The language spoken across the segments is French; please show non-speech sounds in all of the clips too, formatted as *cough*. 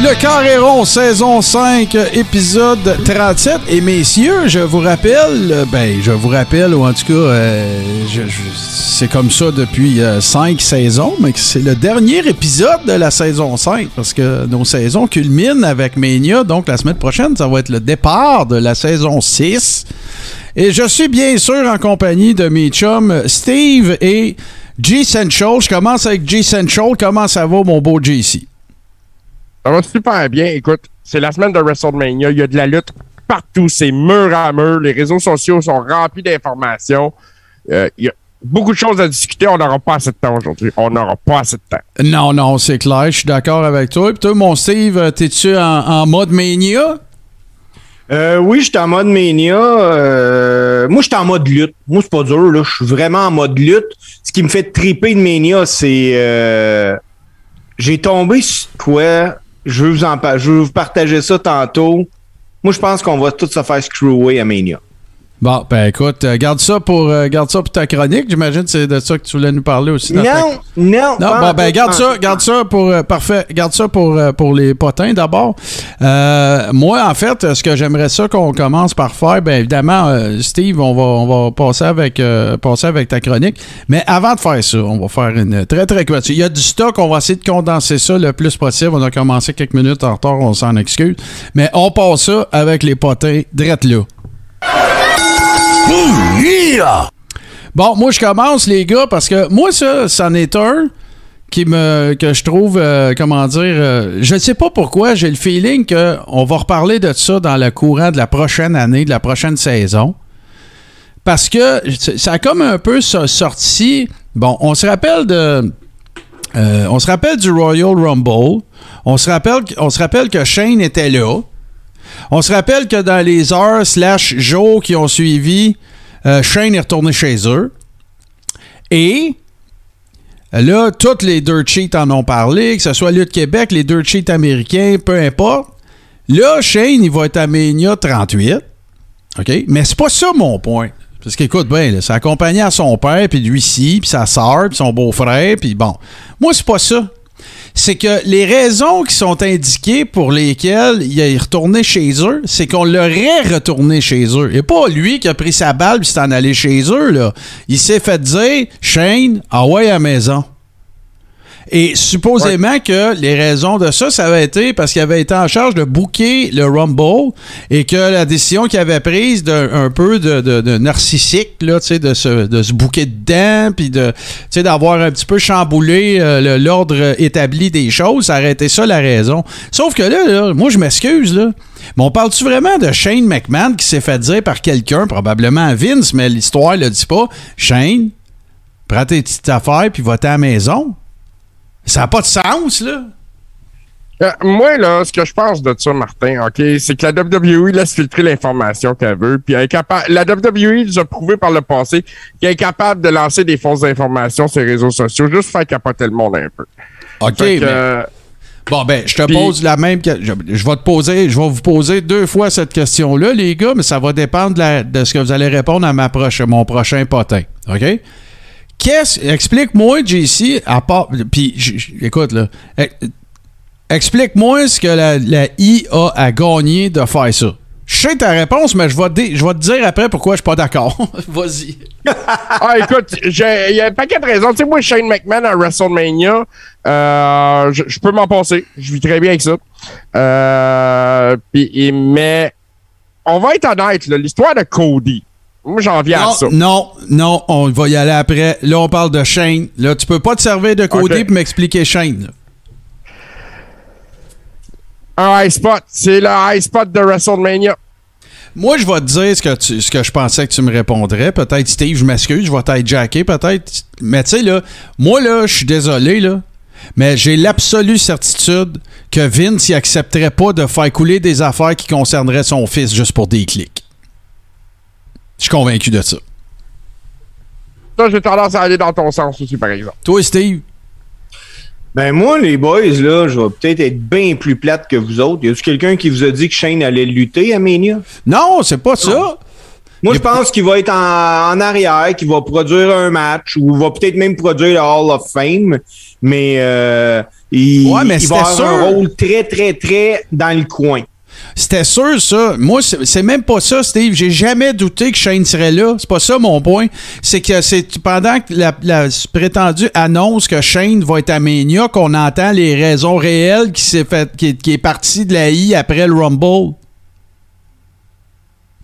Le Carréron, saison 5, épisode 37. Et messieurs, je vous rappelle, euh, ben, je vous rappelle, ou en tout cas, euh, c'est comme ça depuis 5 saisons, mais c'est le dernier épisode de la saison 5, parce que nos saisons culminent avec Mania, donc la semaine prochaine, ça va être le départ de la saison 6. Et je suis bien sûr en compagnie de mes chums Steve et G Central. Je commence avec G Central. Comment ça va, mon beau JC? Ça va super bien. Écoute, c'est la semaine de WrestleMania. Il y a de la lutte partout. C'est mur à mur. Les réseaux sociaux sont remplis d'informations. Euh, il y a beaucoup de choses à discuter. On n'aura pas assez de temps aujourd'hui. On n'aura pas assez de temps. Non, non, c'est clair, je suis d'accord avec toi. Puis toi, mon Steve, t'es-tu en, en mode mania? Euh, oui, j'étais en mode mania. Euh, moi, j'étais en mode lutte. Moi, c'est pas dur, là. Je suis vraiment en mode lutte. Ce qui me fait triper de mania, c'est. euh, J'ai tombé sur quoi? Je veux vous en je veux partager ça tantôt. Moi, je pense qu'on va tous se faire screwer à Mania. Bon, ben écoute, euh, garde ça pour euh, garde ça pour ta chronique. J'imagine que c'est de ça que tu voulais nous parler aussi. dans ta- Non, non. Non, bon, en ben garde ça, garde ça pour euh, parfait, garde ça pour pour les potins d'abord. Moi, en fait, ce que j'aimerais ça qu'on commence par faire, ben évidemment, Steve, on va on va passer avec passer avec ta chronique. Mais avant de faire ça, on va faire une très très courte. Il y a du stock, on va essayer de condenser ça le plus possible. On a commencé quelques minutes en retard, on s'en excuse. Mais on passe ça avec les potins drette là. Bon, moi, je commence, les gars, parce que moi, ça, c'en est un qui me que je trouve euh, comment dire euh, je ne sais pas pourquoi j'ai le feeling que on va reparler de ça dans le courant de la prochaine année de la prochaine saison. Parce que ça a comme un peu so- sorti bon on se rappelle de euh, on se rappelle du Royal Rumble on se rappelle on se rappelle que Shane était là on se rappelle que dans les heures slash jours qui ont suivi euh, Shane est retourné chez eux et Là, toutes les dirt sheets en ont parlé, que ce soit Lutte Québec, les dirt sheets américains, peu importe. Là, Shane, il va être à Mania 38. OK? Mais c'est pas ça mon point. Parce qu'écoute bien, c'est accompagné à son père, puis lui-ci, puis sa soeur, puis son beau-frère, puis bon. Moi, c'est pas ça. C'est que les raisons qui sont indiquées pour lesquelles il est retourné chez eux, c'est qu'on l'aurait retourné chez eux. Et pas lui qui a pris sa balle puis s'est en allé chez eux, là. Il s'est fait dire, Shane, ah à maison. Et supposément que les raisons de ça, ça avait été parce qu'il avait été en charge de booker le Rumble et que la décision qu'il avait prise d'un un peu de, de, de narcissique, là, de se, de se booker dedans, puis de, d'avoir un petit peu chamboulé euh, l'ordre établi des choses, ça aurait été ça la raison. Sauf que là, là, moi, je m'excuse, là. Mais on parle-tu vraiment de Shane McMahon qui s'est fait dire par quelqu'un, probablement Vince, mais l'histoire le dit pas. Shane, prends tes petites affaires puis va-t'en à la maison? Ça n'a pas de sens, là. Euh, moi, là, ce que je pense de ça, Martin, OK, c'est que la WWE laisse filtrer l'information qu'elle veut, puis elle est capable. La WWE nous a prouvé par le passé qu'elle est capable de lancer des fausses informations sur les réseaux sociaux, juste faire capoter le monde un peu. OK, Fait que, mais- euh, Bon, ben, je te pose la même. que- Je, je vais te poser, je vais vous poser deux fois cette question-là, les gars, mais ça va dépendre de, la- de ce que vous allez répondre à ma proche, mon prochain potin. OK? Qu'est-ce. Explique-moi, JC, à part. Puis, écoute, là. eh, Explique-moi ce que la, la IA a gagné de faire ça. Je sais ta réponse, mais je vais, te dire après pourquoi je suis pas d'accord. *laughs* Vas-y. *laughs* ah, écoute, il y a un paquet de raisons. Tu sais, moi, Shane McMahon à WrestleMania, euh, je, peux m'en passer. Je vis très bien avec ça. Euh, et- mais on va être honnête, l'histoire de Cody. Moi, j'en viens à Non, ça. non, non, on va y aller après. Là, on parle de Shane. Là, tu peux pas te servir de Cody Ok. pour m'expliquer Shane. là. Un high spot. C'est le high spot de WrestleMania. Moi, je vais te dire ce que, tu- ce que je pensais que tu me répondrais. Peut-être, Steve, je m'excuse, je vais t'être jacké, peut-être. Mais tu sais, là, moi, là, je suis désolé, là. Mais j'ai l'absolue certitude que Vince, il accepterait pas de faire couler des affaires qui concerneraient son fils juste pour des clics. Je suis convaincu de ça. Ça, j'ai tendance à aller dans ton sens aussi, par exemple. Toi, Steve? Ben moi, les boys, là, je vais peut-être être bien plus plate que vous autres. Y a-tu quelqu'un qui vous a dit que Shane allait lutter à Mania? Non, c'est pas ça. Moi, je pense qu'il va être en, en arrière, qu'il va produire un match ou va peut-être même produire le Hall of Fame, mais, euh, il, Ouais, mais il va avoir un rôle très, très, très dans le coin. C'était sûr, ça. Moi, c'est même pas ça, Steve. J'ai jamais douté que Shane serait là. C'est pas ça mon point. C'est que c'est pendant que la, prétendue annonce que Shane va être à qu'on entend les raisons réelles qui s'est fait, qui est parti de la I après le Rumble.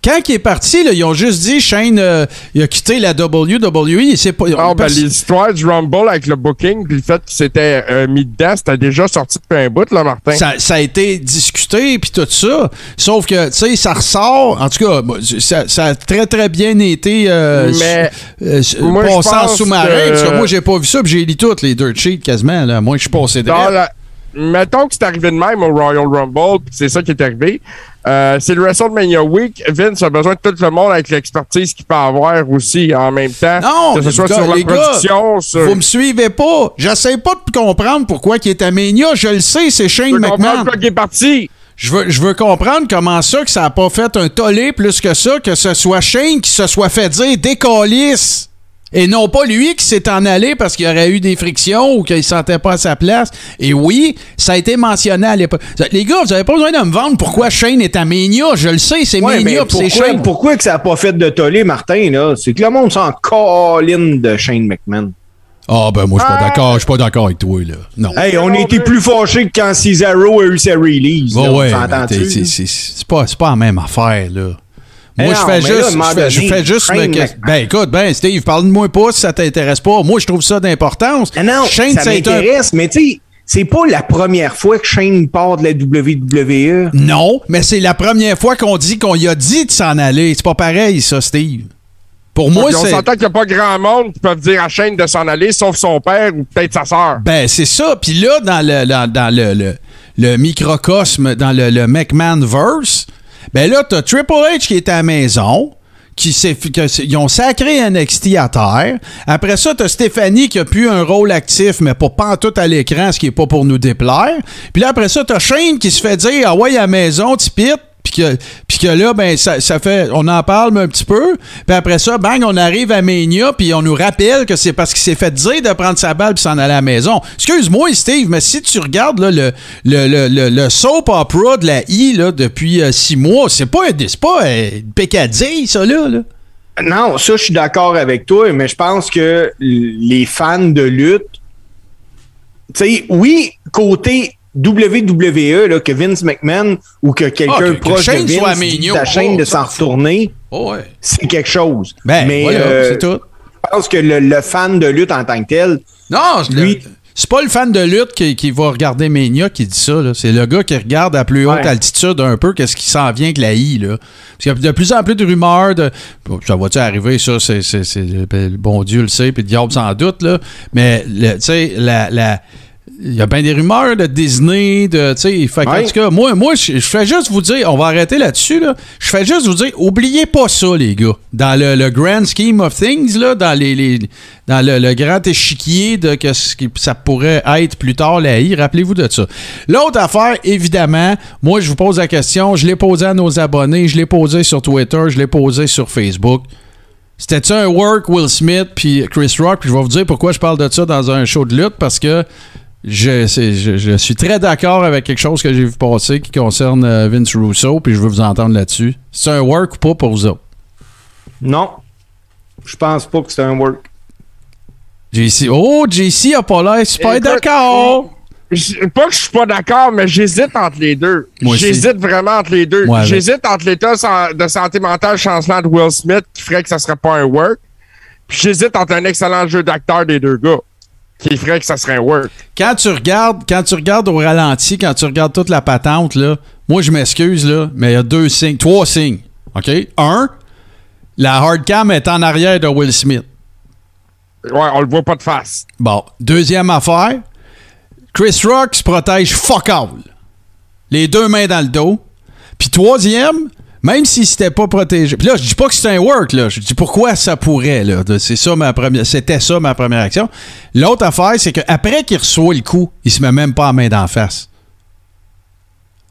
Quand il est parti, là, ils ont juste dit Shane euh, il a quitté la WWE. Il s'est pas. Ah, ben, histoires du Rumble avec le booking, puis le fait qu'il s'était euh, mis dedans, c'était déjà sorti depuis un bout, là, Martin. ça, ça a été discuté puis tout ça. Sauf que, tu sais, ça ressort. En tout cas, ça, ça a très, très bien été euh, Mais euh, s- moi, pense sous-marin. moi, j'ai pas vu ça puis j'ai lu toutes les dirt sheets quasiment. Là. Moi, je suis passé de dans la- Mettons que c'est arrivé de même au Royal Rumble, c'est ça qui est arrivé. Euh, c'est le WrestleMania Week. Vince a besoin de tout le monde avec l'expertise qu'il peut avoir aussi en même temps. Non, que ce soit gars, sur la gars, production, sur... Vous me suivez pas. J'essaie pas de comprendre pourquoi il est à Mania. Je le sais, c'est Shane Je McMahon. il est parti. Je veux, je veux comprendre comment ça que ça a pas fait un tollé plus que ça, que ce soit Shane qui se soit fait dire décalisse. Et non pas lui qui s'est en allé parce qu'il y aurait eu des frictions ou qu'il ne se sentait pas à sa place. Et oui, ça a été mentionné à l'époque. Les gars, vous avez pas besoin de me vendre pourquoi Shane est à Mania. Je le sais, c'est Ouais, pis c'est pourquoi, Shane. pourquoi que ça n'a pas fait de tollé, Martin, là? C'est que le monde s'en colline de Shane McMahon. Ah ben moi je suis pas Ah. d'accord, je suis pas d'accord avec toi là. Non. Hey, on était plus. fâchés que quand Cesaro a eu sa release. Ouais, c'est- pas, c'est pas la même affaire, là. Moi, non, je fais là, juste. je fais, je donné, fais juste Shane me- Mc- Ben, écoute, ben, Steve, parle-moi pas si ça t'intéresse pas. Moi, je trouve ça d'importance. Ah non, Shane, ça c'est un- m'intéresse, mais tu sais, c'est pas la première fois que Shane part de la WWE. Non, mais c'est la première fois qu'on dit qu'on y a dit de s'en aller. C'est pas pareil, ça, Steve. Pour moi, Puis on c'est. s'entend qu'il n'y a pas grand monde qui peuvent dire à Shane de s'en aller, sauf son père ou peut-être sa sœur. Ben, c'est ça. Puis là, dans le, dans, dans le, le, le microcosme, dans le, le McMahon-verse, ben là, t'as Triple H qui est à la maison, qui s'est, ils ont sacré NXT à terre. Après ça, t'as Stéphanie qui a pu un rôle actif, mais pas pantoute à l'écran, ce qui est pas pour nous déplaire. Puis là, après ça, t'as Shane qui se fait dire, ah ouais, à la maison, tu pites. Puis que, que là, ben, ça, ça fait. On en parle un petit peu. Puis après ça, bang, on arrive à Mania, puis on nous rappelle que c'est parce qu'il s'est fait dire de prendre sa balle puis s'en aller à la maison. Excuse-moi, Steve, mais si tu regardes le, le, le, le, le soap opera de la I là, depuis euh, six mois, c'est pas, c'est pas euh, pécadille, ça, là. là. Non, ça, je suis d'accord avec toi, mais je pense que les fans de lutte, tu sais, oui, côté WWE, là, que Vince McMahon ou que Ah, quelqu'un que- que proche de Vince dit à Shane oh, de s'en retourner, Oh, ouais. c'est quelque chose. Ben, mais voilà, euh, c'est tout. je pense que le, le fan de lutte en tant que tel, Non, Lui- c'est pas le fan de lutte qui, qui va regarder Mania qui dit ça. C'est le gars qui regarde à plus haute Ouais. altitude un peu qu'est-ce qui s'en vient avec la I. Là. Parce qu'il y a de plus en plus de rumeurs de. Ça va-tu arriver, ça? C'est, ben, le bon Dieu le sait, puis le diable sans doute. Là. Mais, tu sais, la. la il y a bien des rumeurs de Disney, de, tu sais, fait que, en tout cas, moi, moi je, fais juste vous dire, on va arrêter là-dessus, là. Je fais juste vous dire, oubliez pas ça, les gars. Dans le, le grand scheme of things, là, dans les, les- dans le, le grand échiquier de que ce qui, ça pourrait être plus tard la I, rappelez-vous de ça. L'autre affaire, évidemment, moi, je vous pose la question, je l'ai posé à nos abonnés, je l'ai posé sur Twitter, je l'ai posé sur Facebook. C'était-tu un work, Will Smith puis Chris Rock? Puis je vais vous dire pourquoi je parle de ça dans un show de lutte, parce que je, c'est- je, je suis très d'accord avec quelque chose que j'ai vu passer qui concerne euh, Vince Russo, puis je veux vous entendre là-dessus. C'est un work ou pas pour vous autres? non, je pense pas que c'est un work. JC. Oh, JC a pas l'air super d'accord. Pas que je suis pas d'accord, mais j'hésite entre les deux. J'hésite vraiment entre les deux. J'hésite entre l'état de santé mentale chancelant de Will Smith qui ferait que ça serait pas un work. Puis j'hésite entre un excellent jeu d'acteur des deux gars qui ferait que ça serait un work. Quand tu regardes, quand tu regardes au ralenti, quand tu regardes toute la patente, là, moi je m'excuse, là, mais il y a deux signes, trois signes. OK? Un, la hardcam est en arrière de Will Smith. Ouais, on le voit pas de face. Bon, deuxième affaire, Chris Rock se protège fuck all. Les deux mains dans le dos. Puis troisième, Même si c'était pas protégé. Puis là, je dis pas que c'est un work, là. Je dis pourquoi ça pourrait, là. C'est ça ma première. C'était ça ma première action. L'autre affaire, c'est qu'après qu'il reçoit le coup, il se met même pas la main d'en face.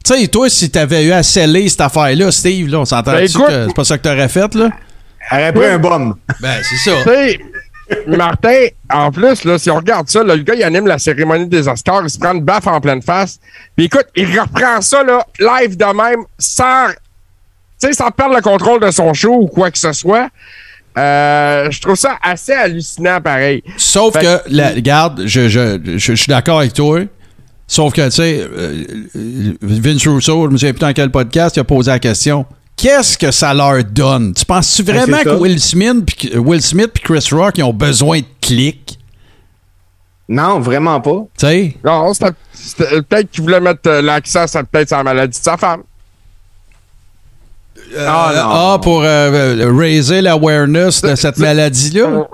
Tu sais, toi, si t'avais eu à sceller cette affaire-là, Steve, là, on s'entend Ben, que c'est pas ça que t'aurais fait, là? Elle aurait pris un bum. Ben, c'est ça. Tu sais, Martin, en plus, là, si on regarde ça, là, le gars, il anime la cérémonie des Oscars, il se prend une baffe en pleine face. Puis écoute, il reprend ça, là, live de même, sans, sais, sans perdre le contrôle de son show ou quoi que ce soit. Euh, je trouve ça assez hallucinant, pareil. Sauf Fait- que, la, regarde, je, je, je, je suis d'accord avec toi. Sauf que, tu sais, euh, Vince Russo, je me souviens plus dans quel podcast, il a posé la question. Qu'est-ce que ça leur donne? Tu penses-tu vraiment que. Will Smith, puis- Will Smith et Chris Rock ils ont besoin de clics? Non, vraiment pas. Tu sais? Non, peut-être qu'il voulait mettre euh, l'accent peut-être sur la maladie de sa femme. Ah, non. Ah, pour euh, euh, raiser l'awareness de cette maladie-là?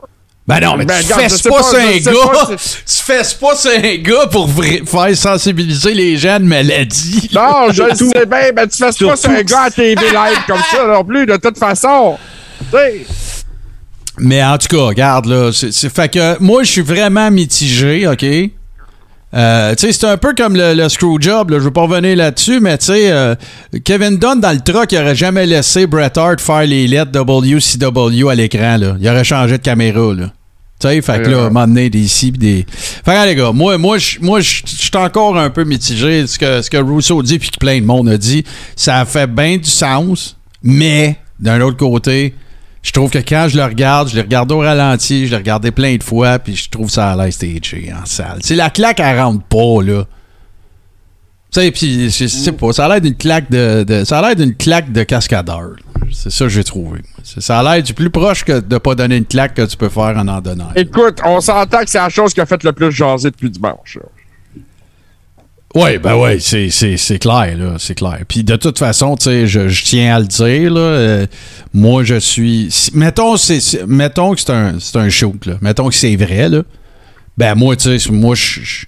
Ben non, mais Ben, tu sais pas pas, un gars! pas *laughs* Tu fais ce pas un gars pour faire sensibiliser les gens à une maladie. Non, je le Surtout- sais bien, ben tu fais pas sur un surtout- gars à TV live comme ça non plus, de toute façon. Mais en tout cas, regarde, là, c'est- fait que moi, je suis vraiment mitigé, OK? Euh, c'est un peu comme le, le Screwjob, là, je veux pas revenir là-dessus, mais tu sais, euh, Kevin Dunn dans le truck, il aurait jamais laissé Bret Hart faire les lettres WCW à l'écran, là. Il aurait changé de caméra, là. Tu sais, fait que là, Ouais. m'emmener des. Fait que, les gars, moi, moi, je moi, je je suis encore un peu mitigé. Ce que, ce que Rousseau dit, puis que plein de monde a dit, ça fait bien du sens, mais d'un autre côté, je trouve que quand je le regarde, je l'ai regardé au ralenti, je l'ai regardé plein de fois, puis je trouve ça à l'air stagé en salle. C'est la claque, elle rentre pas, là. Tu sais, puis je sais pas, ça a l'air d'une claque de, ça a l'air d'une claque de cascadeur. C'est ça que j'ai trouvé. Ça a l'air du plus proche que de pas donner une claque que tu peux faire en en donnant. Écoute, on s'entend que c'est la chose qui a fait le plus jaser depuis dimanche. Oui, ben oui, c'est, clair, là, c'est clair. Puis de toute façon, je, tiens à le dire, là, euh, moi, je suis... mettons, c'est, que c'est un, c'est shoot, là. Mettons que c'est vrai, là. Ben moi, tu sais, moi, je-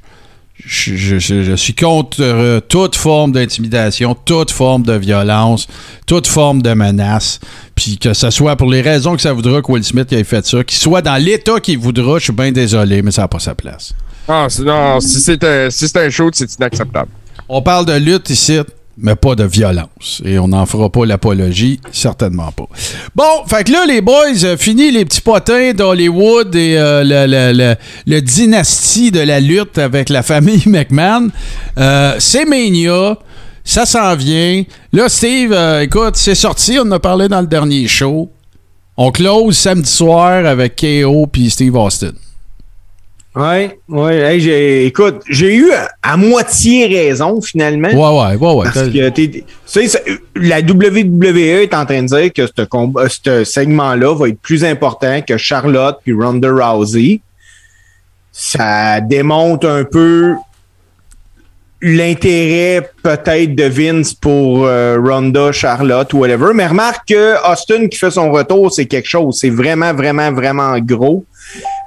je suis contre euh, toute forme d'intimidation, toute forme de violence, toute forme de menace. Puis que ce soit pour les raisons que ça voudra que Will Smith ait fait ça, qu'il soit dans l'état qu'il voudra, je suis bien désolé, mais ça n'a pas sa place. Ah, non, si c'est un, si c'est un show, c'est inacceptable. On parle de lutte ici, mais pas de violence. Et on n'en fera pas l'apologie, certainement pas. Bon, fait que là, les boys, euh, fini les petits potins d'Hollywood et euh, le, le- le- le dynastie de la lutte avec la famille *laughs* McMahon. Euh, c'est Mania. Ça s'en vient. Là, Steve, euh, écoute, c'est sorti. On en a parlé dans le dernier show. On close samedi soir avec KO puis Steve Austin. Ouais. Hey, j'ai, écoute, j'ai eu à, à moitié raison finalement. Ouais, ouais, ouais, ouais. Parce que tu sais, la WWE est en train de dire que ce, combat- ce segment-là va être plus important que Charlotte puis Ronda Rousey. Ça démontre un peu l'intérêt peut-être de Vince pour euh, Ronda, Charlotte ou whatever. Mais remarque que Austin qui fait son retour, c'est quelque chose. C'est vraiment, vraiment, vraiment gros.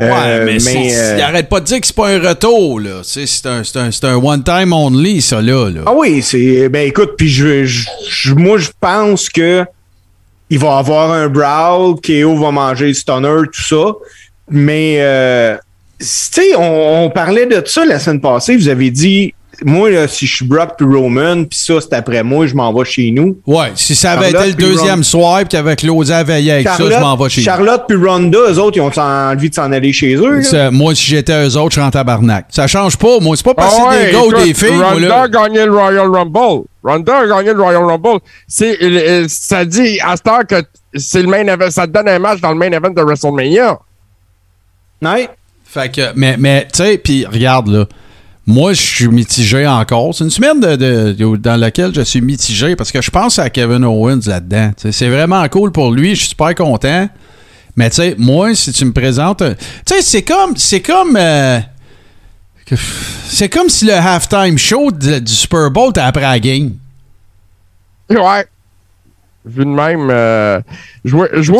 Ouais, Euh, mais, c'est- euh, il arrête pas de dire que c'est pas un retour, là. C'est un, c'est un, un one-time only, ça, là. là. Ah oui, c'est. Ben écoute, puis je, je- je- moi je pense que il va avoir un brawl, KO va manger stunner, tout ça. Mais euh, tu sais, on, on parlait de ça la semaine passée. Vous avez dit, moi là, si je suis Brock puis Roman, puis ça c'est après moi, je m'en vais chez nous. Ouais, si ça avait Charlotte été le deuxième Ron- soir puis qu'avec closé à veiller avec ça, je m'en vais chez Charlotte puis Ronda, eux autres, ils ont envie de s'en aller chez eux. nous. Moi, si j'étais eux autres, je serais en tabarnak. Ça change pas. Moi, c'est pas parce que Ah ouais, des gars ou des filles. Ronda a gagné le Royal Rumble. Ronda a gagné le Royal Rumble. C'est, il- il- ça dit à cette heure que c'est le main event, ça te donne un match dans le main event de WrestleMania. Ouais. Fait que, mais, mais tu sais, puis regarde, là. Moi, je suis mitigé encore. C'est une semaine de, de- de- dans laquelle je suis mitigé parce que je pense à Kevin Owens là-dedans. C'est vraiment cool pour lui. Je suis super content. Mais tu sais, moi, si tu me présentes. un- Tu sais, c'est comme. C'est comme. euh, c'est comme si le halftime show de- du Super Bowl était après la game. Ouais. Vu de même, euh,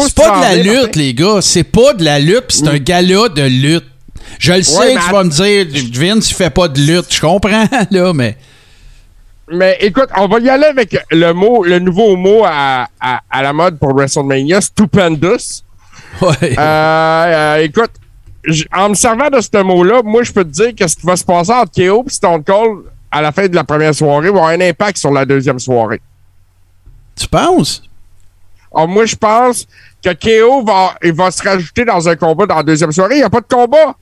C'est pas de la lutte, les gars. C'est pas de la lutte, c'est un gala de lutte. Je le sais Ouais, tu vas me dire, Vince, il fait pas de lutte. Je comprends, *laughs* là, mais. mais écoute, on va y aller avec le mot, le nouveau mot à, à, à la mode pour WrestleMania, stupendous. Ouais. Euh, euh, écoute, en me servant de ce mot-là, moi, je peux te dire que ce qui va se passer entre KO et Stone Cold à la fin de la première soirée va avoir un impact sur la deuxième soirée. Tu penses? Alors, moi, je pense que KO va, il va se rajouter dans un combat dans la deuxième soirée. Il n'y a pas de combat.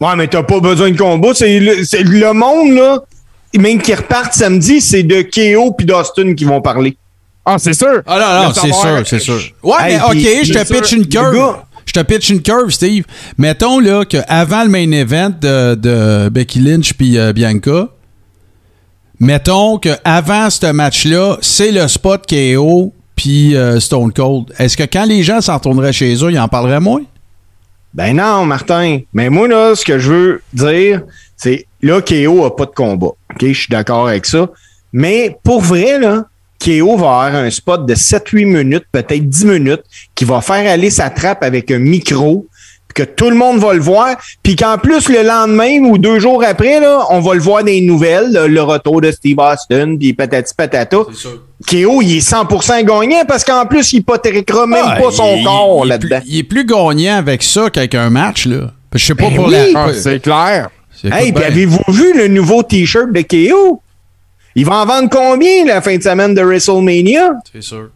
Ouais, mais t'as pas besoin de combat. C'est le, c'est le monde, là, même qui repartent samedi, c'est de KO puis d'Austin qui vont parler. Ah, c'est sûr. Ah non, non, Le c'est sûr, c'est sûr. Ouais, Hey, mais OK, puis- je te pitch sûr, une curve. Je te pitch une curve, Steve. Mettons là qu'avant le main event de, de Becky Lynch puis euh, Bianca, mettons qu'avant ce match-là, c'est le spot KO puis euh, Stone Cold. Est-ce que quand les gens s'en retourneraient chez eux, ils en parleraient moins? Ben non, Martin. Mais moi, là, ce que je veux dire, c'est là, KO a pas de combat. OK, je suis d'accord avec ça. Mais pour vrai, là, KO va avoir un spot de 7-8 minutes, peut-être 10 minutes, qui va faire aller sa trappe avec un micro, que tout le monde va le voir, puis qu'en plus, le lendemain ou deux jours après, là, on va le voir les nouvelles, là, le retour de Steve Austin, puis patati patata. KO, il est 100% gagnant parce qu'en plus, il hypothéquera même Ah, pas son il- corps il est plus- là-dedans. Il est plus gagnant avec ça qu'avec un match, là. Je sais pas Ben pour oui. la. Ah, c'est clair. Hey, puis avez-vous vu le nouveau T-shirt de KO? Il va en vendre combien la fin de semaine de WrestleMania? C'est sûr.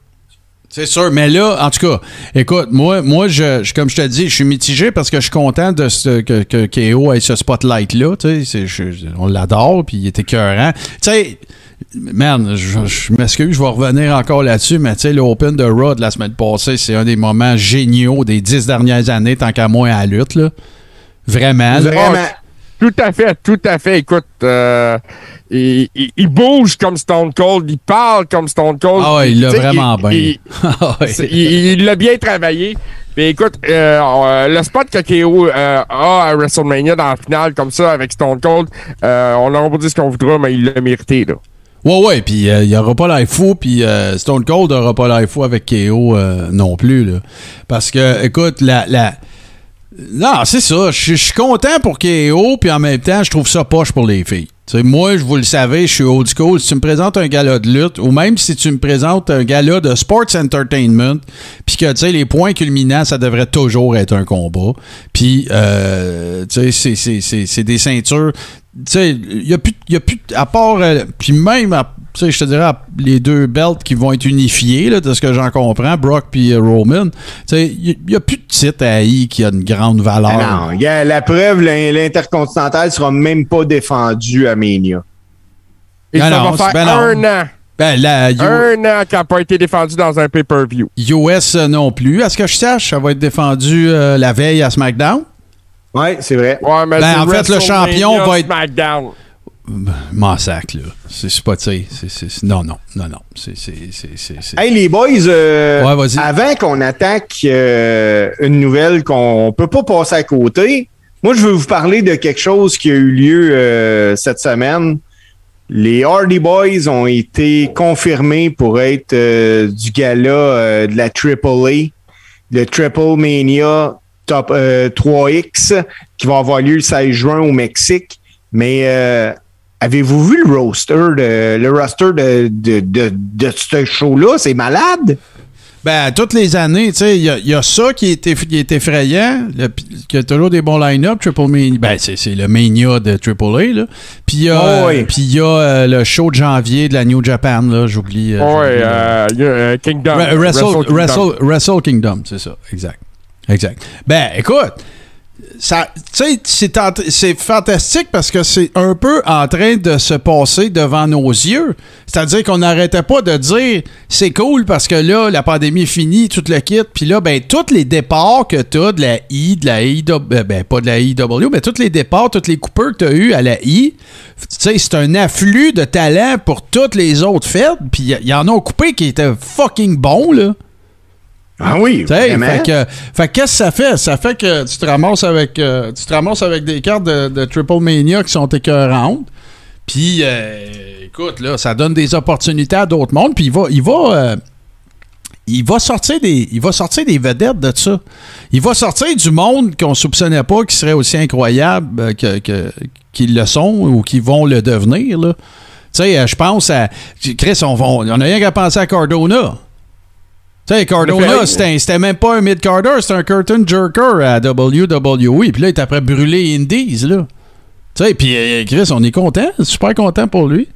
C'est sûr, mais là, en tout cas, écoute, moi, moi je, je- comme je te dis, je suis mitigé parce que je suis content de ce, que, que KO ait ce spotlight-là. tu sais, c'est- je- on l'adore, puis il est écœurant. Tu sais, man, je, je m'excuse, je vais revenir encore là-dessus, mais tu sais, l'Open de Raw de la semaine passée, c'est un des moments géniaux des dix dernières années, tant qu'à moi à la lutte, là. Vraiment. Vraiment. Tout à fait, tout à fait. Écoute, euh, il, il- il bouge comme Stone Cold, il parle comme Stone Cold. Ah ouais, il l'a vraiment bien. il- *laughs* Ah il il l'a bien travaillé. Mais écoute, euh, euh, le spot que KO euh, a à WrestleMania dans la finale comme ça avec Stone Cold, euh, on aura pas dit ce qu'on voudra, mais il l'a mérité. Là. Ouais, ouais, puis euh, il n'y aura pas l'air fou, puis euh, Stone Cold n'aura pas l'air fou avec KO euh, non plus, là. Parce que, écoute, la... la... Non, c'est ça, je suis content pour KO, puis en même temps, je trouve ça poche pour les filles. Tu sais, moi, je vous le savez, je suis old school. Si tu me présentes un gala de lutte, ou même si tu me présentes un gala de sports entertainment, puis que, tu sais, les points culminants, ça devrait toujours être un combat. Puis, euh, tu sais, c'est- des ceintures tu sais, il n'y a, plus- a plus, à part, euh, puis même, à- sais, je te dirais, les deux belts qui vont être unifiés, là, de ce que j'en comprends, Brock puis euh, Roman, tu sais, il n'y a plus de titre à I qui a une grande valeur. Ah non, gars, la preuve, l'in- l'Intercontinental sera même pas défendu à Mania. Et Ben ça non, va faire ben non. un an. Ben, la U- Un an qui n'a pas été défendu dans un pay-per-view. US euh, non plus. À ce que je sache, ça va être défendu euh, la veille à SmackDown. Ouais, c'est vrai. Ouais, mais Ben, en fait, le champion va être- SmackDown. M'en sac, là. C'est pas, tu sais, non, non, non, non. C'est, c'est, c'est, c'est- c'est- Hey, les boys, euh, Ouais, avant qu'on attaque euh, une nouvelle qu'on peut pas passer à côté, moi, je veux vous parler de quelque chose qui a eu lieu euh, cette semaine. Les Hardy Boys ont été confirmés pour être euh, du gala euh, de la AAA, le Triple Mania Top euh, 3X, qui va avoir lieu le 16 juin au Mexique. Mais euh, avez-vous vu le roster, de, le roster de, de, de, de ce show-là? C'est malade! Ben, toutes les années, tu sais, il y, a- il y a ça qui est, eff- qui est effrayant, qui a toujours des bons line-up, Triple Mania. Ben, c'est c'est le Mania de Triple A, là. Puis il y a, Oh, oui. euh, puis il y a euh, le show de janvier de la New Japan, là, j'oublie. euh, là. euh, y a, euh, Kingdom. Ra- Wrestle, Kingdom. Wrestle- Wrestle Kingdom, c'est ça, exact. Exact. Ben, écoute, c'est fantastique parce que c'est un peu en train de se passer devant nos yeux. C'est-à-dire qu'on n'arrêtait pas de dire c'est cool parce que là, la pandémie est finie, tout le kit, puis là, ben, tous les départs que tu as de la I, de la IW, ben, pas de la IW, mais tous les départs, tous les coupeurs que tu eu à la I, c'est un afflux de talent pour toutes les autres fêtes, puis il y, y en a coupé qui étaient fucking bons, là. Ah oui, Tu sais, vraiment? fait que, fait qu'est-ce que ça fait? Ça fait que tu te ramasses avec, euh, tu te ramasses avec des cartes de, de Triple Mania qui sont écœurantes. Puis, euh, écoute, là, ça donne des opportunités à d'autres mondes. Puis, il va, il va, euh, il va sortir des, il va sortir des vedettes de ça. Il va sortir du monde qu'on soupçonnait pas qui serait aussi incroyable que, que- qu'ils le sont ou qu'ils vont le devenir, là. sais, euh, je pense à. Chris, on, on, on a rien qu'à penser à Cardona. Tu sais, Cardona, c'était même pas un mid-carder, c'était un curtain jerker à WWE. Puis là, il est après brûlé Indies, là. Tu sais, puis euh, Chris, on est content, super content pour lui.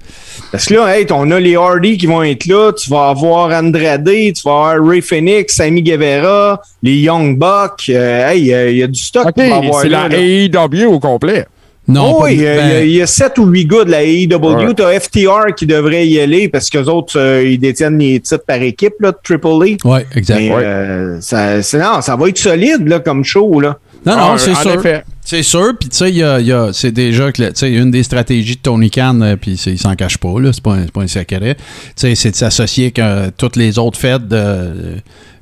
Parce que là, hey, on a les Hardy qui vont être là. Tu vas avoir Andrade, tu vas avoir Ray Phoenix, Sammy Guevara, les Young Bucks. Euh, hey, il y a du stock OK, qu'on va avoir c'est là. la là. AEW au complet. Non, Oh, pas oui, il y, a- ben, il y a- il y a 7 ou 8 gars de la AEW. Ouais. T'as FTR qui devrait y aller parce qu'eux autres, euh, ils détiennent les titres par équipe, là, de Triple A. Ouais, exact. Mais Ouais. euh, ça, non, ça va être solide là, comme show. Là. Non, non, Ah, c'est sûr. C'est sûr, puis tu sais, il y a, il y a- c'est déjà que, tu une des stratégies de Tony Khan, euh, puis c'est- il s'en cache pas, là, c'est pas, pas un secret, tu sais, c'est de s'associer avec euh, toutes les autres fêtes de euh,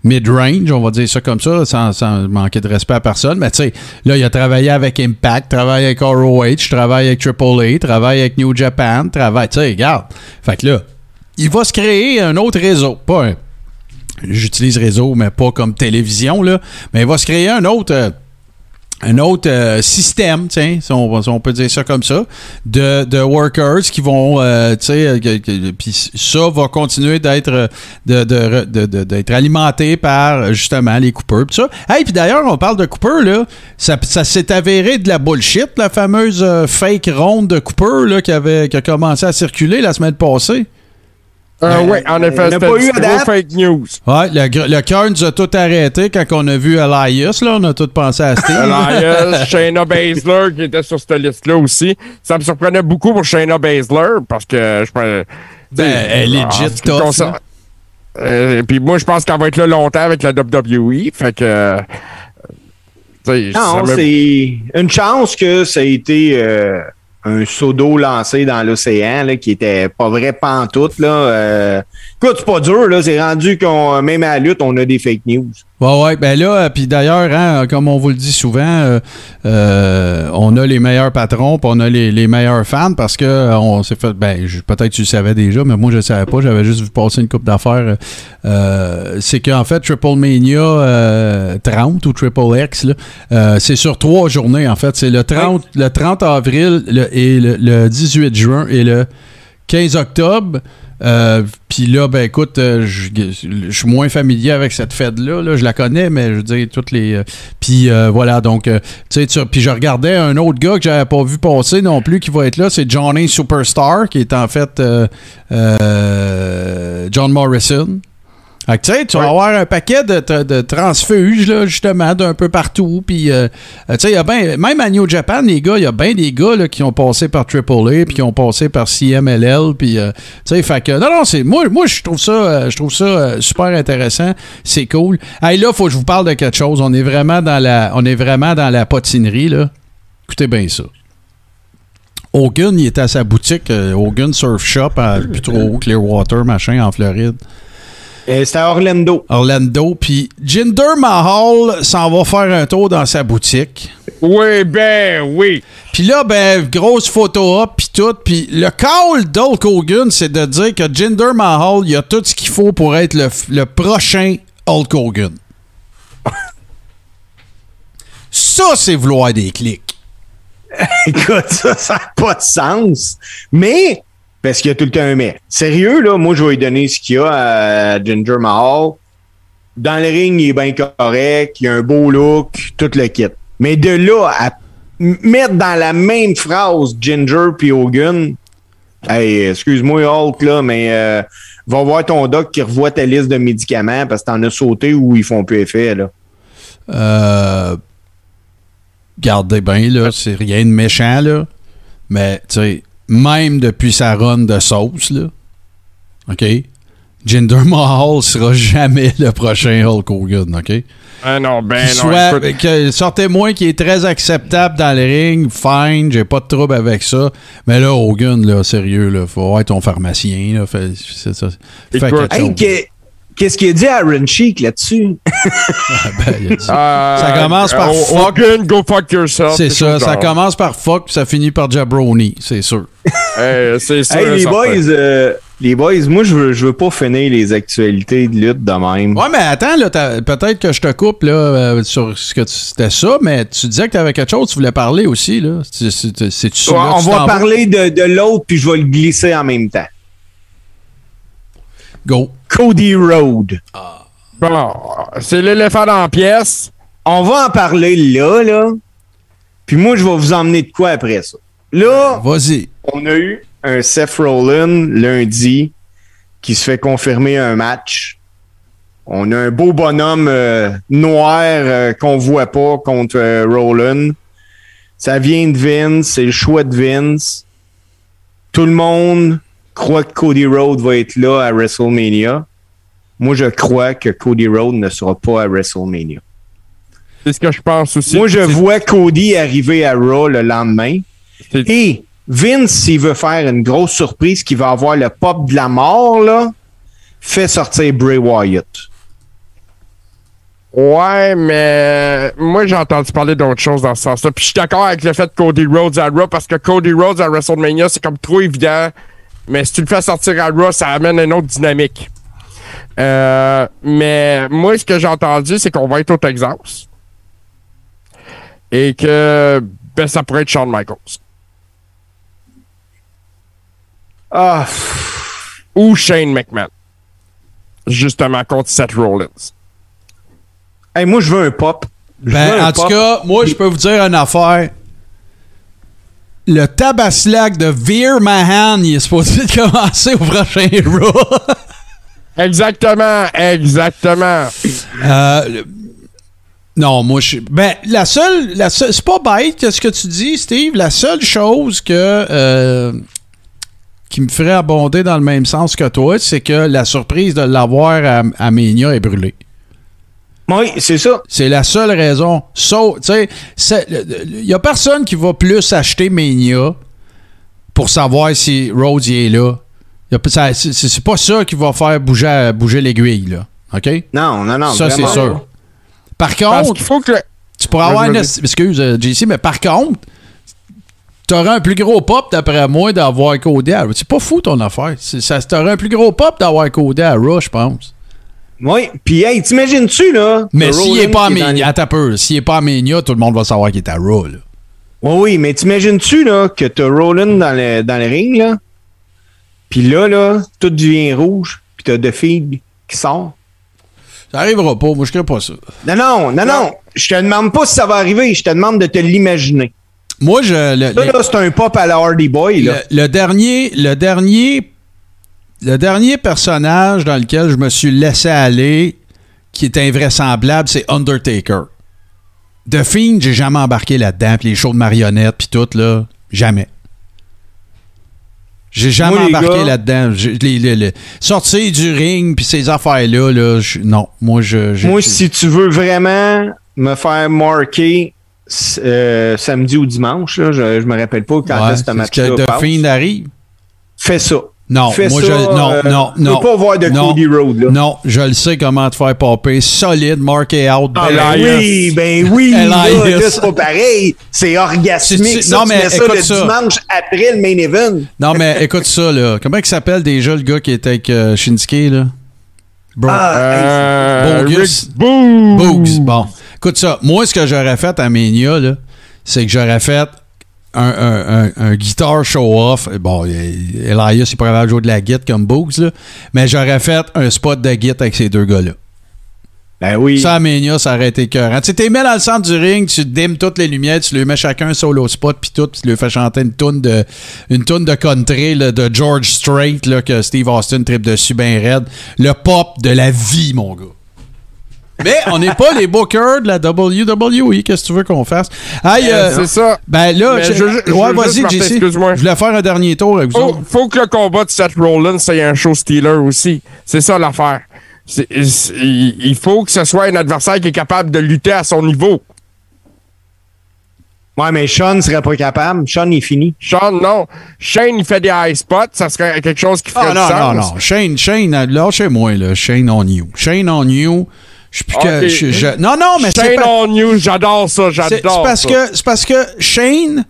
mid-range, on va dire ça comme ça, sans, manquer de respect à personne, mais tu sais, là, il a travaillé avec Impact, travaille avec ROH, travaille avec AAA, travaille avec New Japan, travaille, tu sais, regarde. Fait que là, il va se créer un autre réseau, pas un... J'utilise réseau, mais pas comme télévision, là. Mais il va se créer un autre... euh, un autre euh, système, tiens, si on, peut dire ça comme ça, de, workers qui vont, euh, euh, puis ça va continuer d'être d'être alimenté par justement les coupeurs, ça. Hey, puis d'ailleurs, on parle de coupeurs là, ça, s'est avéré de la bullshit, la fameuse fake ronde de coupeurs là qui avait qui a commencé à circuler la semaine passée. Euh, Ben, oui, en on effet, c'était pas eu du à gros date. fake news. Ouais, le, le cœur nous a tout arrêté quand on a vu Elias, là, on a tout pensé à Steve. Elias, *laughs* Shayna Baszler qui était sur cette liste-là aussi. Ça me surprenait beaucoup pour Shayna Baszler parce que je pense. Ben, elle est legit tough. Euh, puis moi, je pense qu'elle va être là longtemps avec la WWE. Fait que. euh, Non, c'est une chance que ça a été euh, un seau d'eau lancé dans l'océan qui était pas vrai pantoute. Là. Euh, écoute, c'est pas dur, là. C'est rendu qu'on même à la lutte, on a des fake news. Ouais, ouais. Ben là, euh, puis d'ailleurs, hein, comme on vous le dit souvent, euh, euh, on a les meilleurs patrons, puis on a les, les meilleurs fans parce que euh, on s'est fait. Ben, peut-être tu le savais déjà, mais moi je le savais pas. J'avais juste vu passer une coupe d'affaires. C'est qu'en fait, Triple Mania euh, 30 ou Triple X, c'est sur trois journées. En fait, c'est le 30, le 30 avril le- et le, le 18 juin et le 15 octobre. Euh, Puis là, ben écoute, euh, je suis moins familier avec cette fête-là. Là. Je la connais, mais je veux dire, toutes les. euh, Puis voilà, donc, tu sais, puis je regardais un autre gars que j'avais pas vu passer non plus qui va être là, c'est Johnny Superstar, qui est en fait John Morrison. Fait que, tu sais, tu vas Ouais. avoir un paquet de, de, de transfuges, là, justement, d'un peu partout. Puis, euh, euh, tu sais, il y a ben, même à New Japan, les gars, il y a bien des gars là, qui ont passé par AAA, puis qui ont passé par CMLL. Puis, euh, tu sais, fait que, non, non, c'est, moi, moi je trouve ça, euh, je trouve ça super intéressant. C'est cool. Hey, là, faut que je vous parle de quelque chose. On est vraiment dans la, on est vraiment dans la potinerie, là. Écoutez bien ça. Hogan, il était à sa boutique, Hogan Surf Shop, à Clearwater, machin, en Floride. Euh, C'était à Orlando. Orlando. Puis Jinder Mahal s'en va faire un tour dans sa boutique. Oui, ben oui. Puis là, ben, grosse photo up, puis tout. Puis le call d'Hulk Hogan, c'est de dire que Jinder Mahal, il a tout ce qu'il faut pour être le, le prochain Hulk Hogan. *laughs* Ça, c'est vouloir des clics. *laughs* Écoute, ça, ça n'a pas de sens. Mais, parce qu'il y a tout le temps un mais. Sérieux, là, moi, je vais lui donner ce qu'il y a à Ginger Mahal. Dans le ring, il est bien correct, il a un beau look, tout le kit. Mais de là à mettre dans la même phrase Ginger puis Hogan, hey, excuse-moi, Hulk, là, mais euh, va voir ton doc qui revoit ta liste de médicaments parce que t'en as sauté ou ils font plus effet, là. Euh, Gardez bien, là, c'est rien de méchant, là. Mais, tu sais, même depuis sa run de sauce, là, OK? Jinder Mahal sera jamais le prochain Hulk Hogan, OK? Ah non, ben non. soit, que sortez-moi qui est très acceptable dans le ring, fine, j'ai pas de trouble avec ça. Mais là, Hogan, là, sérieux, là, faut être ton pharmacien, là, fait, c'est ça. Hey, que- qu'est-ce qu'il a dit à Aaron là-dessus? Ben, il a dit- euh, ça commence par euh, fuck. Go fuck yourself. c'est ça, ça commence par fuck, puis ça finit par jabroni, c'est sûr. *laughs* Euh, c'est sûr. Hey, les boys, euh, Les boys, moi, je veux, je veux pas finir les actualités de lutte de même. Ouais, mais attends, là, t'as- peut-être que je te coupe là, euh, sur ce que tu- c'était ça, mais tu disais que tu avais quelque chose tu voulais parler aussi. là. C'est- Ouais, on va parler de, de l'autre, puis je vais le glisser en même temps. Go. Cody Road. Bon, c'est l'éléphant dans la pièce. On va en parler là, là. Puis moi, je vais vous emmener de quoi après ça? Là, Vas-y. on a eu un Seth Rollins lundi qui se fait confirmer un match. On a un beau bonhomme euh, noir euh, qu'on voit pas contre euh, Rollins. Ça vient de Vince, c'est le choix de Vince. Tout le monde croit que Cody Rhodes va être là à WrestleMania. Moi, je crois que Cody Rhodes ne sera pas à WrestleMania. C'est ce que je pense aussi. Moi, je vois Cody arriver à Raw le lendemain. Et Vince, s'il veut faire une grosse surprise, qui va avoir le pop de la mort, là, fait sortir Bray Wyatt. Ouais, mais moi j'ai entendu parler d'autre chose dans ce sens-là. Puis je suis d'accord avec le fait de Cody Rhodes à Raw parce que Cody Rhodes à WrestleMania, c'est comme trop évident. Mais si tu le fais sortir à Raw, ça amène une autre dynamique. Euh, mais moi, ce que j'ai entendu, c'est qu'on va être au Texas. Et que ben, ça pourrait être Shawn Michaels. Ah, pff, Ou Shane McMahon. Justement contre Seth Rollins. hey, moi, je veux un pop. Je veux Ben, un en tout pop. cas, moi, je peux vous dire une affaire. Le tabaslac de Veer Mahan, il est supposé de commencer au prochain *laughs* Raw. Exactement, exactement. Euh, le- non, moi, je. Ben, la seule. La seule c'est pas bête ce que tu dis, Steve. La seule chose que. euh, qui me ferait abonder dans le même sens que toi, c'est que la surprise de l'avoir à, à Mania est brûlée. Oui, c'est ça. C'est la seule raison. So, tu sais, il y a personne qui va plus acheter Mania pour savoir si Rhodes y est là. C'est pas ça qui va faire bouger, bouger l'aiguille, là. OK? Non, non, non. ça, c'est sûr. Par Parce contre, qu'il faut que le- tu pourras avoir une. Excuse, euh, JC, mais par contre, tu auras un plus gros pop, d'après moi, d'avoir Cody à C'est pas fou ton affaire. Ça t'aurait un plus gros pop d'avoir Cody à Raw, je pense. Oui, puis hey, t'imagines-tu, là? Mais s'il est pas à qui est dans Mania, attends un peu. S'il est pas à tout le monde va savoir qu'il est à Raw, là. Oui, oui, mais t'imagines-tu, là, que t'as Roland dans le, dans le ring, là? Puis là, là, tout devient rouge, puis t'as The Feed qui sort. Ça arrivera pas, moi je crée pas ça. Non, non, non, non. Je te demande pas si ça va arriver, je te demande de te l'imaginer. Moi, je. Le, Ça, le- là, c'est un pop à la Hardy Boy, là. le- le dernier. Le dernier. Le dernier personnage dans lequel je me suis laissé aller, qui est invraisemblable, c'est Undertaker. The Fiend, j'ai jamais embarqué là-dedans, puis les shows de marionnettes, puis tout, là. Jamais. J'ai jamais Moi, embarqué là-dedans. Sortir du ring, puis ces affaires-là, là, non. Moi, je. Moi, si tu veux vraiment me faire marquer euh, samedi ou dimanche, là, je, je me rappelle pas quand Ouais, est-ce que c'est match que The Fiend arrive. Fais ça. Non, Fais moi, ça, je. Non, euh, non, non. pas voir de non, Cody Road, là. Non, je le sais comment te faire popper. Solide, marqué out. Ah, ben oui, ben oui, *laughs* c'est pas pareil. C'est orgasmique. Ça, non, tu mais mets ça écoute le ça. dimanche après le main event. Non, mais *laughs* écoute ça, là. Comment il s'appelle déjà le gars qui était avec euh, Shinsuke, là? Bro. Ah, Euh, Bogus. Boogs. Boogs. Bon. Écoute ça. Moi, ce que j'aurais fait à Mania, là, c'est que j'aurais fait un, un, un, un guitar show-off. Bon, euh, Elias, il pourrait avoir joué de la guitare comme Boogs, là. Mais j'aurais fait un spot de guitare avec ces deux gars-là. ben oui. Ça, à Mania, ça aurait été écœurant. Tu t'es mis dans le centre du ring, tu dimmes toutes les lumières, tu lui mets chacun un solo spot, puis tout, puis tu lui fais chanter une toune de, une toune de country là, de George Strait, là, que Steve Austin tripe dessus bien raide. Le pop de la vie, mon gars. Mais on n'est pas les bookers de la WWE. Qu'est-ce que tu veux qu'on fasse? Aïe, Euh, euh, c'est ça. ben là, je- je- je- ouais, je- vas-y, JC. excuse-moi. Je voulais faire un dernier tour avec vous. Faut, autres. faut que le combat de Seth Rollins, ait un show stealer aussi. C'est ça l'affaire. C'est- c'est- il faut que ce soit un adversaire qui est capable de lutter à son niveau. Ouais, mais Sean serait pas capable. Sean est fini. Sean, non. Shane, il fait des high spots. Ça serait quelque chose qui ferait Ah non, du non, sens. non. Shane, Shane, lâchez-moi, là. Shane on you. Shane on you. Je suis plus que. Ok. je- je- non, non, mais c'est Shane pas- on you, j'adore ça, c'est- parce ça. que c'est parce que Shane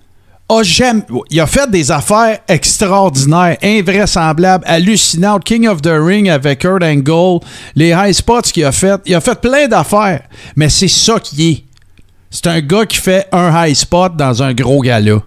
a jamais. Il a fait des affaires extraordinaires, invraisemblables, hallucinantes. King of the Ring avec Kurt Angle, les high spots qu'il a fait. Il a fait plein d'affaires. Mais c'est ça qui est. C'est un gars qui fait un high spot dans un gros gala.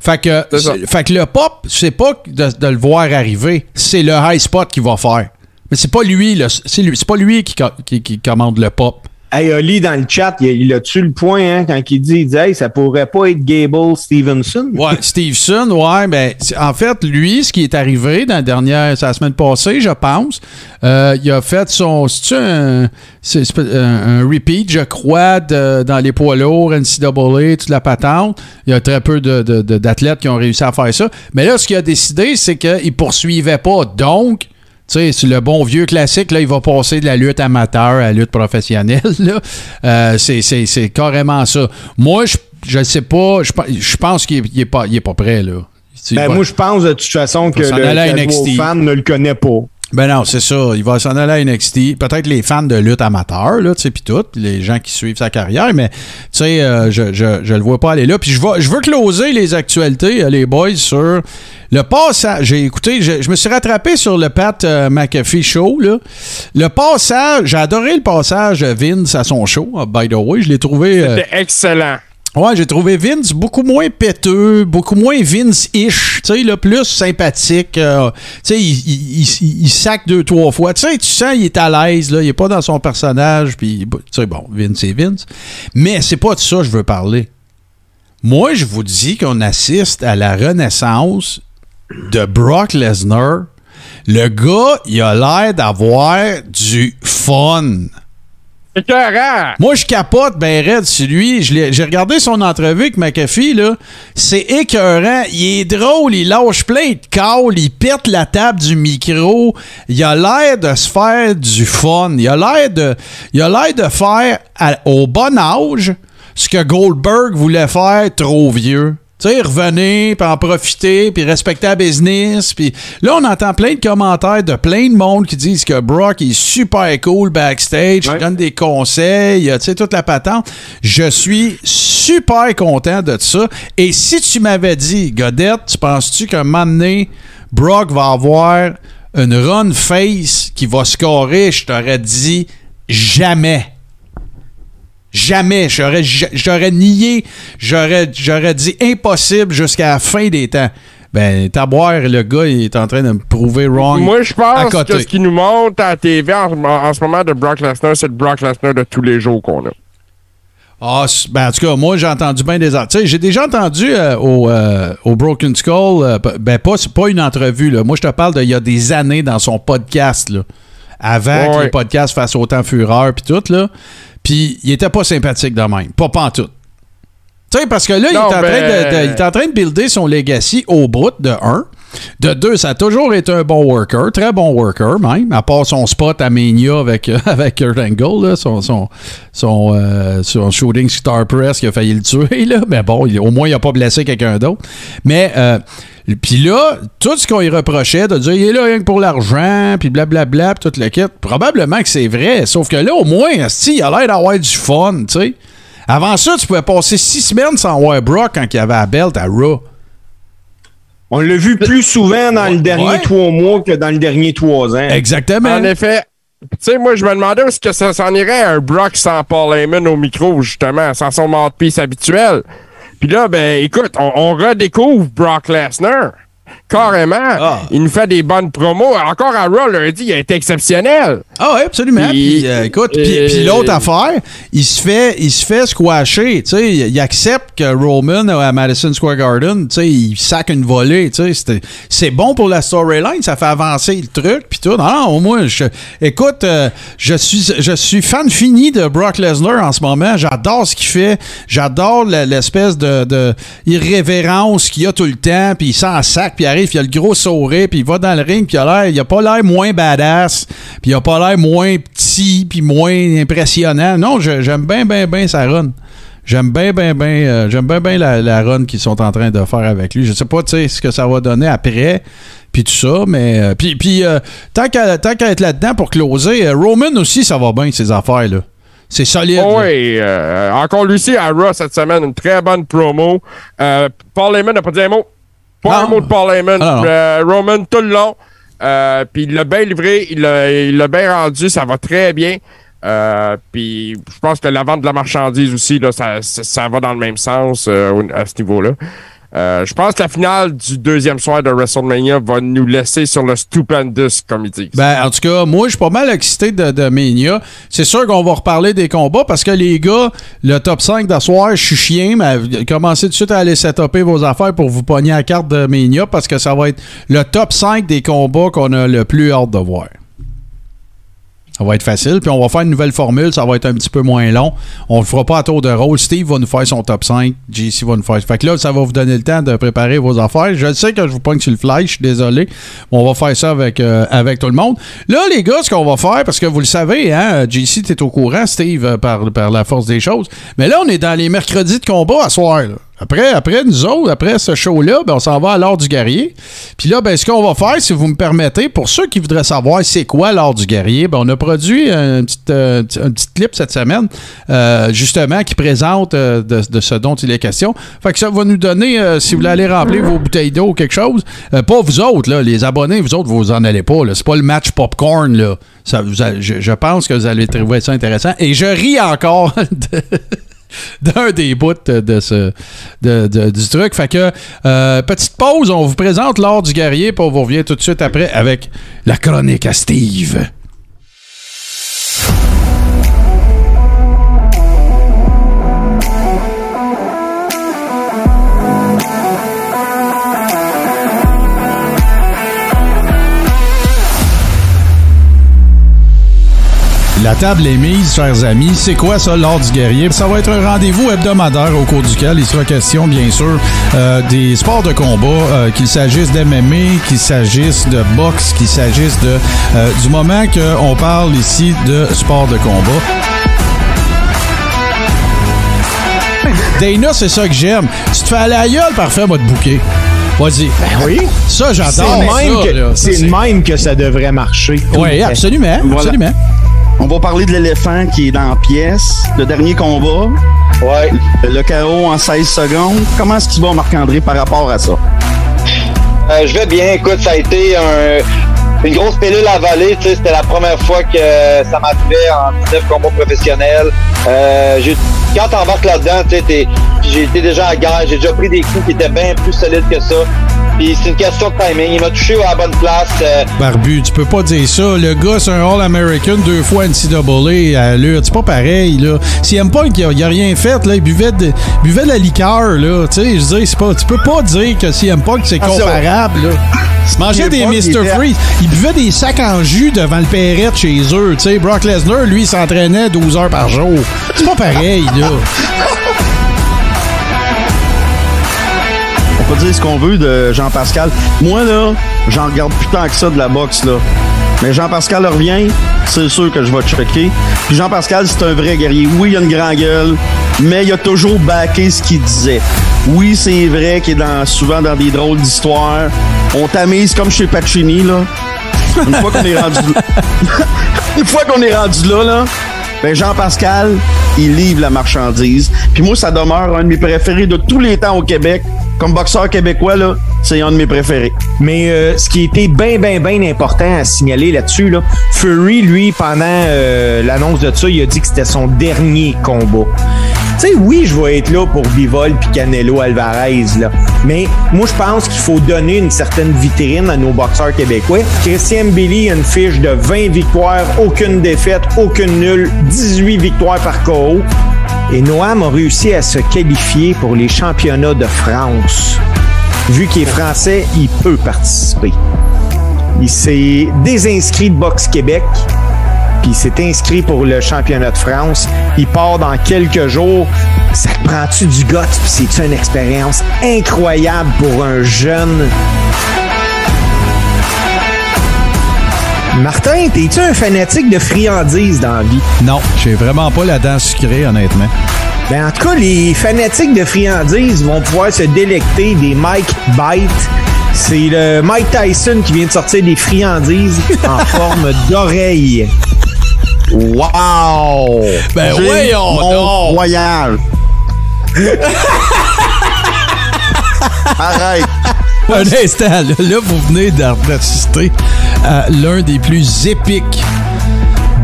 Fait que, fait que le pop, c'est pas de, de le voir arriver, c'est le high spot qu'il va faire. Mais c'est pas lui, c'est lui, c'est pas lui qui, co- qui- qui commande le pop. Hey, Oli, dans le chat, il, il a-tu le point, hein, quand il dit, il dit, hey, ça pourrait pas être Gable Stevenson? Ouais, *laughs* Stevenson, ouais, ben, c'est- en fait, lui, ce qui est arrivé dans la dernière, la semaine passée, je pense, euh, il a fait son, c'est un, un, repeat, je crois, de- dans les poids lourds, NCAA, toute la patente. Il y a très peu de- de- de- d'athlètes qui ont réussi à faire ça. Mais là, ce qu'il a décidé, c'est qu'il poursuivait pas. Donc, tu sais, c'est le bon vieux classique, là, il va passer de la lutte amateur à la lutte professionnelle. Là. Euh, c'est, c'est- c'est carrément ça. Moi, je je sais pas, je, je pense qu'il est, il est pas, il est pas prêt. Là. Ben, moi, je pense de toute façon que le NXT. fan ne le connaît pas. Ben non, c'est ça. Il va s'en aller à NXT. Peut-être les fans de lutte amateur, là, tu sais, puis tout, les gens qui suivent sa carrière, mais tu sais, euh, je, je, je le vois pas aller là. Puis je, je veux closer les actualités, euh, les boys, sur le passage. J'ai écouté, je, je me suis rattrapé sur le Pat euh, McAfee show, là. Le passage, j'ai adoré le passage de Vince à son show, by the way. Je l'ai trouvé. euh, C'était excellent. Ouais, j'ai trouvé Vince beaucoup moins péteux, beaucoup moins Vince-ish, tu sais, là, plus sympathique. euh, tu sais, il, il, il- il sac deux, trois fois. Tu sais, tu sens qu'il est à l'aise, là, il est pas dans son personnage, puis, tu sais, bon, Vince, c'est Vince. Mais c'est pas de ça que je veux parler. Moi, je vous dis qu'on assiste à la renaissance de Brock Lesnar. Le gars, il a l'air d'avoir du fun. Écœurant. Moi, je capote ben raide sur lui. J'ai regardé son entrevue avec McAfee, là. C'est écœurant. Il est drôle, il lâche plein de calls, il pète la table du micro. Il a l'air de se faire du fun. Il a l'air de, il a l'air de faire au bon âge ce que Goldberg voulait faire trop vieux. Tu sais, revenir, puis en profiter, puis respecter la business. Puis là, on entend plein de commentaires de plein de monde qui disent que Brock est super cool backstage, Ouais. il donne des conseils, tu sais, toute la patente. Je suis super content de ça. Et si tu m'avais dit, Godette, tu penses-tu qu'un moment donné, Brock va avoir une run face qui va scorer? Je t'aurais dit jamais. Jamais. J'aurais, j'aurais nié. J'aurais, j'aurais dit impossible jusqu'à la fin des temps. Ben, Taboire, le gars, il est en train de me prouver wrong. Moi, je pense que ce qui nous montre à la TV en, en ce moment de Brock Lesnar, c'est le Brock Lesnar de tous les jours qu'on a. Ah, ben, en tout cas, moi, j'ai entendu bien des. Tu sais, j'ai déjà entendu euh, au, euh, au Broken Skull, euh, ben, pas, c'est pas une entrevue, là. Moi, je te parle d'il y a des années dans son podcast, là. Avant que le podcast fasse autant fureur, puis tout, là. Puis, il était pas sympathique de même. Pas pantoute. Tu sais, parce que là, il, est en train de, de- il est en train de builder son legacy au bout de 1. De deux, ça a toujours été un bon worker, très bon worker même, à part son spot à Mania avec, *laughs* avec Kurt Angle, son, son, euh, son shooting star press qui a failli le tuer. Là. Mais bon, au moins, il n'a pas blessé quelqu'un d'autre. Mais, euh, puis là, tout ce qu'on lui reprochait, de dire il est là rien que pour l'argent, puis blablabla, puis tout le kit, probablement que c'est vrai. Sauf que là, au moins, asti, il a l'air d'avoir du fun, tu sais. Avant ça, tu pouvais passer six semaines sans voir Brock quand il y avait la belt à Raw. On l'a vu plus souvent dans le dernier Ouais. trois mois que dans le dernier trois ans. Exactement. En effet. Tu sais, moi, je me demandais où est-ce que ça s'en irait un Brock sans Paul Heyman au micro, justement, sans son mouthpiece habituel. Puis là, ben, écoute, on, on redécouvre Brock Lesnar. Carrément. Ah. Il nous fait des bonnes promos. Encore à Raw, lundi, il a été exceptionnel. Ah oui, absolument. Puis- Puis, euh, écoute, puis, euh, puis l'autre affaire, il se fait, il se fait squasher. Tu sais, il, accepte que Roman euh, à Madison Square Garden, tu sais, il sac une volée. Tu sais, c'était- c'est bon pour la storyline, ça fait avancer le truc, puis tout. Non, non, au moins, je, écoute, je suis, je suis fan fini de Brock Lesnar en ce moment. J'adore ce qu'il fait. J'adore l'espèce de, de irrévérence qu'il a tout le temps, puis il s'en sac, puis il arrive, puis il a le gros sourire, puis il va dans le ring, puis il a l'air, il a pas l'air moins badass, puis il a pas l'air moins petit, puis moins impressionnant. Non, j'aime bien, bien, bien sa run. J'aime bien, bien, bien, euh, j'aime bien, bien la, la run qu'ils sont en train de faire avec lui. Je sais pas, tu sais, ce que ça va donner après, puis tout ça, mais euh, puis, puis euh, tant qu'à tant qu'à être là-dedans pour closer, Roman aussi, ça va bien ses affaires là. C'est solide. là. oui, encore Lucie à Raw cette semaine, une très bonne promo. Paul Heyman n'a pas dit un mot. Pas un mot de Paul Heyman. Ah. Euh, Roman tout le long. Euh, puis il l'a bien livré, il l'a bien rendu, ça va très bien. Euh, puis je pense que la vente de la marchandise aussi, là, ça, ça, ça va dans le même sens euh, à ce niveau-là. Euh, je pense que la finale du deuxième soir de WrestleMania va nous laisser sur le stupendous, comme ils disent. Ben, en tout cas, moi, je suis pas mal excité de, de Mania. C'est sûr qu'on va reparler des combats parce que les gars, le top 5 d'asseoir, je suis chien, mais commencez tout de suite à aller setuper vos affaires pour vous pogner la carte de Mania parce que ça va être le top 5 des combats qu'on a le plus hâte de voir. Ça va être facile, puis on va faire une nouvelle formule, ça va être un petit peu moins long. On le fera pas à tour de rôle. Steve va nous faire son top 5, JC va nous faire. Fait que là, ça va vous donner le temps de préparer vos affaires. Je sais que je vous pogne sur le fly, je suis désolé. On va faire ça avec, euh, avec tout le monde. Là, les gars, ce qu'on va faire, parce que vous le savez, hein, JC, t'es au courant, Steve, euh, par, par la force des choses. Mais là, on est dans les mercredis de combat à soir. là. Après, après nous autres, après ce show-là, ben, on s'en va à l'art du guerrier. Puis là, ben, ce qu'on va faire, si vous me permettez, pour ceux qui voudraient savoir c'est quoi l'art du guerrier, ben, on a produit un petit, euh, clip cette semaine, euh, justement, qui présente euh, de, ce dont il est question. Fait que ça va nous donner, si vous voulez aller remplir vos bouteilles d'eau ou quelque chose, pas vous autres, là, les abonnés, vous autres, vous en allez pas. C'est pas le match popcorn. Là. Je, je pense que vous allez trouver ça intéressant. Et je ris encore *laughs* de *laughs* d'un des bouts de ce, de- du truc. Fait que, euh, petite pause, on vous présente l'art du guerrier, puis on vous revient tout de suite après avec la chronique à Steve. La table est mise, chers amis. C'est quoi ça, l'art du guerrier? Ça va être un rendez-vous hebdomadaire au cours duquel il sera question, bien sûr, euh, des sports de combat, euh, qu'il s'agisse d'MMA, qu'il s'agisse de boxe, qu'il s'agisse de euh, du moment qu'on parle ici de sport de combat. Dana, c'est ça que j'aime. Tu te fais aller à la gueule, parfait, moi te bouquer. Vas-y. Oui. Ça, j'adore. le même, ça, que- là. Ça, c'est le même que ça devrait marcher. Oui, absolument. Voilà. Absolument. On va parler de l'éléphant qui est dans la pièce, le dernier combat, Ouais. le KO en 16 secondes. Comment est-ce que tu vas, Marc-André, par rapport à ça? Euh, je vais bien. Écoute, ça a été un- une grosse pilule à avaler. Tu sais, C'était la première fois que ça m'arrivait en 19 combats professionnels. Euh, quand t'embarques là-dedans, tu sais, t'es- j'ai été déjà à guerre. J'ai déjà pris des coups qui étaient bien plus solides que ça. Puis c'est une question de timing. Il m'a touché à la bonne place. Euh, Barbu, tu peux pas dire ça. Le gars, c'est un All-American, deux fois NCAA à l'heure. C'est pas pareil, là. S'il aime pas qu'il a, il a rien fait, là, il buvait de, buvait de la liqueur, là. Tu sais, je veux dire, c'est pas, tu peux pas dire que s'il aime pas que c'est Ah, comparable, là. Il mangeait des Mr. Freeze. Il buvait des sacs en jus devant le perrette chez eux. Tu sais, Brock Lesnar, lui, il s'entraînait 12 heures par jour. C'est pas pareil, là. *laughs* peut ce qu'on veut de Jean-Pascal. Moi, là, j'en regarde plus tant que ça de la boxe, là. Mais Jean-Pascal revient, c'est sûr que je vais checker. Puis Jean-Pascal, c'est un vrai guerrier. Oui, il a une grande gueule, mais il a toujours backé ce qu'il disait. Oui, c'est vrai qu'il est souvent dans des drôles d'histoires. On tamise comme chez Pacini, là. Une fois qu'on est rendu là, *laughs* une fois qu'on est rendu là, là, ben Jean-Pascal, il livre la marchandise. Puis moi, ça demeure un de mes préférés de tous les temps au Québec. Comme boxeur québécois, là, c'est un de mes préférés. Mais euh, ce qui était bien, bien, bien important à signaler là-dessus, là, Fury, lui, pendant euh, l'annonce de ça, il a dit que c'était son dernier combat. Oui, je vais être là pour Bivol puis Canelo Alvarez. Mais moi, je pense qu'il faut donner une certaine vitrine à nos boxeurs québécois. Christian Billy a une fiche de 20 victoires, aucune défaite, aucune nulle, 18 victoires par KO. Et Noam a réussi à se qualifier pour les championnats de France. Vu qu'il est français, il peut participer. Il s'est désinscrit de Boxe Québec, puis il s'est inscrit pour le championnat de France. Il part dans quelques jours. Ça te prend-tu du goût, puis c'est une expérience incroyable pour un jeune? Martin, t'es-tu un fanatique de friandises dans la vie? Non, j'ai vraiment pas la dent sucrée, honnêtement. Ben, en tout cas, les fanatiques de friandises vont pouvoir se délecter des Mike Bite. C'est le Mike Tyson qui vient de sortir des friandises en *laughs* forme d'oreille. Wow! Ben voyons mon donc. voyage. *laughs* Arrête. Un instant, là, là, vous venez d'assister à l'un des plus épiques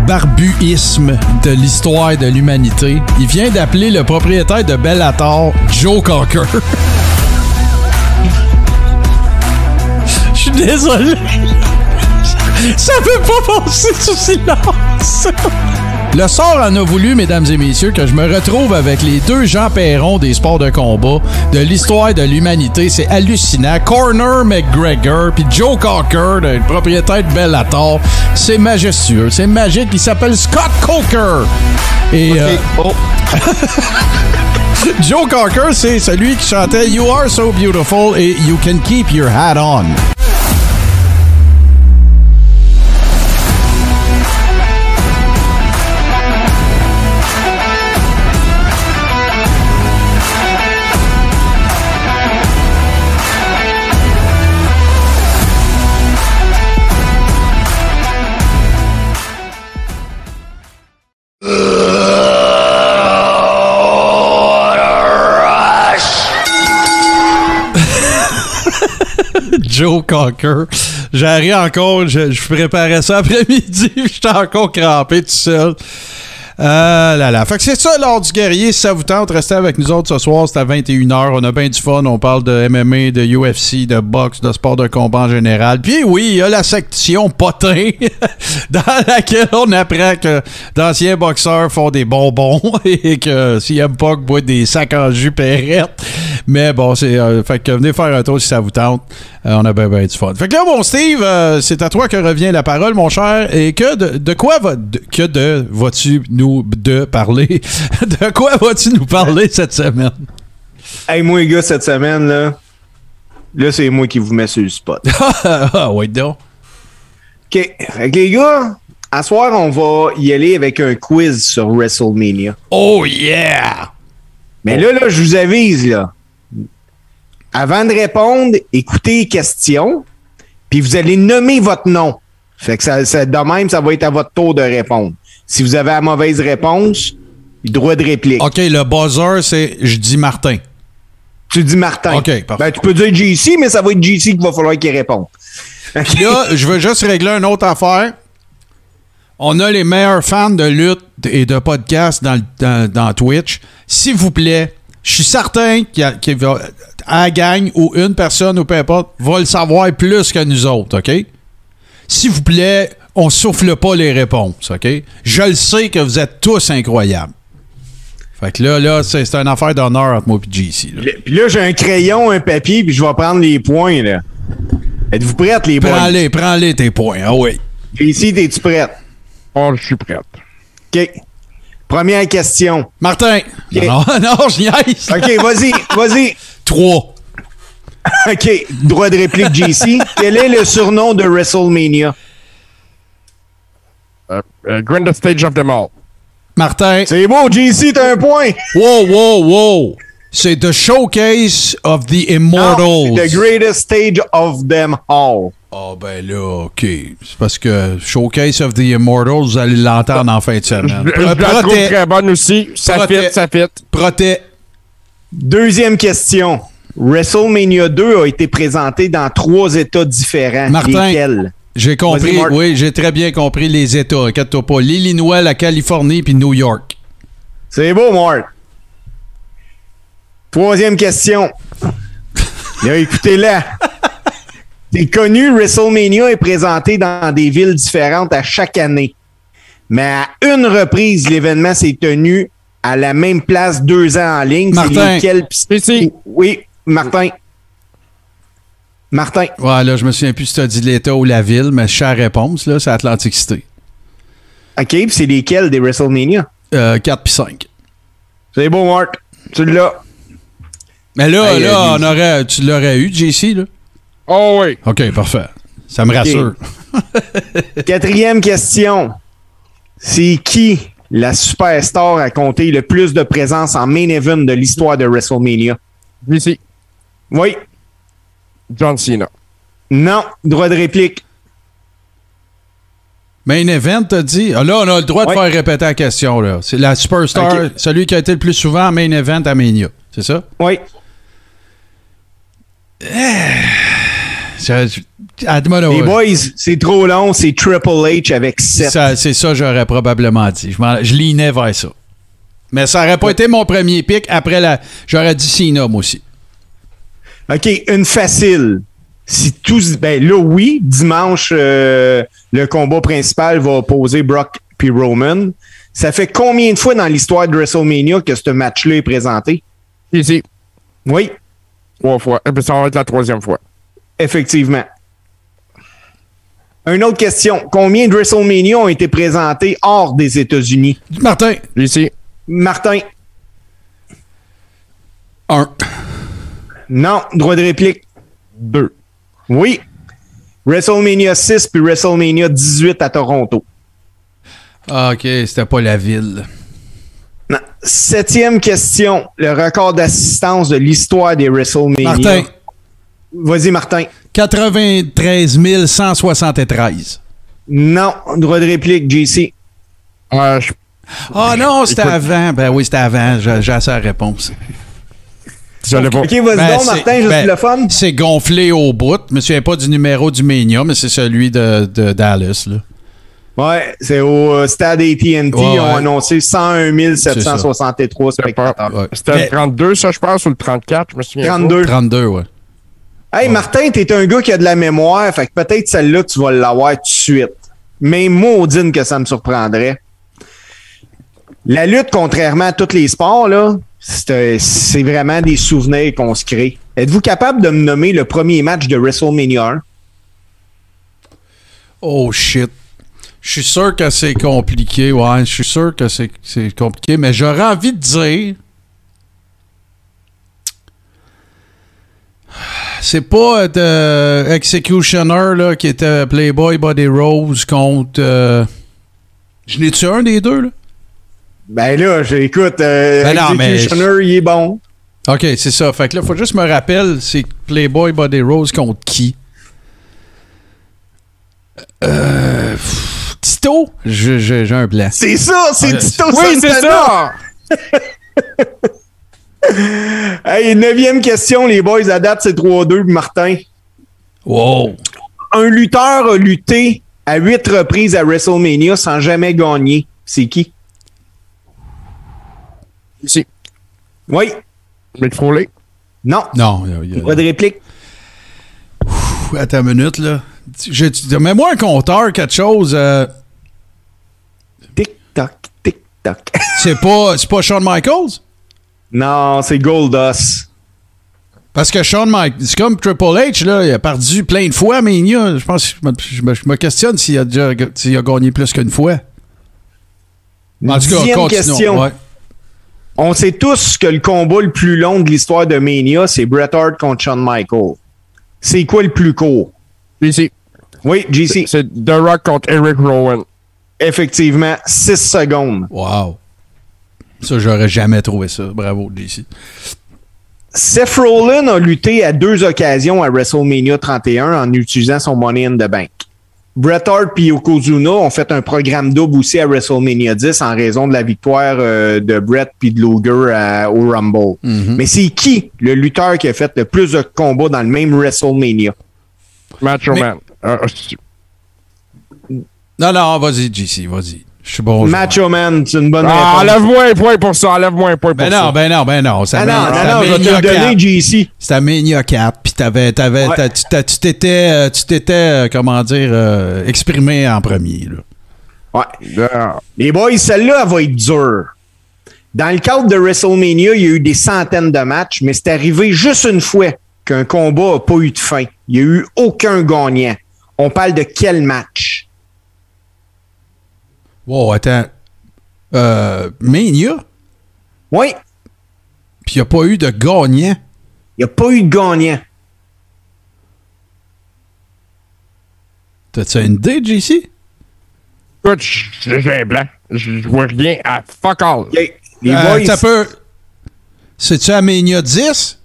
barbuismes de l'histoire de l'humanité. Il vient d'appeler le propriétaire de Bellator Joe Cocker. *laughs* Je suis désolé. Ça peut pas passer sous silence. Le sort en a voulu, mesdames et messieurs, que je me retrouve avec les deux Jean Perron des sports de combat de l'histoire de l'humanité. C'est hallucinant. Corner McGregor, puis Joe Cocker, le propriétaire de Bellator. C'est majestueux, c'est magique. Il s'appelle Scott Coker. Et euh, Oh. *laughs* Joe Cocker, c'est celui qui chantait You Are So Beautiful et You Can Keep Your Hat On. Joe Cocker. J'arrive encore, je, je préparais ça *laughs* après-midi, puis j'étais encore crampé tout seul. Euh, là, là. Fait que c'est ça, l'ordre du guerrier. Si ça vous tente, restez avec nous autres ce soir. C'est à 21h. On a bien du fun. On parle de MMA, de UFC, de boxe, de sport de combat en général. Puis oui, il y a la section potin *laughs* dans laquelle on apprend que d'anciens boxeurs font des bonbons *laughs* et que CM Punk boit des sacs en jus perrette. Mais bon, c'est. euh, fait que venez faire un tour si ça vous tente. Euh, on a bien, bien du fun. Fait que là, mon Steve, euh, c'est à toi que revient la parole, mon cher. Et que de, de quoi va, de- que de vas-tu nous de parler? *laughs* de quoi vas-tu nous parler cette semaine? Hey, moi, les gars, cette semaine, là, là, c'est moi qui vous mets sur le spot. *laughs* ah, ouais, donc. OK. Fait que les gars, à soir, on va y aller avec un quiz sur WrestleMania. Oh yeah! Mais là, là, je vous avise, là. Avant de répondre, écoutez les questions, puis vous allez nommer votre nom. Fait que ça, ça- de même, ça va être à votre tour de répondre. Si vous avez la mauvaise réponse, droit de réplique. OK, le buzzer, c'est je dis Martin. Tu dis Martin. OK, parfait. Ben, tu peux dire JC, mais ça va être JC qu'il va falloir qu'il réponde. Puis là, *laughs* je veux juste régler une autre affaire. On a les meilleurs fans de lutte et de podcast dans, le- dans, dans Twitch. S'il vous plaît, je suis certain qu'il y a, qu'il va, à la gang ou une personne ou peu importe va le savoir plus que nous autres, OK? S'il vous plaît, on souffle pas les réponses, OK? Je le sais que vous êtes tous incroyables. Fait que là, là, c'est c'est une affaire d'honneur entre moi et JC. là. Puis là, j'ai un crayon, un papier, puis je vais prendre les points, là. Êtes-vous prêtes, les boys? Prends-les, prends-les tes points. Ah oui. JC, t'es-tu prête? Oh, je suis prête. OK. Première question. Martin. OK. Non, *laughs* non, je niaise. OK, vas-y, vas-y. Trois. *laughs* OK, droit de réplique, JC. Quel est le surnom de WrestleMania? Uh, uh, grandest stage of them all. Martin. C'est beau, JC, t'as un point. Wow, wow, wow. C'est The Showcase of the Non, Immortals. c'est the greatest stage of them all. Ah, ben là, OK. C'est parce que Showcase of the Immortals, vous allez l'entendre en fin de semaine. Je, je la trouve Proté. très bonne aussi. Ça fit, ça fit. Proté. Deuxième question. WrestleMania 2 a été présenté dans trois États différents. Martin. Lesquels? J'ai compris, oui, j'ai très bien compris les États. Inquiète-toi pas. L'Illinois, la Californie, puis New York. C'est beau, Mark. Troisième question. *laughs* Là, écoutez-la. C'est connu, WrestleMania est présenté dans des villes différentes à chaque année. Mais à une reprise, l'événement s'est tenu à la même place deux ans en ligne. C'est Martin. lesquels? Ici. Oui, Martin. Martin. Ouais, là, je me souviens plus si tu as dit l'État ou la ville, mais chère réponse, là, c'est Atlantic City. OK, puis c'est lesquels des WrestleMania? Euh, 4 puis 5. C'est beau, Mark. Tu l'as. Mais là, Hey, là, euh, on aurait, tu l'aurais eu, JC, là? Oh oui. OK, parfait. Ça me rassure. *laughs* Quatrième question. C'est qui la superstar à compter le plus de présence en main event de l'histoire de WrestleMania? Ici. Oui. John Cena. Non. Droit de réplique. Main event, t'as dit? Ah, là, on a le droit de Ouais. faire répéter la question. là. C'est la superstar, celui qui a été le plus souvent en main event à Mania. C'est ça? Oui. Admon, Les boys, c'est trop long, c'est Triple H avec 7. Ça, c'est ça, j'aurais probablement dit. Je, je linais vers ça. Mais ça aurait pas été mon premier pic. Après, la, j'aurais dit Cena, moi aussi. OK, une facile. Si tous. Ben là, oui, dimanche, euh, le combat principal va opposer Brock puis Roman. Ça fait combien de fois dans l'histoire de WrestleMania que ce match-là est présenté? Ici, Oui, trois fois. Et puis ça va être la troisième fois. Effectivement. Une autre question. Combien de WrestleMania ont été présentés hors des États-Unis? Martin. Ici, Martin? Un. Non. Droit de réplique? deux. Oui. WrestleMania 6 puis WrestleMania 18 à Toronto. Ah, OK, c'était pas la ville. Non. Septième question. Le record d'assistance de l'histoire des WrestleMania. Martin. Vas-y, Martin. 93 173. Non. Droit de réplique, JC. Euh, je- Ah non, c'était avant. Ben oui, c'était avant. J'ai j'ai assez la réponse. pas. OK, vas-y Ben, donc, c'est- Martin, juste ben, le fun. C'est gonflé au bout. Je me souviens pas du numéro du Mania, mais c'est celui de, de Dallas. Là. Ouais, c'est au euh, stade AT&T. Ouais, Ils ont ouais. annoncé 101 763 C'était pas- spectateurs. Ouais. C'était le 32, ça, je pense, ou le 34, je me souviens. 32. 32, ouais. Hey, Martin, t'es un gars qui a de la mémoire, fait que peut-être celle-là, tu vas l'avoir tout de suite. Mais maudine que ça me surprendrait. La lutte, contrairement à tous les sports, là, c'est euh, vraiment des souvenirs qu'on se crée. Êtes-vous capable de me nommer le premier match de WrestleMania 1? Oh shit. Je suis sûr que c'est compliqué, ouais. Je suis sûr que c'est compliqué, mais j'aurais envie de dire. C'est pas euh, de Executioner là, qui était Playboy Body Rose contre. euh, Je n'ai-tu un des deux, là? Ben là, j'écoute, euh, Ben non, mais- Executioner, il est bon. Ok, c'est ça. Fait que là, faut juste me rappeler, c'est Playboy Body Rose contre qui? Euh. pff, Tito? J'ai un blanc. C'est ça, c'est Ouais. Tito Oui, c'est ça! *laughs* *laughs* Hey, neuvième question, les boys, à date, c'est 3-2, Martin. Wow! Un lutteur a lutté à huit reprises à WrestleMania sans jamais gagner. C'est qui? Ici. Oui. Mick Foley. Non. Non, il y a- Pas de réplique. Pff, Attends une minute, là. Mets-moi un compteur, quelque chose. euh, Tic-toc, tic-toc. c'est pas, c'est pas Shawn Michaels? Non, c'est Goldust. Parce que Shawn Michaels, c'est comme Triple H, là, il a perdu plein de fois, mais il y a, je pense, je me, je me- je me questionne s'il a déjà s'il a gagné plus qu'une fois. En tout cas, question. Ouais. On sait tous que le combat le plus long de l'histoire de Mania, c'est Bret Hart contre Shawn Michaels. C'est quoi le plus court? Ici. Oui, JC. C'est The Rock contre Eric Rowan. Effectivement, 6 secondes. Wow. Ça, j'aurais jamais trouvé ça. Bravo, JC. Seth Rollins a lutté à deux occasions à WrestleMania 31 en utilisant son Money in the Bank. Bret Hart et Yokozuna ont fait un programme double aussi à WrestleMania 10 en raison de la victoire euh, de Bret puis de Luger à- au Rumble. Mais c'est qui le lutteur qui a fait le plus de combats dans le même WrestleMania? Macho Mais- Man. Euh, c'est- Non, non, vas-y, JC, vas-y. Je suis bon. Macho Man, c'est une bonne Ah, réponse. enlève-moi un point pour ça. Enlève-moi un point pour Ben ça. non, ben non, ben non. Ça Ah non, ça non, non, je vais te le donner, 4. JC. C'était à Mania 4, puis t'avais, t'avais, Ouais. tu t'étais, euh, tu t'étais, euh, comment dire, euh, exprimé en premier. Là. Ouais. Ah. Les boys, celle-là, elle va être dure. Dans le cadre de WrestleMania, il y a eu des centaines de matchs, mais c'est arrivé juste une fois qu'un combat n'a pas eu de fin. Il n'y a eu aucun gagnant. On parle de quel match? Wow, attends. Euh, Mania, Oui, puis il n'y a pas eu de gagnant? il n'y a pas eu de gagnant. T'as-tu une idée, JC? Écoute, j'ai un blanc. Je vois rien à fuck all. OK. Les Euh, boys, ça peut... C'est-tu à Mania 10?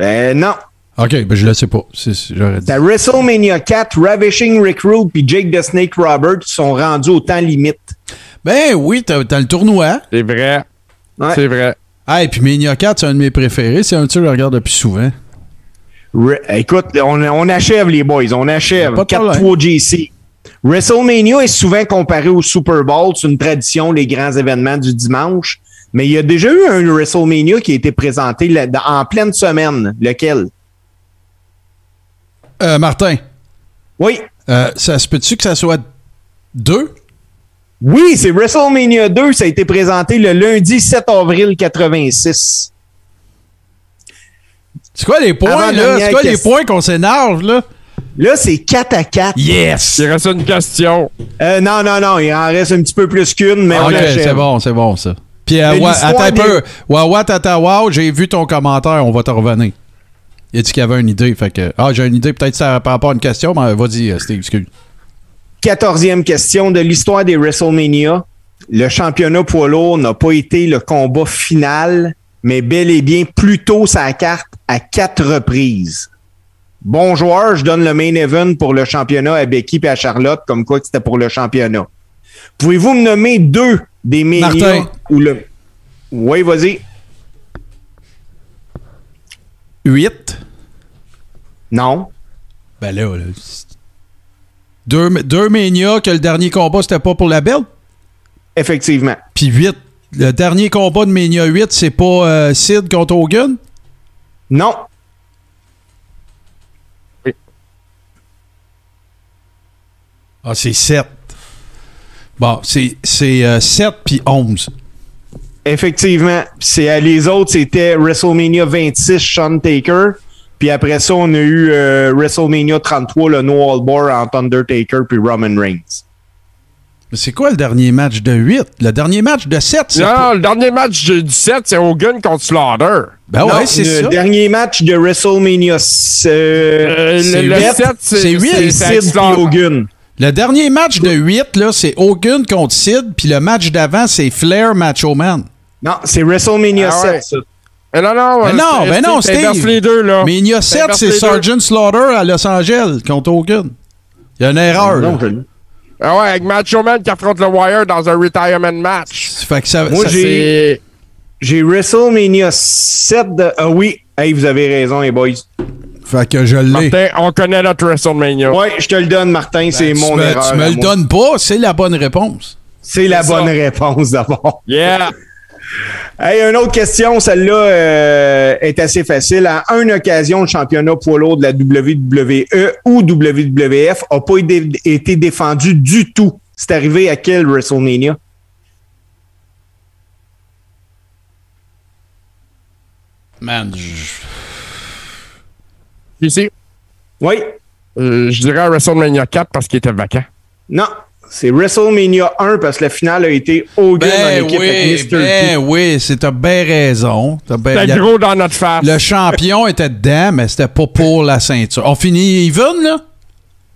euh, non. OK, ben je le sais pas. C'est- c'est- J'aurais dit. WrestleMania 4, Ravishing Rick Rude puis Jake the Snake Roberts sont rendus au temps limite. Ben oui, t'as t'as le tournoi. C'est vrai. Ouais. C'est vrai. Ah, et puis Mania 4, c'est un de mes préférés. C'est un que je regarde depuis souvent. Re- Écoute, on, on achève les boys, on achève. Pas de 4-3 JC. WrestleMania est souvent comparé au Super Bowl, c'est une tradition, les grands événements du dimanche. Mais il y a déjà eu un WrestleMania qui a été présenté en pleine semaine. Lequel? Euh, Martin, Oui. euh, ça se peut-tu que ça soit deux? Oui, c'est WrestleMania 2. Ça a été présenté le lundi 7 avril 86. C'est quoi les points, là? C'est quoi les points qu'on s'énerve, là? Là, c'est 4 à 4. Yes! Il reste une question. Euh, non, non, non, il en reste un petit peu plus qu'une, mais on ok, l'achève. c'est bon, c'est bon, ça. Puis, euh, attends un des- peu. Wawa Tata Wow, j'ai vu ton commentaire, on va te revenir. Il a dit qu'il y avait une idée, fait que... Ah, j'ai une idée, peut-être ça par rapport à une question, mais vas-y, euh, Steve, excuse. 14e question de l'histoire des WrestleMania. Le championnat poids lourd n'a pas été le combat final, mais bel et bien plus tôt sa carte à quatre reprises. Bon joueur, je donne le main event pour le championnat à Becky et à Charlotte, comme quoi c'était pour le championnat. Pouvez-vous me nommer deux des Mania où le... Oui, vas-y. 8. Non. Ben là, là, deux, deux Mania que le dernier combat, c'était pas pour la belle. Effectivement. Puis 8. Le dernier combat de Mania 8, c'est pas euh, Sid contre Hogan? Non. Ah, c'est 7. Bon, c'est c'est, euh, 7 puis 11. Effectivement. C'est les autres, c'était WrestleMania 26, Sean Taker. Puis après ça, on a eu euh, WrestleMania 33, le No All Bar entre Undertaker puis Roman Reigns. Mais c'est quoi le dernier match de 8? Le dernier match de 7, c'est Non, pas- le dernier match du 7, c'est Hogan contre Slaughter. Ben Non, ouais, c'est le ça. dernier match de WrestleMania, c'est Euh, c'est le, le huit. 7, c'est C'est huit. c'est- c'est c'est Sid. Hogan. Le dernier match de 8, là, c'est Hogan contre Sid, puis le match d'avant, c'est Flair Macho Man. Non, c'est WrestleMania Ah ouais. 7, ça. Mais non, non, Mais non, mais non, Steve. les deux, là. Mais il y a 7, T'inverses c'est. Sergeant Slaughter à Los Angeles contre Hogan. Il y a une erreur. là. Non, Ah ouais, avec Macho Man qui affronte le Wire dans un retirement match. Fait que ça, Moi, j'ai- J'ai WrestleMania 7 de... Ah oui, hey, vous avez raison, les boys. fait que je l'ai. Martin, on connaît notre WrestleMania. Ouais, je te le donne, Martin, c'est Ben, Tu mon me- erreur. Tu me le donnes pas, c'est la bonne réponse. C'est la C'est bonne réponse d'abord. Yeah! Hey, une autre question, celle-là euh, est assez facile. À une occasion, le championnat poids lourd de la WWE ou WWF n'a pas été, été défendu du tout. C'est arrivé à quel WrestleMania? Man, je- Ici, Oui? euh, je dirais à WrestleMania 4 parce qu'il était vacant. Non. C'est WrestleMania 1 parce que la finale a été Hogan en Ben équipe oui, avec Mr. ben T. oui, c'est t'as bien raison. T'as ben- C'était gros dans notre face. le champion *laughs* était dedans, mais c'était pas pour la ceinture. On finit even, là?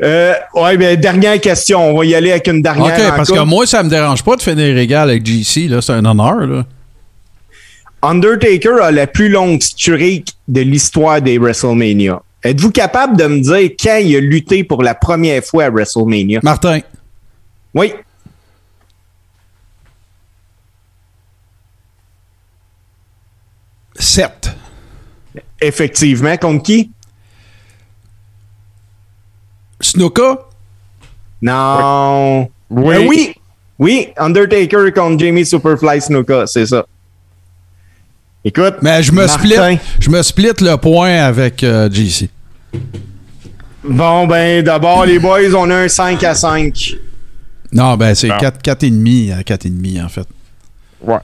Euh, ouais, ben, dernière question. On va y aller avec une dernière. OK, parce que moi, ça me dérange pas de finir égal avec GC, là. C'est un honneur, là. Undertaker a la plus longue streak de l'histoire des WrestleMania. Êtes-vous capable de me dire quand il a lutté pour la première fois à WrestleMania? Martin. Oui. Sept. Effectivement. Contre qui? Snuka? Non. Oui. Euh, oui. Oui. Undertaker contre Jamie Superfly Snuka. C'est ça. Écoute. Mais je me split. Je me split le point avec euh, GC. Bon, ben, d'abord, les boys, on a un 5 à 5. Non, ben c'est Ah. 4, 4,5 à 4,5 en fait. Ouais.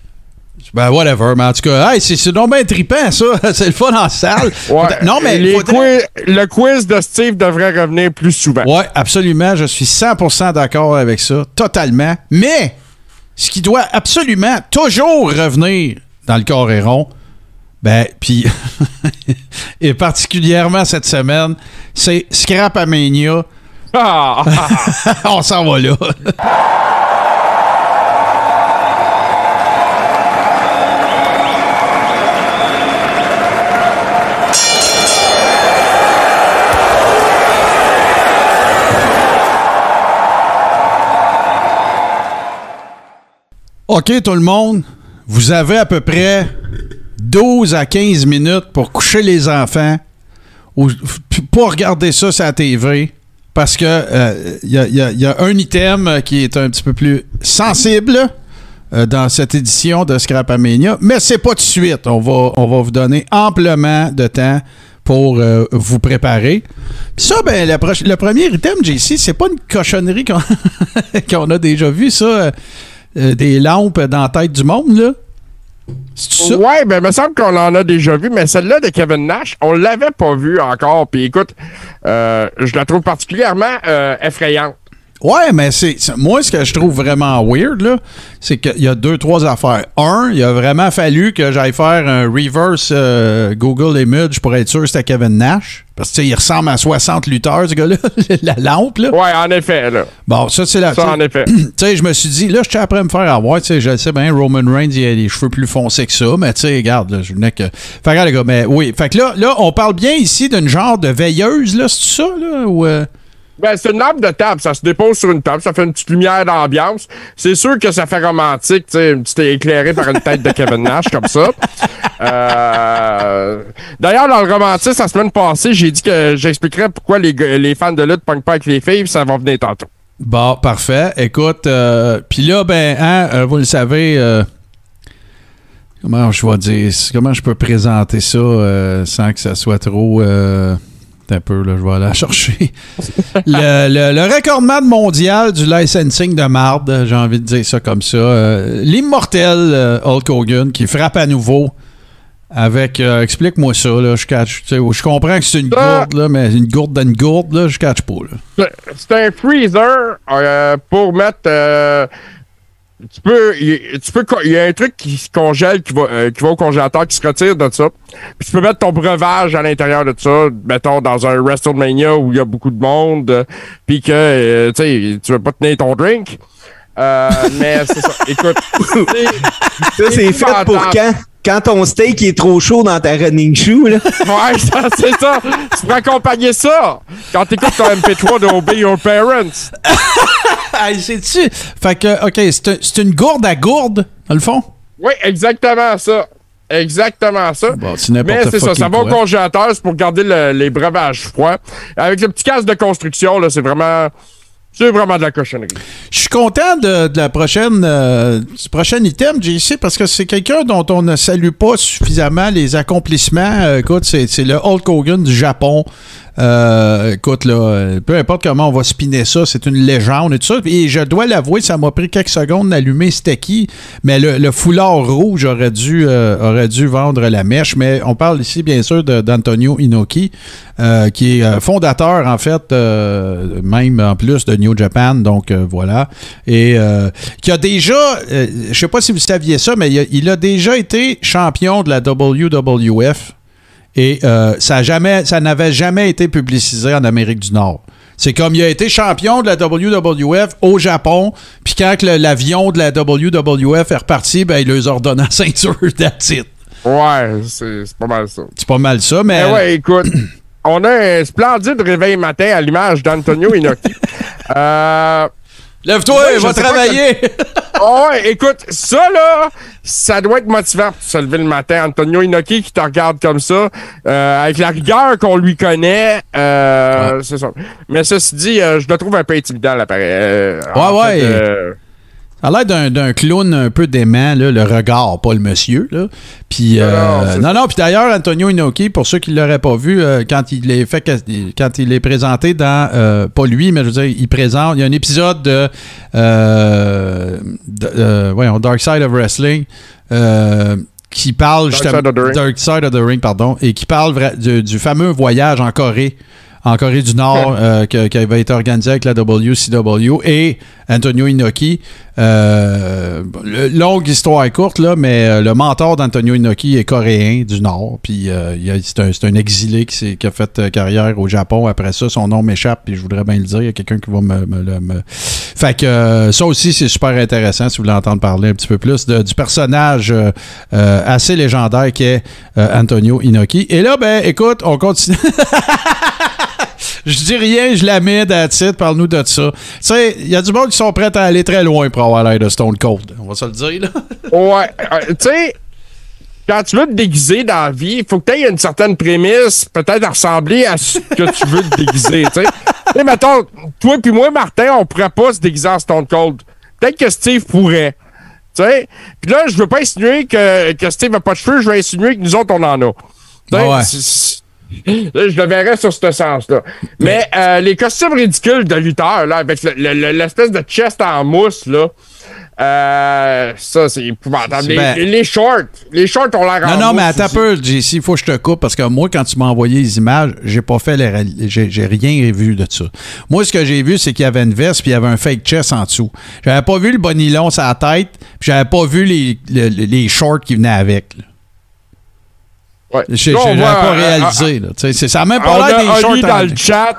Ben whatever, mais en tout cas, hey, c'est, c'est donc bien trippant ça. *laughs* c'est le fun en salle. Ouais. Non, mais Les faudrait- quiz- le quiz de Steve devrait revenir plus souvent. Ouais, absolument. Je suis 100% d'accord avec ça. Totalement. Mais, ce qui doit absolument toujours revenir dans le corps et rond, ben, puis, *laughs* et particulièrement cette semaine, c'est Scrap Mania. Ah! *laughs* On s'en va là. OK, tout le monde, vous avez à peu près 12 à 15 minutes pour coucher les enfants ou pas regarder ça sur la TV parce que euh, il y, a- il y a- un item qui est un petit peu plus sensible euh, dans cette édition de Scrapamania, mais c'est pas de suite. On va, on va vous donner amplement de temps pour euh, vous préparer. Ça, ben, le, premier item, JC, c'est pas une cochonnerie qu'on *laughs* a déjà vu, ça. euh, euh, des lampes dans la tête du monde, là. Ouais, ben, il me semble qu'on en a déjà vu, mais celle-là de Kevin Nash, on l'avait pas vue encore. Puis écoute, euh, je la trouve particulièrement euh, effrayante. Ouais, mais c'est moi ce que je trouve vraiment weird là, c'est qu'il y a deux trois affaires. Un, il a vraiment fallu que j'aille faire un reverse euh, Google Image pour être sûr que c'était Kevin Nash parce que il ressemble à 60 lutteurs ce gars-là, *laughs* la lampe là. Ouais, en effet, là. Bon, ça c'est la Ça, en effet. *clears throat* tu sais, je me suis dit, là, je suis après me faire avoir. Tu sais, je sais bien, Roman Reigns, il a les cheveux plus foncés que ça, mais tu sais, regarde, là, je venais que. Fait que, regarde, les gars, mais oui. Fait que là, là, on parle bien ici d'une genre de veilleuse, là, c'est ça, là? Ou, euh, Ben, c'est une lampe de table. Ça se dépose sur une table. Ça fait une petite lumière d'ambiance. C'est sûr que ça fait romantique, tu sais, petite éclairée par une tête de Kevin Nash comme ça. Euh, D'ailleurs, dans le romantisme, la semaine passée, j'ai dit que j'expliquerais pourquoi les, les fans de lutte pognent pas avec les filles. Ça va venir tantôt. Bon, parfait. Écoute, euh, puis là, ben, hein, euh, vous le savez, euh, comment je vais dire, comment je peux présenter ça sans que ça soit trop. Un peu, là, je vais aller la chercher. *laughs* le, le, le recordman mondial du licensing de marde, j'ai envie de dire ça comme ça. euh, L'immortel euh, Hulk Hogan qui frappe à nouveau. Avec, euh, explique-moi ça, là, je catch. tu sais, Je comprends que c'est une gourde, là, mais une gourde dans une gourde, là, je catch pas, là. C'est- C'est un freezer euh, pour mettre. Tu peux, il, tu peux, il y a un truc qui se congèle, qui va, euh, qui va au congélateur, qui se retire de ça. Puis tu peux mettre ton breuvage à l'intérieur de ça, mettons dans un WrestleMania où il y a beaucoup de monde, euh, puis que euh, tu sais, tu veux pas tenir ton drink. Euh, *laughs* mais c'est ça. Écoute, c'est- Ça, c'est fait pour quand? Quand ton steak est trop chaud dans ta running shoe, là. *laughs* Ouais, ça, c'est ça. Tu peux accompagner ça quand t'écoutes ton MP3 de Obey Your Parents. *laughs* Hey, c'est-tu? Fait que, OK, c'est un- c'est une gourde à gourde, dans le fond? Oui, exactement ça. Exactement ça. Bon, c'est n'importe Mais c'est ça, ça va au congélateur, c'est pour garder le- les breuvages froids. Avec le petit casque de construction, là, c'est vraiment. C'est vraiment de la cochonnerie. Je suis content de, la prochaine, euh, prochain item, JC, parce que c'est quelqu'un dont on ne salue pas suffisamment les accomplissements. Euh, écoute, c'est c'est le Hulk Hogan du Japon. Euh, écoute, là, euh, peu importe comment on va spinner ça, c'est une légende et tout ça. Et je dois l'avouer, ça m'a pris quelques secondes d'allumer c'était qui, mais le, foulard rouge aurait dû, euh, aurait dû vendre la mèche. Mais on parle ici, bien sûr, d'Antonio Inoki, qui est fondateur, en fait, même en plus de New Japan. Donc, voilà. Et qui a déjà, je sais pas si vous saviez ça, mais il a déjà été champion de la WWF. Et euh, ça a jamais, ça n'avait jamais été publicisé en Amérique du Nord. C'est comme il a été champion de la WWF au Japon, puis quand l'avion de la WWF est reparti, ben il leur a ordonné la ceinture, *laughs* it. Ouais, c'est c'est pas mal ça. C'est pas mal ça, mais... Eh ouais, écoute, *clears throat* on a un splendide réveil matin à l'image d'Antonio Inoki. *laughs* euh, Lève-toi, je va travailler! oh *laughs* ouais, écoute, ça là, ça doit être motivant pour se lever le matin. Antonio Inoki qui te regarde comme ça, euh, avec la rigueur qu'on lui connaît, euh, c'est ça. Mais ceci dit, euh, je le trouve un peu intimidant l'appareil. Euh, Ouais, fait, ouais. euh, a l'air d'un, clown un peu dément, là, le regard, pas le monsieur. Là. Puis, Non, euh, non, c'est- non, non, puis d'ailleurs, Antonio Inoki, pour ceux qui ne l'auraient pas vu, euh, quand il est fait quand il est présenté dans euh, pas lui, mais je veux dire, il présente. Il y a un épisode de, de voyons, Dark Side of Wrestling. qui parle Dark justement Side of the Ring. Dark Side of the Ring, pardon, et qui parle du, du fameux voyage en Corée, en Corée du Nord, *laughs* euh, que- qui avait été organisé avec la WCW et Antonio Inoki. Euh, longue histoire courte, là, mais euh, le mentor d'Antonio Inoki est coréen du Nord. Puis euh, c'est un, un exilé qui, qui a fait euh, carrière au Japon. Après ça, son nom m'échappe, puis je voudrais bien le dire. Il y a quelqu'un qui va me, me le. me- Fait que euh, ça aussi, c'est super intéressant si vous voulez entendre parler un petit peu plus de- du personnage euh, assez légendaire qui est euh, Antonio Inoki. Et là, ben, écoute, on continue. *laughs* Je dis rien, je la mets titre, parle-nous de ça. Tu sais, il y a du monde qui sont prêts à aller très loin pour avoir l'air de Stone Cold. On va se le dire, là. *laughs* Ouais. euh, tu sais, quand tu veux te déguiser dans la vie, il faut que tu aies une certaine prémisse, peut-être à ressembler à ce que tu veux te déguiser, *laughs* tu sais. Mettons, toi puis moi, Martin, on pourrait pas se déguiser en Stone Cold. Peut-être que Steve pourrait. Tu sais? Puis là, je veux pas insinuer que, que Steve n'a pas de cheveux, je veux insinuer que nous autres, on en a. Ah ouais. Là, je le verrais sur ce sens-là. Mais euh, les costumes ridicules de lutteurs, là, avec le- le- le- l'espèce de chest en mousse, là, euh, ça, c'est épouvantable. Les, Ben- les shorts, les shorts ont l'air en Non, non, mais attends un peu, JC, il faut que je te coupe parce que moi, quand tu m'as envoyé les images, j'ai pas fait les j'ai j'ai rien vu de ça. Moi, ce que j'ai vu, c'est qu'il y avait une veste puis il y avait un fake chest en dessous. J'avais pas vu le bonilon sur la tête, puis j'avais pas vu les, les, les shorts qui venaient avec. là. Ouais. J'avais voit, pas euh, réalisé. là. Tu sais, c'est- ça a même pas l'air des shorts. dans le chat.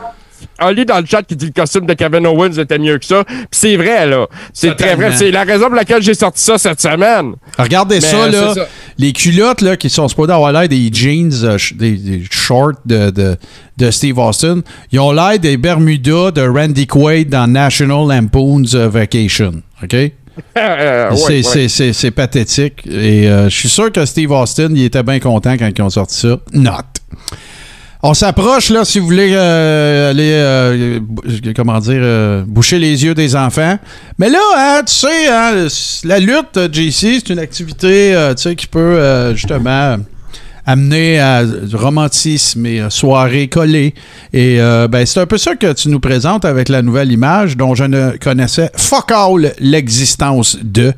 Oli dans le chat qui dit le costume de Kevin Owens était mieux que ça. Puis c'est vrai, là. C'est très vrai. C'est la raison pour laquelle j'ai sorti ça cette semaine. Regardez Mais, ça, euh, là. ça. Les culottes, là, qui sont supposées avoir l'air des jeans, euh, des, des shorts de, de, de Steve Austin, ils ont l'air des Bermudas de Randy Quaid dans National Lampoon's euh, Vacation. OK? Euh, ouais, c'est, ouais. pathétique. Et euh, je suis sûr que Steve Austin, il était bien content quand ils ont sorti ça. Not. On s'approche, là, si vous voulez euh, aller, euh, comment dire, euh, boucher les yeux des enfants. Mais là, hein, tu sais, hein, la lutte, JC, c'est une activité, tu sais, qui peut, justement, amener à du romantisme et soirée collée. Et euh, ben, c'est un peu ça que tu nous présentes avec la nouvelle image dont je ne connaissais fuck all l'existence de.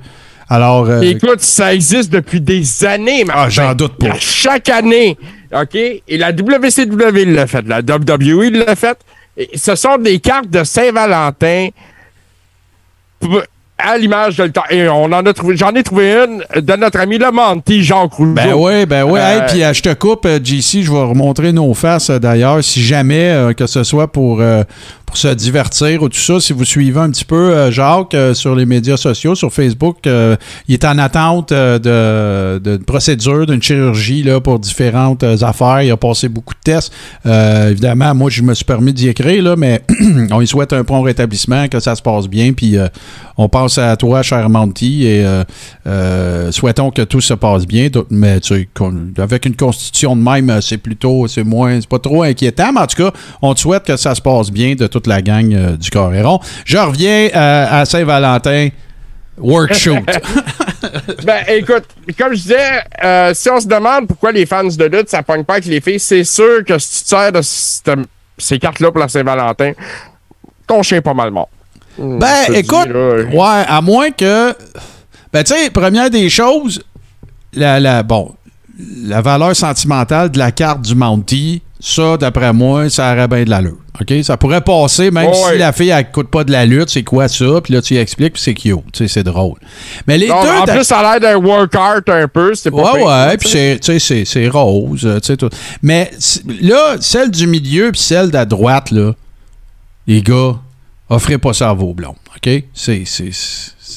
Alors, euh, Écoute, ça existe depuis des années, Martin. Ah, j'en doute pas. À chaque année, OK? Et la WCW l'a fait, la WWE l'a fait. Et ce sont des cartes de Saint-Valentin à l'image de le temps. Et on en a trouvé, j'en ai trouvé une de notre ami le Monty, Jean Rougeau. Ben oui, ben oui. Euh, Hey, puis euh, je te coupe, euh, JC, je vais remontrer nos faces euh, d'ailleurs, si jamais, euh, que ce soit pour, euh, pour se divertir ou tout ça, si vous suivez un petit peu euh, Jacques euh, sur les médias sociaux, sur Facebook, euh, il est en attente d'une procédure, d'une chirurgie là, pour différentes affaires. Il a passé beaucoup de tests. Évidemment, moi, je me suis permis d'y écrire, là, mais *clears throat* on lui souhaite un prompt rétablissement, que ça se passe bien, puis on pense à toi, cher Monty, et souhaitons que tout se passe bien. tout- Mais tu sais, avec une constitution de même, c'est plutôt, c'est moins, c'est pas trop inquiétant. Mais en tout cas, on te souhaite que ça se passe bien de toute la gang euh, du Coréron. Je reviens euh, à Saint-Valentin. Workshoot. *laughs* Ben, écoute, comme je disais, euh, si on se demande pourquoi les fans de lutte, ça pogne pas avec les filles, c'est sûr que si tu te sers de cette- ces cartes-là pour la Saint-Valentin, ton chien est pas mal mort. Ben, écoute, ouais, à moins que. Ben, tu sais, première des choses, la, la, bon, la valeur sentimentale de la carte du Mountie, ça, d'après moi, ça aurait bien de l'allure. OK? Ça pourrait passer, même si la fille, elle coûte pas de la lutte, c'est quoi ça? Puis là, tu y expliques, puis c'est cute. Tu sais, c'est drôle. Mais les non, deux. en plus, ça a l'air d'un workout un peu. C'est pas Ouais, ouais, puis c'est, tu sais, c'est, rose, euh, tu sais, tout. Mais là, celle du milieu puis celle de la droite, là, les gars, offrez pas ça à vos blonds, OK? C'est, tu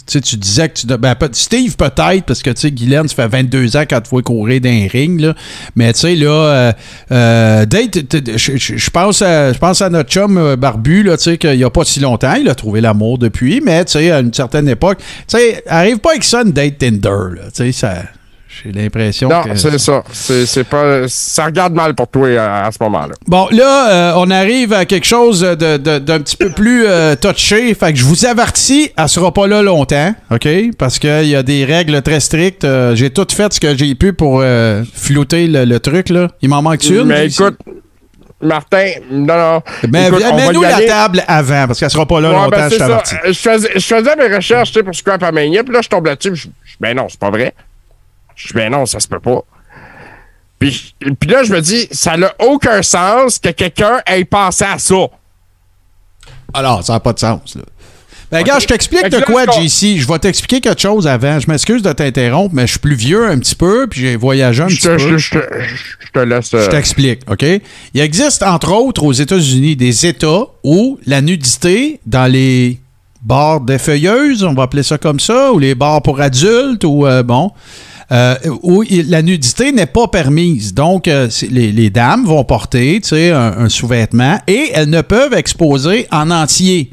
sais, tu disais que tu... Ben, Steve, peut-être, parce que, tu sais, Guylaine, ça fait 22 ans qu'elle te voit courir d'un ring, là. Mais, tu sais, là, euh, euh, je pense à, pense à notre chum euh, Barbu, là, tu sais, qu'il y a pas si longtemps, il a trouvé l'amour depuis, mais, tu sais, à une certaine époque, tu sais, arrive pas avec ça une date Tinder, là, tu sais, ça... J'ai l'impression Non, que... c'est ça. C'est c'est pas. Ça regarde mal pour toi à, à ce moment-là. Bon, là, euh, on arrive à quelque chose de- de- d'un petit peu plus euh, touché. Fait que je vous avertis, elle sera pas là longtemps, OK? Parce qu'il y a des règles très strictes. Euh, j'ai tout fait ce que j'ai pu pour flouter le, le truc, là. Il m'en manque une. Mais écoute, Martin, non, non. Mais écoute, on va mets-nous y la table avant, parce qu'elle sera pas là Ouais, longtemps, ben, je Je faisais, je faisais mes recherches tu sais, pour Scrap à Mania, puis là, je tombe là-dessus, je- ben non, c'est pas vrai. Je dis, ben non, ça se peut pas. Puis, puis là, je me dis, ça n'a aucun sens que quelqu'un ait pensé à ça. Alors, ça n'a pas de sens, là. Ben, regarde, je t'explique de quoi, JC. Je vais t'expliquer quelque chose avant. Je m'excuse de t'interrompre, mais je suis plus vieux un petit peu, puis j'ai voyagé un Je petit te, peu. je, te, je te laisse. euh, Je t'explique, OK? Il existe, entre autres, aux États-Unis, des États où la nudité dans les bars défeuilleuses, on va appeler ça comme ça, ou les bars pour adultes, ou euh, bon, euh, où il- la nudité n'est pas permise. Donc, euh, les, les dames vont porter tu sais, un, un sous-vêtement et elles ne peuvent exposer en entier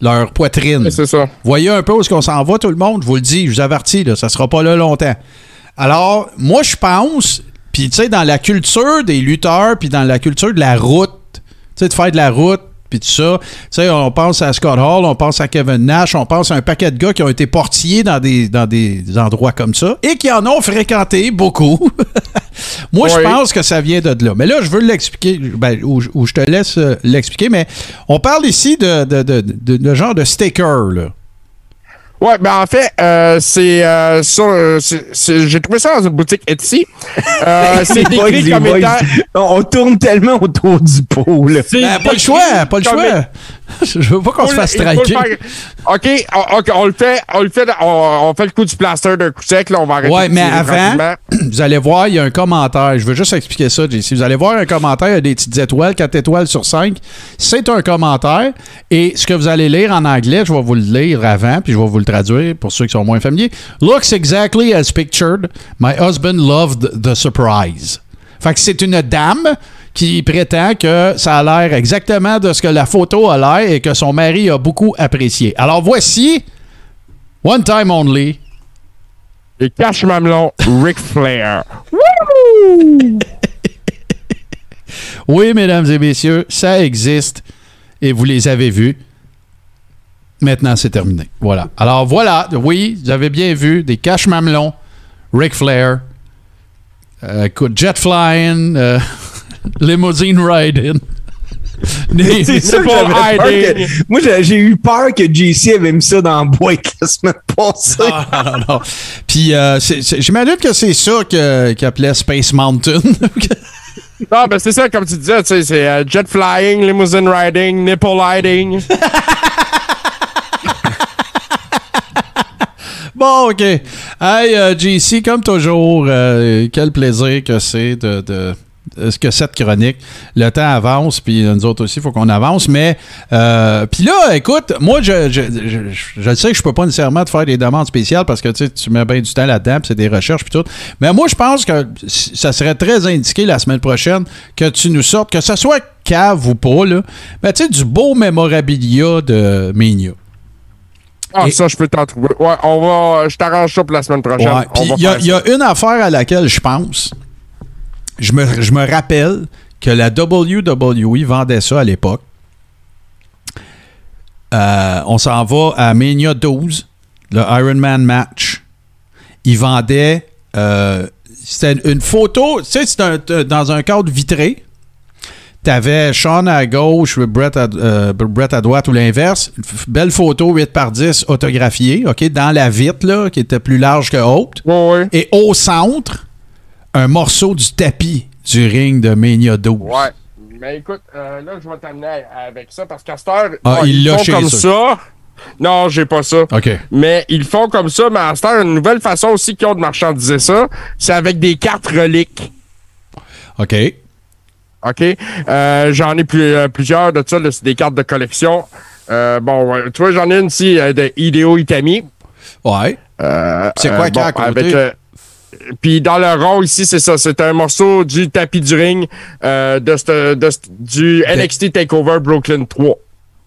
leur poitrine. C'est ça. Voyez un peu où est-ce qu'on s'en va, tout le monde? Je vous le dis, je vous avertis, là, ça sera pas là longtemps. Alors, moi, je pense, puis tu sais, dans la culture des lutteurs, puis dans la culture de la route, tu sais, de faire de la route, puis tout ça, tu sais, on pense à Scott Hall, on pense à Kevin Nash, on pense à un paquet de gars qui ont été portiers dans des, dans des endroits comme ça et qui en ont fréquenté beaucoup. *laughs* Moi, je pense que ça vient de là. Mais là, je veux l'expliquer, ben, ou, je- ou je te laisse euh, l'expliquer, mais on parle ici de, de, de, de- de genre de sticker, là. Ouais, ben en fait, euh, c'est euh, sur, euh, c'est- c'est- j'ai trouvé ça dans une boutique Etsy. Euh, *laughs* c'est décrit les comme étant. On, tourne tellement autour du pot, là. Ben, pas le choix, pas le choix. *laughs* Je veux pas qu'on se fasse faire. OK, on, ok, on le fait, on le fait, on, on fait le coup du plaster d'un coup sec, là, on va arrêter Ouais, mais avant, *clears throat* vous allez voir, il y a un commentaire. Je veux juste expliquer ça, JC. Vous allez voir un commentaire, il y a des petites étoiles, 4 étoiles sur 5. C'est un commentaire. Et ce que vous allez lire en anglais, je vais vous le lire avant, puis je vais vous le traduire pour ceux qui sont moins familiers. Looks exactly as pictured. My husband loved the surprise. Fait que c'est une dame qui prétend que ça a l'air exactement de ce que la photo a l'air et que son mari a beaucoup apprécié. Alors voici, One Time Only, Et cache mamelon, Ric Flair. *laughs* Oui, mesdames et messieurs, ça existe et vous les avez vus. Maintenant, c'est terminé. Voilà. Alors voilà, oui, vous avez bien vu des caches mamelons, Ric Flair, euh, jet flying, euh, *laughs* limousine riding. *laughs* C'est ça que pas j'avais peur hiding. que- Moi, j'ai eu peur que JC avait mis ça dans la boîte la semaine passée. Ah, non, non. Puis euh, j'imagine que c'est ça qu'il appelait Space Mountain. *laughs* Non, ben c'est ça, comme tu disais, tu sais, c'est euh, jet flying, limousine riding, nipple riding. *laughs* Bon, OK. Hey, euh, JC, comme toujours, euh, quel plaisir que c'est de ce que cette chronique. Le temps avance, puis nous autres aussi, il faut qu'on avance. Mais, euh, puis là, écoute, moi, je, je, je, je sais que je peux pas nécessairement te faire des demandes spéciales parce que tu sais, tu mets bien du temps là-dedans, puis c'est des recherches, puis tout. Mais moi, je pense que ça serait très indiqué la semaine prochaine que tu nous sortes, que ce soit cave ou pas, là, mais tu sais, du beau mémorabilia de Mania. Ah, Et- ça, je peux t'en trouver. Ouais, on va. Je t'arrange ça pour la semaine prochaine. Ouais, y, il y a une affaire à laquelle je pense. Je me, je me rappelle que la WWE vendait ça à l'époque. Euh, on s'en va à Mania 12, le Iron Man match. Ils vendaient. euh, c'était une photo, tu sais, c'était t- dans un cadre vitré. T'avais Sean à gauche, Brett à, euh, Brett à droite ou l'inverse. Belle photo 8 par 10 autographiée, OK, dans la vitre, là, qui était plus large que haute. ça. Ouais, ouais. Et au centre, un morceau du tapis du ring de Mania 12. Ouais. Mais écoute, euh, là, je vais t'amener avec ça parce qu'à cette heure, Ah, ils l'a font comme ça. ça. Non, j'ai pas ça. OK. Mais ils font comme ça, mais à cette heure, une nouvelle façon aussi qu'ils ont de marchandiser ça, c'est avec des cartes reliques. OK. OK? Euh, j'en ai plus, euh, plusieurs de ça, là, c'est des cartes de collection. Euh, bon, tu vois, j'en ai une ici euh, de Hideo Itami. Ouais. Euh, C'est quoi bon, avec, euh, Puis dans le rond ici, c'est ça. C'est un morceau du tapis du ring euh, de, c'te- de c'te- du NXT Takeover Brooklyn 3.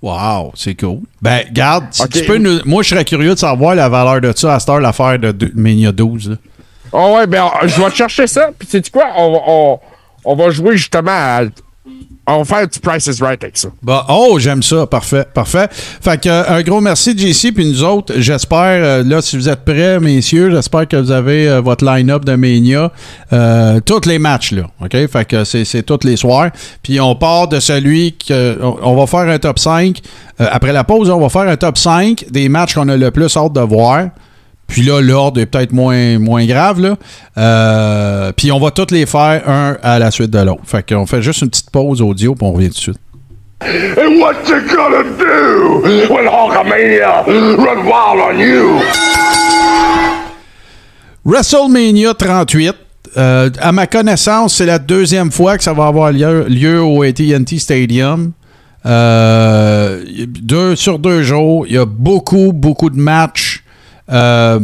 Wow, c'est cool. Ben, garde, si tu peux nous- Moi, je serais curieux de savoir la valeur de ça à cette heure, l'affaire de, de Mania 12. là. Oh ouais, ben je vais te chercher ça. Puis sais-tu quoi? On, on, on va jouer justement à... On va faire du Price is Right avec ça. Bah, oh, j'aime ça. Parfait, parfait. Fait que, euh, un gros merci, JC. Puis nous autres, j'espère, euh, là, si vous êtes prêts, messieurs, j'espère que vous avez euh, votre line-up de Mania. Tous les matchs, là. OK? Fait que c'est, tous les soirs. Puis on part de celui que. On, on va faire un top 5. Euh, après la pause, on va faire un top 5 des matchs qu'on a le plus hâte de voir. Puis là, l'ordre est peut-être moins, moins grave, là. Euh, puis on va tous les faire un à la suite de l'autre. Fait qu'on fait juste une petite pause audio, puis on revient tout de suite. And what you gonna do when Hulkamania run wild on you? WrestleMania 38. euh, à ma connaissance, c'est la deuxième fois que ça va avoir lieu, lieu au AT&T Stadium. Euh, deux, sur deux jours, il y a beaucoup, beaucoup de matchs. Euh,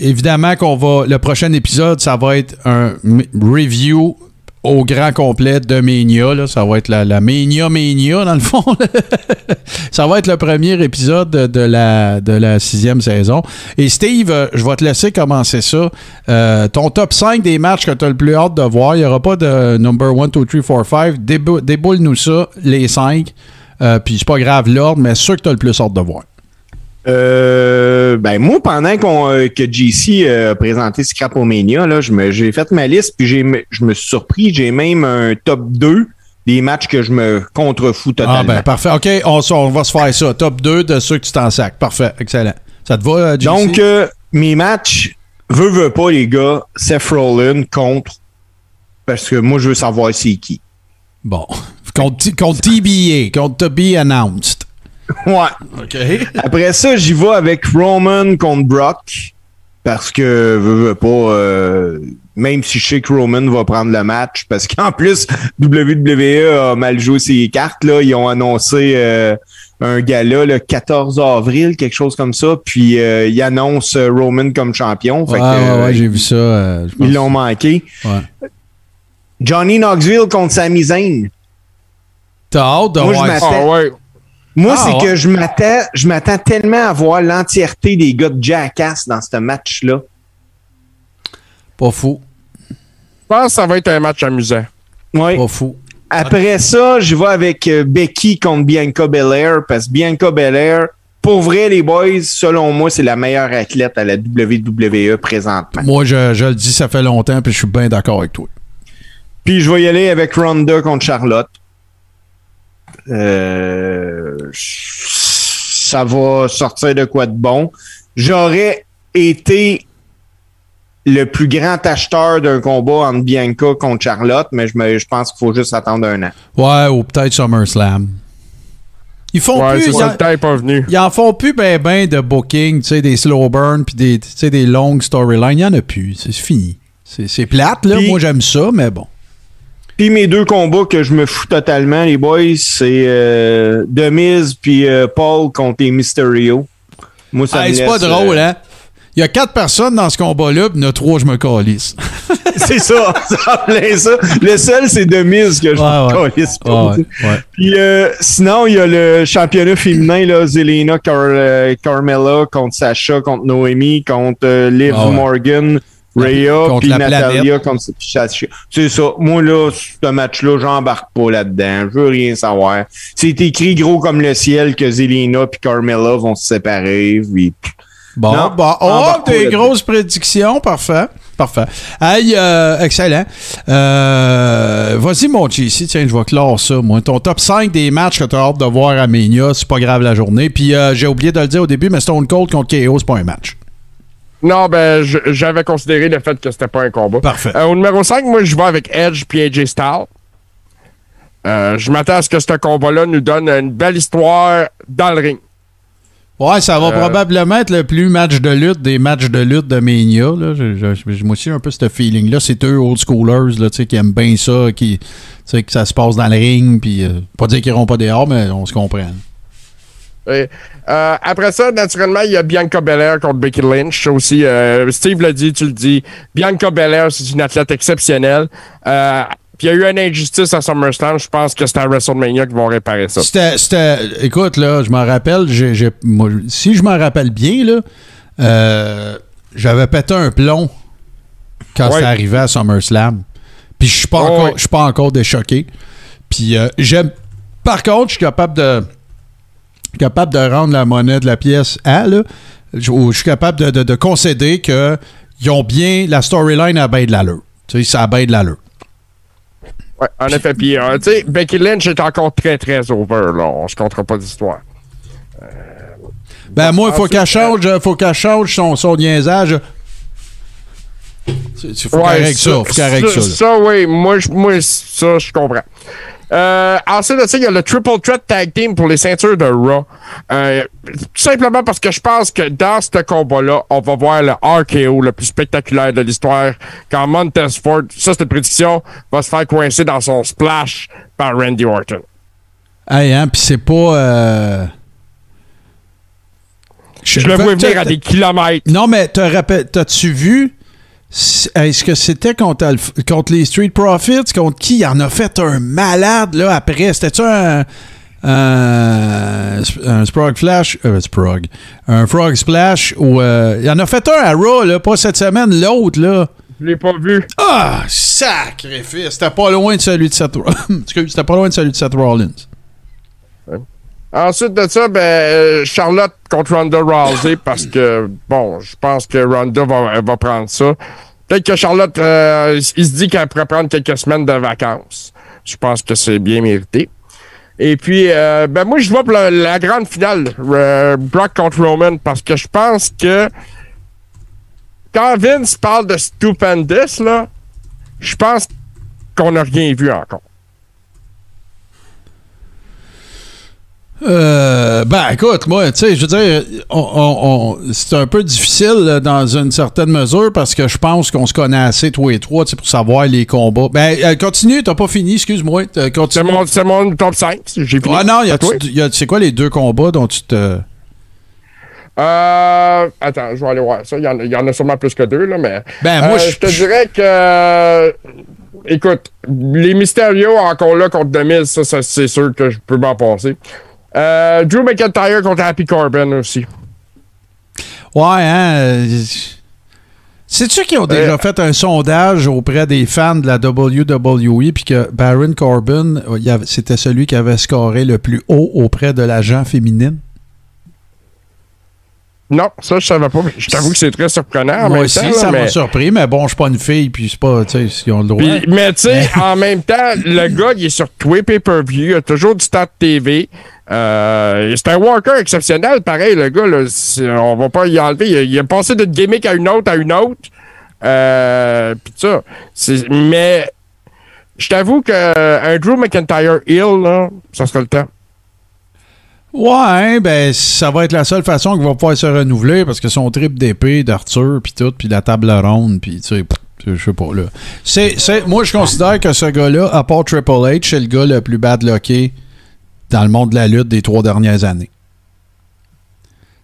évidemment qu'on va. Le prochain épisode, ça va être un review au grand complet de Mania. Ça va être la, Mania Mania, dans le fond. *laughs* ça va être le premier épisode de, la, de la sixième saison. Et Steve, euh, je vais te laisser commencer ça. Euh, ton top 5 des matchs que tu as le plus hâte de voir. Il n'y aura pas de number 1, 2, 3, 4, 5. Débou- Déboule-nous ça, les 5. Puis c'est pas grave l'ordre, mais ceux que tu as le plus hâte de voir. Euh, ben moi, pendant qu'on, euh, que JC a présenté Scrapomania, là, je me, j'ai fait ma liste, puis j'ai, je me suis surpris, j'ai même un top 2 des matchs que je me contrefous totalement. Ah ben parfait. OK, on, on va se faire ça. Top 2 de ceux que tu t'en sacs. Parfait, excellent. Ça te va, euh, JC? Donc, euh, mes matchs, veux, veux pas, les gars, Seth Rollins contre, parce que moi, je veux savoir c'est qui. Bon. *laughs* Contre, contre TBA, contre To Be Announced. *laughs* Ouais. OK. Après ça, j'y vais avec Roman contre Brock. Parce que, veux, veux pas, euh, même si je sais que Roman va prendre le match, parce qu'en plus, WWE a mal joué ses cartes, là. Ils ont annoncé euh, un gala le 14 avril, quelque chose comme ça. Puis, euh, ils annoncent Roman comme champion. Fait Ouais, que, ouais, euh, ouais, j'ai vu ça. euh, je pense- ils l'ont manqué. Ouais. Johnny Knoxville contre Sami Zayn. T'as hâte de Moi, je Moi, Ah, c'est ouais. que je m'attends, je m'attends tellement à voir l'entièreté des gars de Jackass dans ce match-là. Pas fou. Je pense que ça va être un match amusant. Oui. Pas fou. Après ça, je vais avec euh, Becky contre Bianca Belair parce que Bianca Belair, pour vrai, les boys, selon moi, c'est la meilleure athlète à la WWE présentement. Moi, je, je le dis, ça fait longtemps, puis je suis bien d'accord avec toi. Puis je vais y aller avec Ronda contre Charlotte. Euh, ça va sortir de quoi de bon. J'aurais été le plus grand acheteur d'un combat entre Bianca contre Charlotte, mais je, me, je pense qu'il faut juste attendre un an. Ouais, ou peut-être SummerSlam. Ils font Ouais, plus. c'est ils ça, en-. Ils font plus ben ben de booking, tu sais, des slow burn puis des, tu sais, des longues storylines. Il y en a plus. C'est fini. C'est plate, là. Puis- Moi, j'aime ça, mais bon. Puis mes deux combats que je me fous totalement, les boys, c'est euh, Demise puis euh, Paul contre les Mysterio. Moi, ça Hey, c'est pas drôle, euh, hein? Il y a quatre personnes dans ce combat-là, puis il y en a trois, je me calisse. *laughs* c'est ça, *laughs* ça plein ça. Le seul, c'est Demise que je Ouais, me ouais. calisse pas. Ouais. Puis euh, sinon, il y a le championnat féminin, là, Zelena Car Carmella contre Sacha, contre Noemi, contre Liv Ah. Morgan, Rhea, puis Natalia contre Sacha. C'est ça. Moi, là, ce match-là, j'embarque pas là-dedans. Je veux rien savoir. C'est écrit gros comme le ciel que Zelena puis Carmella vont se séparer. Puis... Bon, Non, bon. Oh, des grosses prédictions. Parfait. Parfait. Hey, euh, excellent. Euh, Vas-y, mon JC. Tiens, je vais clore ça. Moi, ton top 5 des matchs que tu as hâte de voir à Mania, c'est pas grave la journée. Puis euh, j'ai oublié de le dire au début, mais Stone Cold contre KO, c'est pas un match. Non, ben, j'avais considéré le fait que c'était pas un combat. Parfait. Euh, au numéro 5, moi, je vais avec Edge puis AJ Styles. Euh, je m'attends à ce que ce combat-là nous donne une belle histoire dans le ring. Ouais, ça va Euh, probablement être le plus match de lutte des matchs de lutte de Mania. Là. Je- je- je- moi aussi, un peu ce feeling-là. C'est eux, old schoolers, là, qui aiment bien ça, qui, tu sais, que ça se passe dans le ring. Puis, euh, pas dire qu'ils iront pas dehors, mais on se comprend. Euh, après ça, naturellement, il y a Bianca Belair contre Becky Lynch. Aussi, euh, Steve l'a dit, tu le dis. Bianca Belair, c'est une athlète exceptionnelle. Euh, puis il y a eu une injustice à SummerSlam. Je pense que c'est à WrestleMania qu'ils vont réparer ça. C'était, c'était- écoute, là, je m'en rappelle, j'ai, j'ai- moi, si je m'en rappelle bien, là, euh, j'avais pété un plomb quand Ouais. c'est arrivé à SummerSlam. Puis je suis pas, Oh, encore, ouais. je suis pas encore déchoqué. Puis euh, j'aime. Par contre, je suis capable de capable de rendre la monnaie de la pièce à, là. Je, je suis capable de, de- de concéder que ils ont bien la storyline à bain de l'allure. Tu sais, ça a bain de l'allure. Ouais, en effet. Puis, euh, tu sais, Becky Lynch est encore très, très over. Là. On se comptera pas d'histoire. Ben moi, il faut qu'elle change, faut qu'elle change son, son niaisage. Il faut qu'elle règle ça. Faut qu'elle règle ça. oui. Moi, moi, ça, je comprends. Euh, ensuite de ça, il y a le Triple Threat Tag Team pour les ceintures de Raw. Euh, tout simplement parce que je pense que dans ce combat-là, on va voir le RKO le plus spectaculaire de l'histoire quand Montez Ford, ça c'est une prédiction, va se faire coincer dans son splash par Randy Orton. Hey, hein, puis c'est pas. euh, Je le veux- vois venir à des kilomètres. Non, mais t'as-tu vu? Est-ce que c'était contre, contre les Street Profits? Contre qui? Il en a fait un malade, là, après. C'était-tu un... Un, un Sprog Flash, euh, Sprog, un Frog Splash, ou euh, il en a fait un à Raw, là, pas cette semaine, l'autre, là. Je l'ai pas vu. Ah, sacrifice! C'était pas loin de celui de Seth Rollins. *laughs* C'était pas loin de celui de Seth Rollins. Ensuite de ça, ben, euh, Charlotte contre Ronda Rousey parce que, bon, je pense que Ronda va, va prendre ça. Peut-être que Charlotte, euh, il se dit qu'elle pourrait prendre quelques semaines de vacances. Je pense que c'est bien mérité. Et puis, euh, ben moi, je vois pour la, la grande finale, euh, Brock contre Roman, parce que je pense que quand Vince parle de Stupendous, là, je pense qu'on n'a rien vu encore. Euh, ben, écoute, moi, tu sais, je veux dire, on- on- on- c'est un peu difficile là, dans une certaine mesure parce que je pense qu'on se connaît assez, toi et trois, tu sais, pour savoir les combats. Ben, euh, continue, t'as pas fini, excuse-moi. C'est mon, top 5. J'ai fini. Ah non, c'est quoi les deux combats dont tu te. Euh, attends, je vais aller voir ça. Il y en, a- il y en a sûrement plus que deux, là, mais. Ben, moi, Euh, je- te dirais que. écoute, les Mysterio encore là contre 2000, ça, ça, c'est sûr que je peux m'en passer. Euh, Drew McIntyre contre Happy Corbin aussi. Ouais, hein. Sais-tu qu'ils ont déjà Euh, fait un sondage auprès des fans de la WWE puis que Baron Corbin, euh, c'était celui qui avait scoré le plus haut auprès de l'agent féminine? Non, ça, je savais pas. Je t'avoue que c'est très surprenant. en Moi même aussi, temps, là, ça m'a mais... surpris, mais bon, je suis pas une fille, puis c'est pas, tu sais, ils ont le droit. Mais tu sais, en même temps, le gars, il est sur tous les pay-per-view, il a toujours du temps de TV. Euh, c'est un worker exceptionnel, pareil, le gars, là, on va pas y enlever. Il a, passé d'une gimmick à une autre à une autre. Euh, ça. Mais je t'avoue que euh, Drew McIntyre Hill, là, ça serait le temps. Ouais, ben, ça va être la seule façon qu'il va pouvoir se renouveler parce que son trip d'épée, d'Arthur, puis tout, puis la table ronde, puis tu sais, je sais pas, là. C'est, moi, je considère que ce gars-là, à part Triple H, c'est le gars le plus bad lucké dans le monde de la lutte des trois dernières années.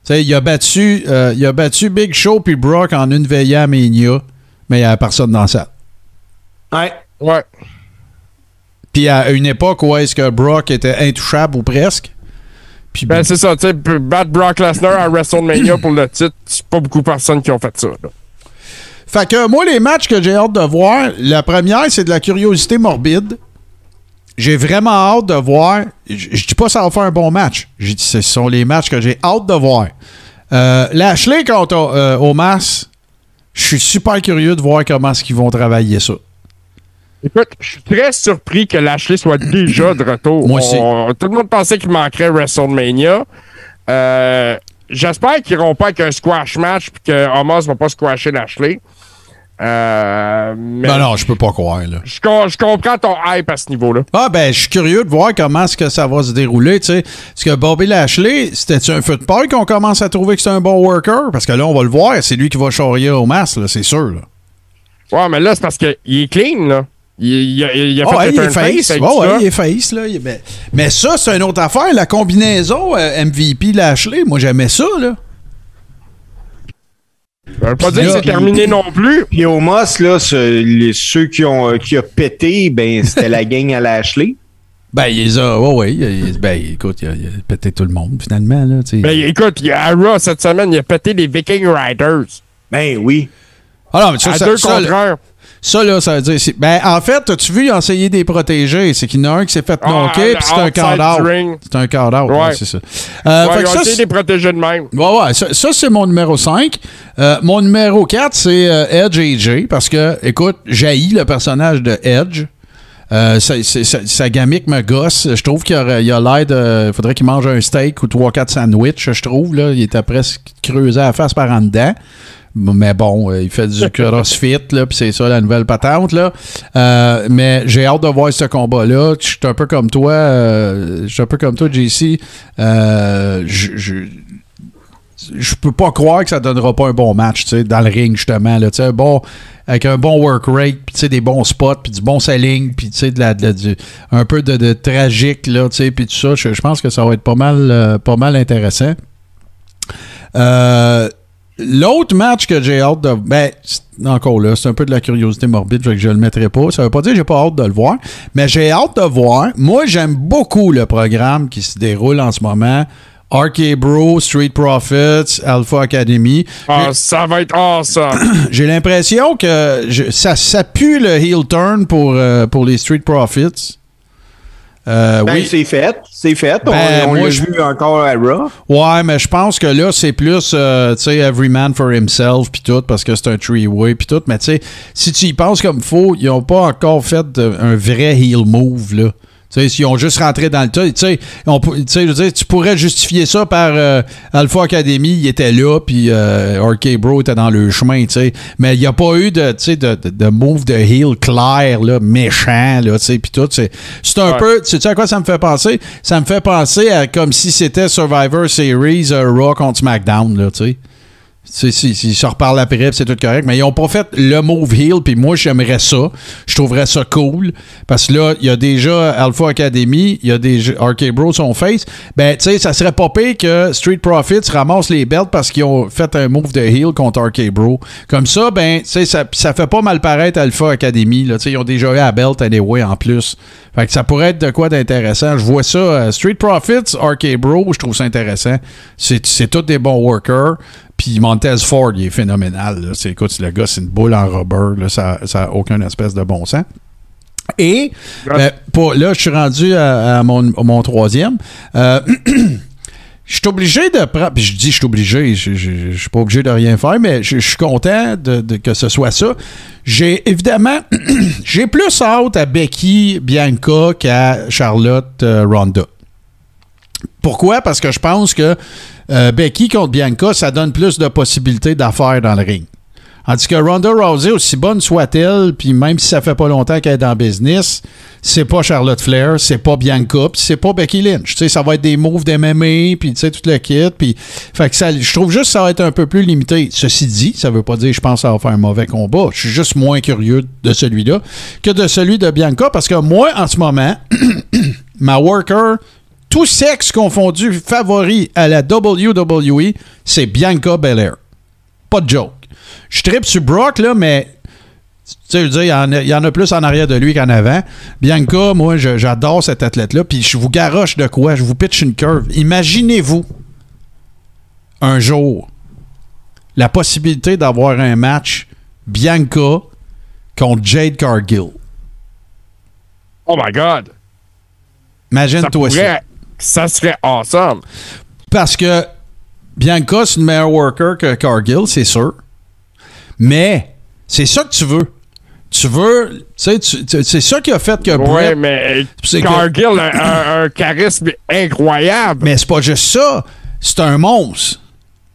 Tu sais, il a battu, euh, il a battu Big Show puis Brock en une veillée à Mania, mais il n'y avait personne dans ça. Ouais. Ouais. Puis à une époque où est-ce que Brock était intouchable ou presque. Puis Ben, c'est ça, tu sais, battre Brock Lesnar à WrestleMania pour le titre, c'est pas beaucoup de personnes qui ont fait ça, là. Fait que moi, les matchs que j'ai hâte de voir, la première, c'est de la curiosité morbide. J'ai vraiment hâte de voir. Je je dis pas ça va faire un bon match. Ce sont les matchs que j'ai hâte de voir. Euh, Lashley contre euh, Omas, je suis super curieux de voir comment est-ce qu'ils vont travailler ça. Écoute, je suis très surpris que Lashley soit déjà de retour. Moi aussi. On- tout le monde pensait qu'il manquerait WrestleMania. Euh, J'espère qu'ils n'iront pas avec un squash match et que Homos va pas squasher Lashley. Euh, mais Ben non, je peux pas croire, là. je, je comprends ton hype à ce niveau-là. Ah ben, je suis curieux de voir comment est-ce que ça va se dérouler, tu sais. Est-ce que Bobby Lashley, c'était-tu un feu de paille qu'on commence à trouver que c'est un bon worker? Parce que là, on va le voir, c'est lui qui va charrier au masque, c'est sûr, là. Ouais, mais là, c'est parce qu'il est clean, là. Il, il a, il a Ah fait le il est face. Ouais, ouais, il est face, là. Mais, mais ça, c'est une autre affaire. La combinaison euh, MVP Lashley, moi, j'aimais ça, là. Ça veut pas dire que c'est terminé non plus. Puis au Moss, là, ce- les- ceux qui ont, euh, qui a pété, ben, c'était la gang à Lashley. Ben, il les a. Ouais, ouais. il- ben, écoute, il a, il a pété tout le monde, finalement, là. tu sais. Ben, écoute, il y a à Raw cette semaine, il a pété les Viking Riders. Ben oui. ah non, mais ça, à ça, deux ça, un. Ça, là, ça veut dire. Ben, en fait, as-tu vu, il a essayé de les protéger. C'est qu'il y en a un qui s'est fait Ah, knocker, puis c'est un ring. C'est un count-out, ouais, Ouais. c'est ça. Euh, Ouais, fait ils que ont ça, essayé de les protéger de même. Ouais, ouais, ça, ça, c'est mon numéro 5. Euh, mon numéro 4, c'est euh, Edge AJ, parce que, écoute, j'haïs le personnage de Edge. Euh, sa, sa- sa- sa gamique me gosse. Je trouve qu'il a l'air de. Il faudrait qu'il mange un steak ou 3-4 sandwichs, je trouve. Là. Il était presque creusé à la face par en dedans. Mais bon, euh, il fait du crossfit, là, puis c'est ça la nouvelle patente, là. Euh, mais j'ai hâte de voir ce combat-là. Je suis un peu comme toi, euh, je suis un peu comme toi, JC. Je- je, peux pas croire que ça donnera pas un bon match, dans le ring, justement, là, bon, avec un bon work rate, puis des bons spots, puis du bon selling, puis de la, de du- un peu de, de tragique, là, tout ça, je, pense que ça va être pas mal, pas mal intéressant. Euh, L'autre match que j'ai hâte de. Ben, c'est- encore là, c'est un peu de la curiosité morbide, que je le mettrai pas. Ça veut pas dire que j'ai pas hâte de le voir, mais j'ai hâte de voir. Moi, j'aime beaucoup le programme qui se déroule en ce moment. RK Bro, Street Profits, Alpha Academy. Ah, ça va être awesome. *clears throat* J'ai l'impression que je- ça, ça pue le heel turn pour, euh, pour les Street Profits. Euh, Ben, oui. c'est fait. C'est fait. Ben, on l'a je- vu encore à Raw. Ouais, mais je pense que là, c'est plus, euh, tu sais, every man for himself, puis tout, parce que c'est un three-way, puis tout. Mais tu sais, si tu y penses comme faut, ils ont pas encore fait de- un vrai heel move, là. Tu sais, s'ils ont juste rentré dans le tas, tu sais, je veux dire, tu pourrais justifier ça par euh, Alpha Academy, il était là, puis euh, RK Bro était dans le chemin, tu sais. Mais il n'y a pas eu de, tu sais, de, de, de move de heel clair, là, méchant, là, tu sais, puis tout. C'est c'est un Ouais. peu, tu sais à quoi ça me fait penser? Ça me fait penser à comme si c'était Survivor Series euh, Raw contre SmackDown, là, tu sais. Sais, si, si, se reparle c'est tout correct. Mais ils ont pas fait le move heel, puis moi, j'aimerais ça. Je trouverais ça cool. Parce que là, il y a déjà Alpha Academy, il y a des RK Bro son face. Ben, tu sais, ça serait pas pire que Street Profits ramasse les belts parce qu'ils ont fait un move de heel contre RK Bro. Comme ça, ben, tu sais, ça, ça fait pas mal paraître Alpha Academy. Là, ils ont déjà eu la belt anyway en plus. Fait ça pourrait être de quoi d'intéressant. Je vois ça. euh, Street Profits, RK Bro, je trouve ça intéressant. C'est tous des bons workers. Puis Montez Ford, il est phénoménal. là. C'est, écoute, le gars, c'est une boule en rubber. Là, ça n'a aucun espèce de bon sens. Et pour, là, je suis rendu à, à mon, à mon troisième. Euh, *clears throat* je suis obligé de prendre. Puis je dis je suis obligé, je je suis pas obligé de rien faire, mais je je suis content de, de- que ce soit ça. J'ai évidemment, *clears throat* j'ai plus hâte à Becky Bianca qu'à Charlotte euh, Ronda. Pourquoi? Parce que je pense que euh, Becky contre Bianca, ça donne plus de possibilités d'affaires dans le ring. Tandis que Ronda Rousey, aussi bonne soit-elle, puis même si ça fait pas longtemps qu'elle est dans le business, c'est pas Charlotte Flair, c'est pas Bianca, puis c'est pas Becky Lynch. Tu sais, ça va être des moves d'MMA, puis tout le kit, puis... Fait que ça, je trouve juste que ça va être un peu plus limité. Ceci dit, ça veut pas dire que je pense que ça va faire un mauvais combat. Je suis juste moins curieux de celui-là que de celui de Bianca, parce que moi, en ce moment, *coughs* ma worker, tout sexe confondu, favori à la WWE, c'est Bianca Belair. Pas de joke. Je tripe sur Brock, là, mais. Tu sais, je veux dire, il y, en a, plus en arrière de lui qu'en avant. Bianca, moi, j'adore cet athlète-là. Puis je vous garoche de quoi? Je vous pitch une curve. Imaginez-vous un jour la possibilité d'avoir un match Bianca contre Jade Cargill. Oh my God. Imagine-toi ça. Ça serait awesome. Parce que Bianca, c'est une meilleure worker que Cargill, c'est sûr. Mais c'est ça que tu veux. Tu veux. Tu sais, c'est ça qui a fait que Brett. mais que- Cargill a un, un charisme incroyable. Mais c'est pas juste ça. C'est un monstre.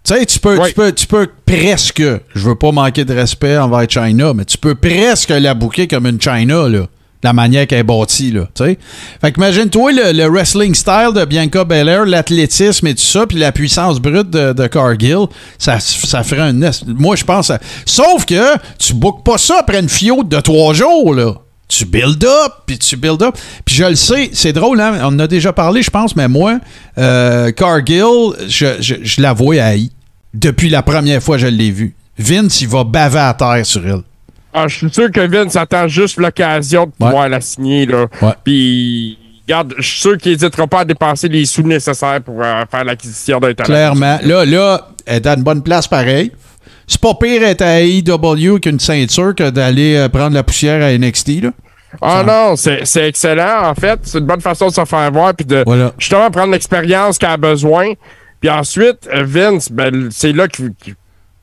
Tu sais, tu peux, tu, peux, tu peux presque, je veux pas manquer de respect envers China, mais tu peux presque la bouquer comme une China, là. La manière qu'elle est bâtie, là. Tu sais. Fait qu'imagine-toi le, le wrestling style de Bianca Belair, l'athlétisme et tout ça, puis la puissance brute de, Cargill, ça, ça ferait un. Moi, je pense. à- Sauf que tu bookes pas ça après une fiote de trois jours, là. Tu build up, puis tu build up. Puis je le sais, c'est drôle, hein? On en a déjà parlé, je pense, mais moi, euh, Cargill, je, je, la vois haï. Depuis la première fois que je l'ai vue. Vince, il va baver à terre sur elle. Ah, je suis sûr que Vince attend juste l'occasion de pouvoir Ouais. la signer. Là. Ouais. Puis, regarde, je suis sûr qu'il n'hésitera pas à dépenser les sous nécessaires pour euh, faire l'acquisition d'un talent. Clairement. Là, là, elle est à une bonne place pareil. C'est pas pire être à AEW qu'une ceinture que d'aller euh, prendre la poussière à NXT. Là. Ah non, c'est excellent, en fait. C'est une bonne façon de se faire voir puis de Voilà. justement prendre l'expérience qu'elle a besoin. Puis ensuite, euh, Vince, ben, c'est là qu'il qu'il-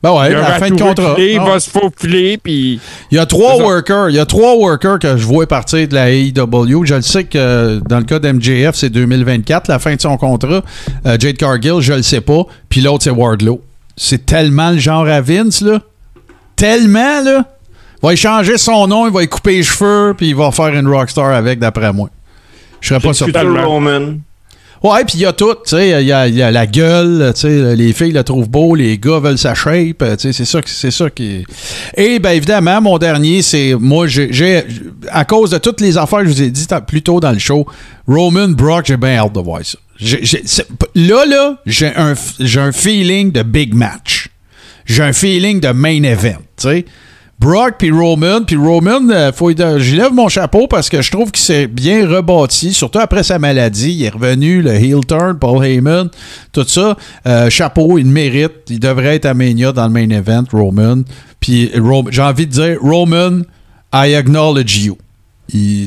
Ben ouais, il la fin de contrat. reculé, Il Ah. va se faufiler, puis... Il y a trois workers. Il y a trois workers que je vois partir de la AEW. Je le sais que euh, dans le cas d'MJF, c'est 2024, la fin de son contrat. Euh, Jade Cargill, je le sais pas. Puis l'autre, c'est Wardlow. C'est tellement le genre à Vince, là. Tellement, là. Il va y changer son nom, il va y couper les cheveux, puis il va faire une rockstar avec, d'après moi. Je serais pas C'est le surpris. Roman. Ouais, puis il y a tout, tu sais, il y a, la gueule, tu sais, les filles le trouvent beau, les gars veulent sa shape, tu sais, c'est ça, c'est ça qui. Et bien évidemment, mon dernier, c'est moi, j'ai, à cause de toutes les affaires que je vous ai dit plus tôt dans le show, Roman Brock, j'ai bien hâte de voir ça. Là, là, j'ai un, j'ai un feeling de big match. J'ai un feeling de main event, tu sais. Brock puis Roman, puis Roman, euh, faut je lève mon chapeau parce que je trouve qu'il s'est bien rebâti, surtout après sa maladie. Il est revenu, le heel turn, Paul Heyman, tout ça. Euh, chapeau, il mérite. Il devrait être à Mania dans le main event, Roman. Puis Ro- j'ai envie de dire, Roman, I acknowledge you.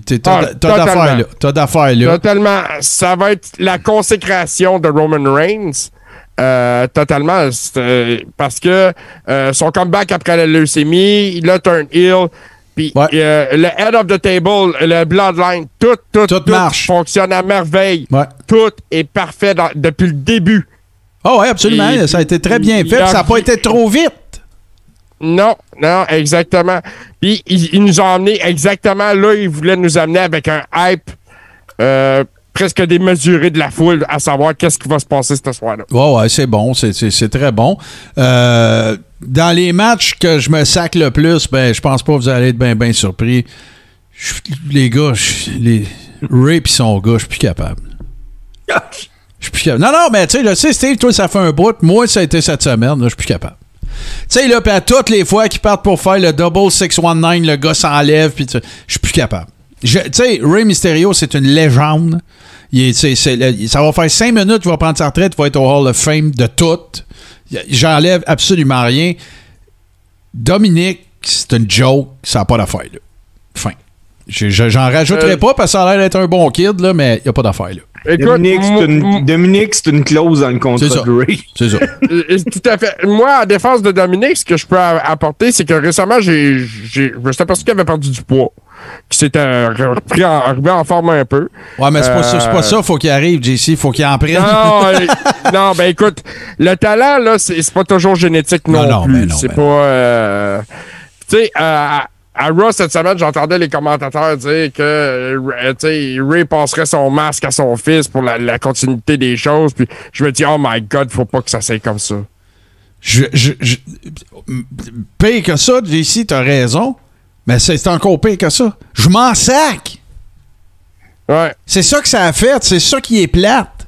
T'as Ah, t'as d'affaires là. T'as d'affaires là. Totalement. Ça va être la consécration de Roman Reigns. Euh, totalement. euh, parce que euh, son comeback après la leucémie, le turn heel, puis Ouais. euh, le head of the table, le bloodline, tout, tout, Tout tout, marche. fonctionne à merveille. Ouais. Tout est parfait dans- depuis le début. Ah ouais, absolument. Et- ça a été très bien fait. a- Ça n'a pas été trop vite. Non, non, exactement. Puis il, il nous a emmené exactement là, il voulait nous amener avec un hype euh, presque démesuré de la foule, à savoir qu'est-ce qui va se passer ce soir-là. Ouais, ouais, c'est bon. C'est, très bon. Euh, dans les matchs que je me sac le plus, ben, je pense pas que vous allez être bien, surpris. Les gars, les Ray pis son gars, je suis plus capable. Je suis plus capable. Non, non, mais tu sais, sais, Steve, toi, ça fait un bout. Moi, ça a été cette semaine. Je suis plus capable. Tu sais, là, puis à toutes les fois qu'ils partent pour faire le double 619, le gars s'enlève, puis je suis plus capable. Tu sais, Ray Mysterio, c'est une légende. Il est- c'est- c'est le- ça va faire cinq minutes, il va prendre sa retraite, il va être au Hall of Fame de tout. J'enlève absolument rien. Dominique, c'est une joke, ça n'a pas d'affaire, là. Fin. Je- je- J'en rajouterai Euh, pas parce que ça a l'air d'être un bon kid, là, mais il n'y a pas d'affaire, là. Écoute, Dominique, c'est une, Dominique, c'est une clause dans le C'est contrat ça. de Ray. C'est ça. *laughs* Euh, Tout à fait. Moi, en défense de Dominique, ce que je peux apporter, c'est que récemment, j'ai, j'ai, je me suis aperçu qu'il avait perdu du poids. Qu'il s'était euh, repris en, forme un peu. Ouais, mais c'est pas, ça- pas Euh, ça, faut qu'il arrive, JC, faut qu'il en prenne. Non, *laughs* non, ben écoute, le talent, là, c'est, pas toujours génétique non, Non, non, plus. ben non, c'est ben pas. euh, tu sais, à, à Raw cette semaine, j'entendais les commentateurs dire que Ray passerait son masque à son fils pour la, la continuité des choses. Puis je me dis, oh my god, faut pas que ça s'aille comme ça. Je, je, je- pire que ça, JC, t'as raison. Mais c'est encore pire que ça. Je m'en sac. Ouais. C'est ça que ça a fait. C'est ça qui est plate.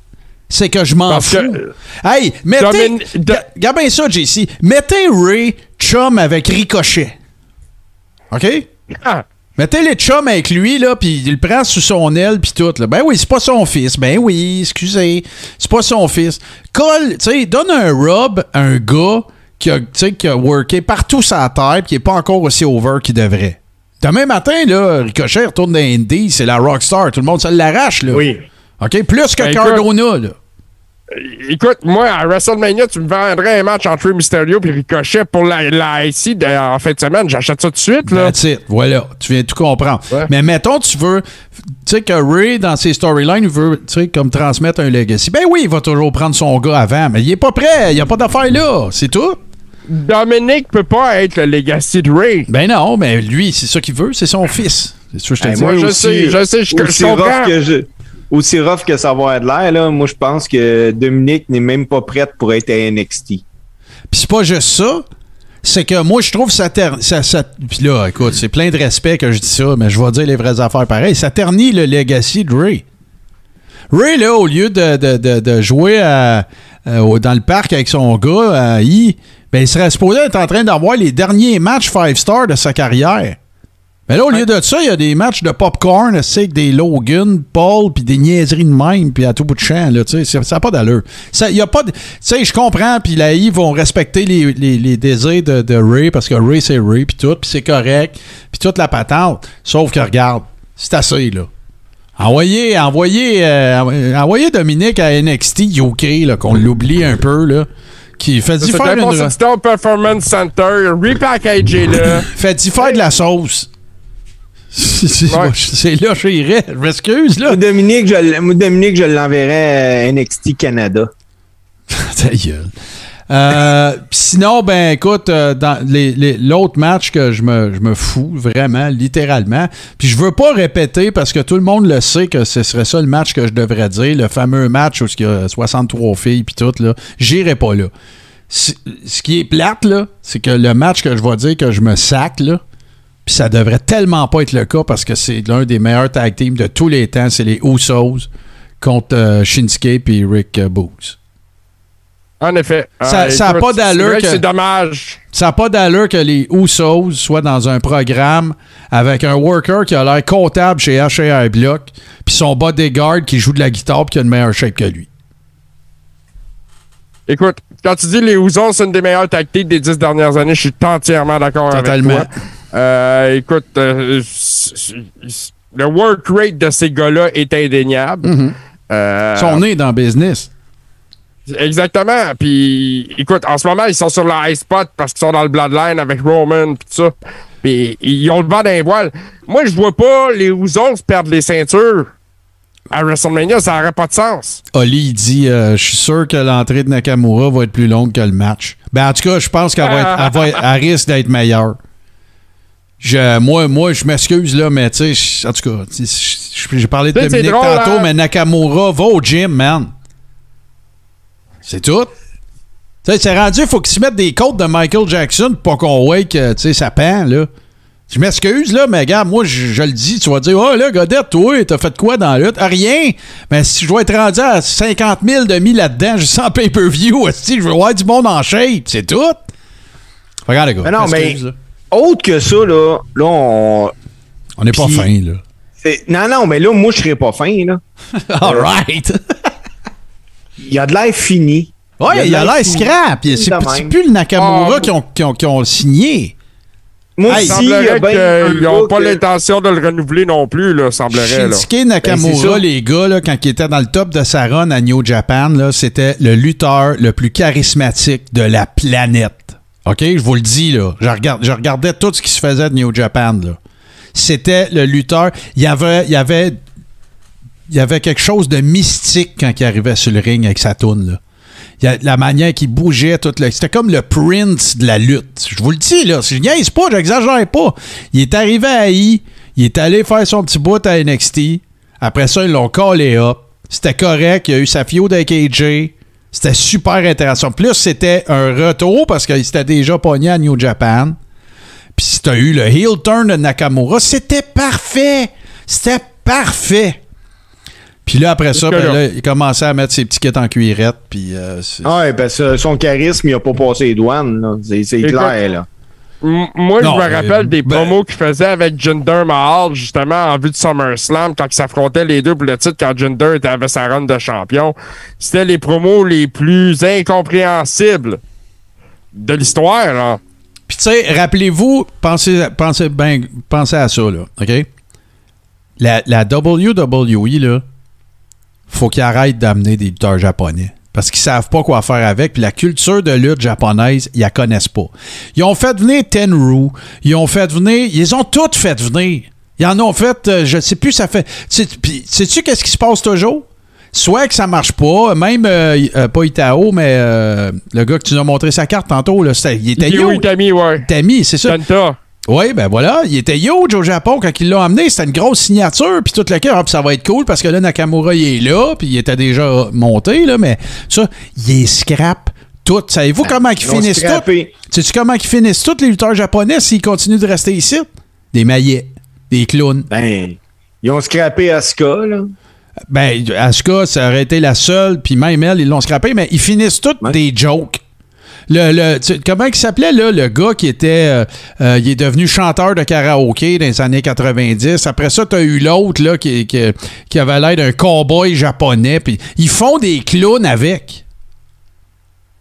C'est que je m'en fous. que- hey, mettez. Regarde bien ça, JC. Mettez Ray chum avec Ricochet. OK? Ah, Mettez les chums avec lui, là, puis il le prend sous son aile, puis tout. Là. Ben oui, c'est pas son fils. Ben oui, excusez. C'est pas son fils. Colle, tu sais, donne un rub à un gars qui a, tu sais, qui a worké partout sa terre, qui est pas encore aussi over qu'il devrait. Demain matin, là, Ricochet retourne dans Indy, c'est la rockstar. Tout le monde se l'arrache, là. Oui. OK? Plus que Ben, Cardona, là. écoute, moi, à WrestleMania, tu me vendrais un match entre Rey Mysterio et Ricochet pour la, la IC de- en fin de semaine. J'achète ça tout de suite, là. That's it. Voilà. Tu viens de tout comprendre. Ouais. Mais mettons, tu veux. Tu sais que Ray, dans ses storylines, il veut, tu sais, comme transmettre un legacy. Ben oui, il va toujours prendre son gars avant, mais il est pas prêt. Il n'y a pas d'affaire là. C'est tout. Dominique peut pas être le legacy de Ray. Ben non, mais lui, c'est ça qu'il veut. C'est son fils. C'est ça que je te Hey, dis. moi, je aussi, sais, je sais, je- aussi comprends. rough que je- aussi rough que ça va être l'air, là, moi je pense que Dominique n'est même pas prête pour être à NXT. Puis c'est pas juste ça. C'est que moi, je trouve ça, ter- ça, ça- Puis là, écoute, c'est plein de respect que je dis ça, mais je vais dire les vraies affaires pareil. Ça ternit le legacy de Ray. Ray, là, au lieu de, de- de- de jouer à- euh, au- dans le parc avec son gars à I, ben, il serait supposé être en train d'avoir les derniers matchs 5 stars de sa carrière. Mais là, au lieu de ça, il y a des matchs de popcorn, c'est avec des Logan, Paul, puis des niaiseries de même, puis à tout bout de champ, là, tu sais, ça- n'a pas d'allure. Ça, y a pas de- Tu sais, je comprends, puis la I vont respecter les, les- les désirs de, de Ray, parce que Ray, c'est Ray, puis tout, puis c'est correct, puis toute la patente. Sauf que, regarde, c'est assez, là. Envoyez, envoyez, euh, envoyez Dominique à NXT UK, là, qu'on l'oublie un peu, là. Qui? Fait C'était faire, une- Stone Performance Center, repackagé là. *laughs* fait d'y faire de la sauce. *laughs* C'est Ouais. là que j'irais. Je m'excuse, là. Moi, Dominique, je, Dominique, je l'enverrais à NXT Canada. *laughs* Ta gueule. Euh, sinon, ben écoute, euh, dans les- l'autre match que je me, je me fous vraiment, littéralement, puis je veux pas répéter parce que tout le monde le sait que ce serait ça le match que je devrais dire, le fameux match où il y a 63 filles puis tout, là, j'irai pas là. Ce qui est plate, là, c'est que le match que je vais dire que je me sac, là, puis ça devrait tellement pas être le cas parce que c'est l'un des meilleurs tag teams de tous les temps, c'est les Usos contre euh, Shinsuke et Rick Boogs. En effet. Ça- Euh, ça a écoute, pas d'allure c'est dommage. Ça n'a pas d'allure que les Usos soient dans un programme avec un worker qui a l'air comptable chez H&R Block, puis son bodyguard qui joue de la guitare puis qui a une meilleure shape que lui. Écoute, quand tu dis les Ouzons, c'est une des meilleures tactiques des dix dernières années, je suis entièrement d'accord avec Totalement. toi. Euh, écoute, euh, le work rate de ces gars-là est indéniable. Mhm. Euh, Ils sont nés dans le business. Exactement. Puis, écoute, en ce moment, ils sont sur le high spot parce qu'ils sont dans le bloodline avec Roman pis tout ça. Puis, ils ont le vent d'un voile. Moi, je vois pas les Ouzons perdre les ceintures à WrestleMania. Ça n'aurait pas de sens. Oli il dit euh, Je suis sûr que l'entrée de Nakamura va être plus longue que le match. Ben, en tout cas, je pense qu'elle va être, elle va être- elle risque d'être meilleure. Je- moi, moi, je m'excuse, là, mais tu sais, en tout cas, j'ai parlé de Dominique drôle, tantôt, hein? mais Nakamura va au gym, man. C'est tout. Tu sais, c'est rendu, il faut qu'il se mette des côtes de Michael Jackson pour qu'on voit que, tu sais, ça pend, là. Je m'excuse, là, mais gars, moi, je, je le dis, tu vas dire, oh là, Godette, toi, t'as fait quoi dans la lutte? Ah, rien! Mais si je dois être rendu à 50 000 de mis là-dedans, je sens pay-per-view, *laughs* je veux voir du monde en shape, c'est tout! Regarde, les gars. Mais non, mais- là. Autre que ça, là, là, on. On n'est pas fin, là. Non, non, mais là, moi, je serais pas fin, là. *laughs* All right! *laughs* Il y a de l'air fini. Ouais, il a l'air fini. scrap. C'est de plus le Nakamura Ah, qui, ont, qui, ont, qui ont signé. Moi Hey, Il semblerait qu'ils n'ont pas que- l'intention de le renouveler non plus, là, semblerait. Là. Shinsuke Nakamura, Ben, les gars, là, quand il était dans le top de sa run à New Japan, là, c'était le lutteur le plus charismatique de la planète. OK? Je vous le dis, là. Je, regarde, je regardais tout ce qui se faisait de New Japan, là. C'était le lutteur. Il y avait... Il y avait il y avait quelque chose de mystique quand il arrivait sur le ring avec sa toune, la manière qu'il bougeait, tout le... c'était comme le Prince de la lutte. Je vous le dis, là. Je niaise pas, j'exagère pas. Il est arrivé à I, il est allé faire son petit bout à NXT. Après ça, ils l'ont callé up. C'était correct, il a eu sa feud avec AJ. C'était super intéressant. Plus, c'était un retour parce qu'il s'était déjà pogné à New Japan. Puis si t'as eu le heel turn de Nakamura, c'était parfait. C'était parfait. Puis là, après ça, ben là. il commençait à mettre ses petits kits en cuirette. Puis euh, c'est- Ouais, parce que son charisme, il a pas passé les douanes, là. C'est clair, là. M- Moi, Non, je me euh, rappelle des ben- promos qu'il faisait avec Jinder Mahal, justement, en vue de SummerSlam, quand ils s'affrontaient les deux pour le titre, quand Jinder était- avait sa run de champion. C'était les promos les plus incompréhensibles de l'histoire, là. Puis tu sais, rappelez-vous, pensez, pensez, ben, pensez à ça, là, OK? La, la WWE, là, faut qu'ils arrêtent d'amener des lutteurs japonais. Parce qu'ils savent pas quoi faire avec. Puis la culture de lutte japonaise, ils la connaissent pas. Ils ont fait venir Tenru. Ils ont fait venir... Ils ont toutes fait venir. Ils en ont fait... euh, je sais plus, ça fait... sais-tu qu'est-ce qui se passe toujours? Soit que ça marche pas, même euh, euh, pas Itao, mais euh, le gars que tu nous as montré sa carte tantôt, là, c'était- il était. Itami, ouais. Tami, c'est ça. Kenta. Oui, ben voilà, il était huge au Japon quand ils l'ont amené. C'était une grosse signature, puis tout le cœur. Ah, ça va être cool parce que là, Nakamura, il est là, puis il était déjà monté, là, mais ça, il est scrap tout. Savez-vous comment ils finissent tout? Sais-tu comment ils finissent tous les lutteurs japonais s'ils continuent de rester ici? Des maillets, des clowns. Ben, ils ont scrappé Asuka, là. Ben, Asuka, ça aurait été la seule, puis même elle, ils l'ont scrappé, mais ils finissent tous Ouais. des jokes. Le, le- tu- comment il s'appelait, là, le gars qui était. euh, euh, il est devenu chanteur de karaoké dans les années 90. Après ça, t'as eu l'autre, là, qui, qui, qui avait l'air d'un cowboy japonais. Puis ils font des clowns avec.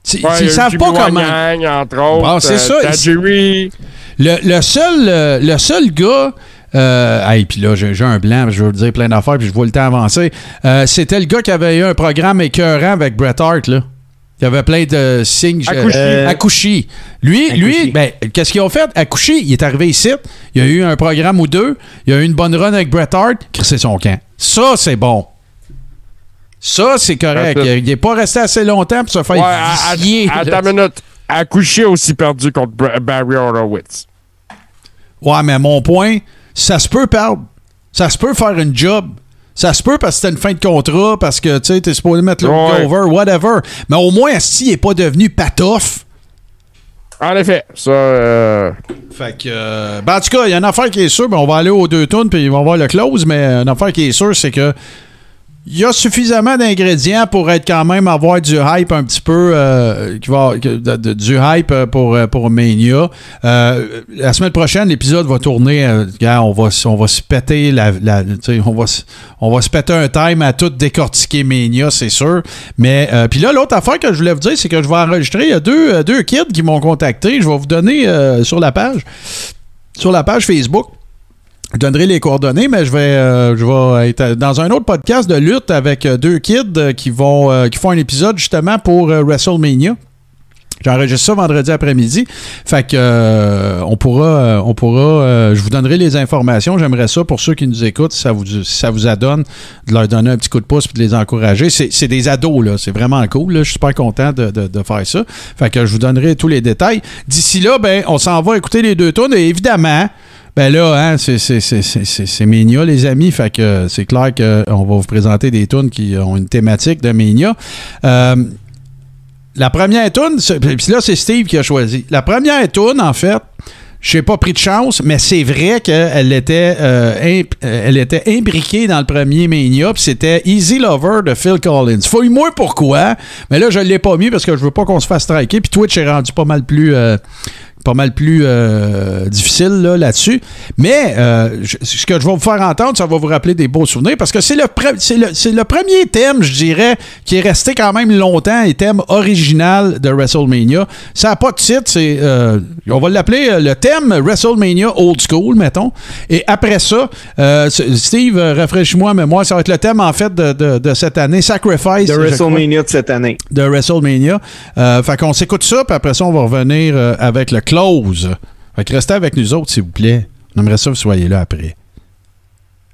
Tu- Ouais, ils a savent pas comment. Entre autres. Bon, c'est ça, il- Tajiri. Le, le seul, euh, le seul gars. Euh, hey, puis là, j'ai un blanc, je veux vous dire plein d'affaires, puis je vois le temps avancer. Euh, C'était le gars qui avait eu un programme écœurant avec Bret Hart, là. Il y avait plein de signes. Akushi. Euh, Akushi. Lui, lui ben, qu'est-ce qu'ils ont fait? Akushi, il est arrivé ici, il a eu un programme ou deux, il a eu une bonne run avec Bret Hart, c'est son camp. Ça, c'est bon. Ça, c'est correct. Il n'est pas resté assez longtemps pour se faire Ouais, à- une minute. Akushi a aussi perdu contre Barry Horowitz. Ouais, mais mon point, ça se peut perdre. Ça se peut faire une job. Ça se peut parce que c'était une fin de contrat, parce que tu sais, t'es supposé mettre le Ouais. over, whatever. Mais au moins, il n'est pas devenu patoff. En effet, ça. euh, Fait que. euh, ben, en tout cas, il y a une affaire qui est sûre, ben, on va aller aux deux tours puis on va voir le close, mais une affaire qui est sûre, c'est que. Il y a suffisamment d'ingrédients pour être quand même avoir du hype un petit peu euh, qui va du hype euh, pour euh, pour Mania. La semaine prochaine, l'épisode va tourner. on va on va se péter la, on va on va se péter un time à tout décortiquer Mania, c'est sûr. Mais puis là, l'autre affaire que je voulais vous dire, c'est que je vais enregistrer. Il y a deux deux kids qui m'ont contacté. Je vais vous donner sur la page sur la page Facebook. Je donnerai les coordonnées, mais je vais, euh, je vais être dans un autre podcast de lutte avec euh, deux kids euh, qui vont qui font un épisode justement pour WrestleMania. J'enregistre ça vendredi après-midi. Fait que on pourra, on pourra, je vous donnerai les informations. J'aimerais ça pour ceux qui nous écoutent, si ça vous, ça vous adonne, de leur donner un petit coup de pouce et de les encourager. C'est des ados, là. C'est vraiment cool. Là. Je suis super content de faire ça. Fait que je vous donnerai tous les détails. D'ici là, ben, on s'en va écouter les deux tours. Et évidemment, ben là, hein, c'est- Mania, les amis. Fait que euh, c'est clair qu'on va vous présenter des tunes qui ont une thématique de Mania. Euh, la première tune, puis là, c'est Steve qui a choisi. La première tune, en fait, j'ai pas pris de chance, mais c'est vrai qu'elle était, euh, euh, était imbriquée dans le premier Mania, puis c'était Easy Lover de Phil Collins. Fouille-moi pourquoi, mais là, je l'ai pas mis parce que je veux pas qu'on se fasse striker, puis Twitch est rendu pas mal plus... euh, pas mal plus euh, difficile là, là-dessus. Mais euh, je- ce que je vais vous faire entendre, ça va vous rappeler des beaux souvenirs parce que c'est le, pre- c'est le, c'est le premier thème, je dirais, qui est resté quand même longtemps et thème original de WrestleMania. Ça n'a pas de titre, c'est, euh, on va l'appeler le thème WrestleMania Old School, mettons. Et après ça, Steve, rafraîchis-moi la mémoire, ça va être le thème en fait de, de- de cette année, Sacrifice. De crois WrestleMania de cette année. de WrestleMania. Fait qu'on s'écoute ça, puis après ça, on va revenir avec le close. Fait que restez avec nous autres, s'il vous plaît. On aimerait ça que vous soyez là après.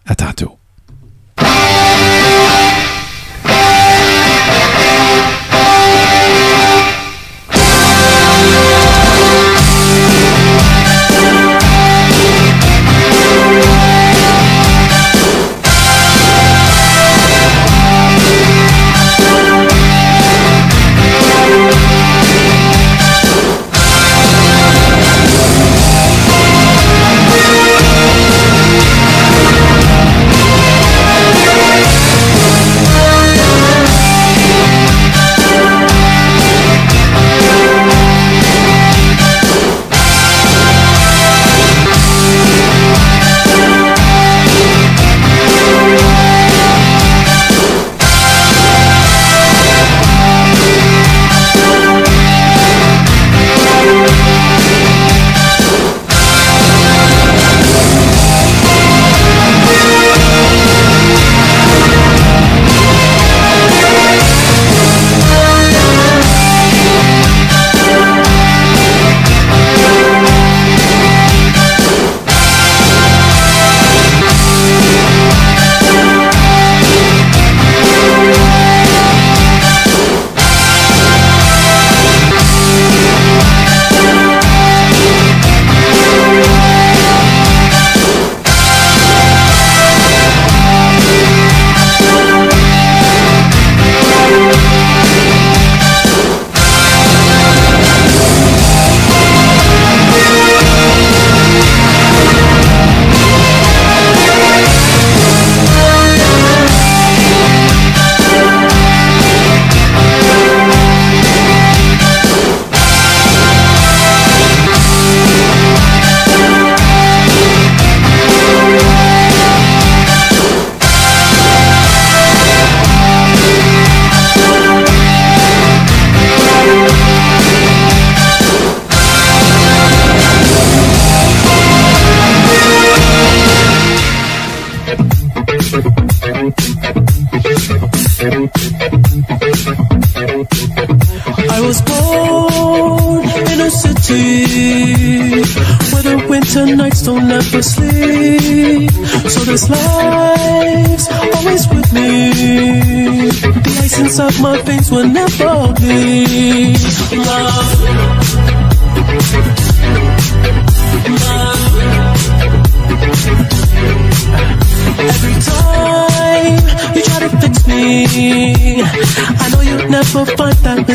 À tantôt.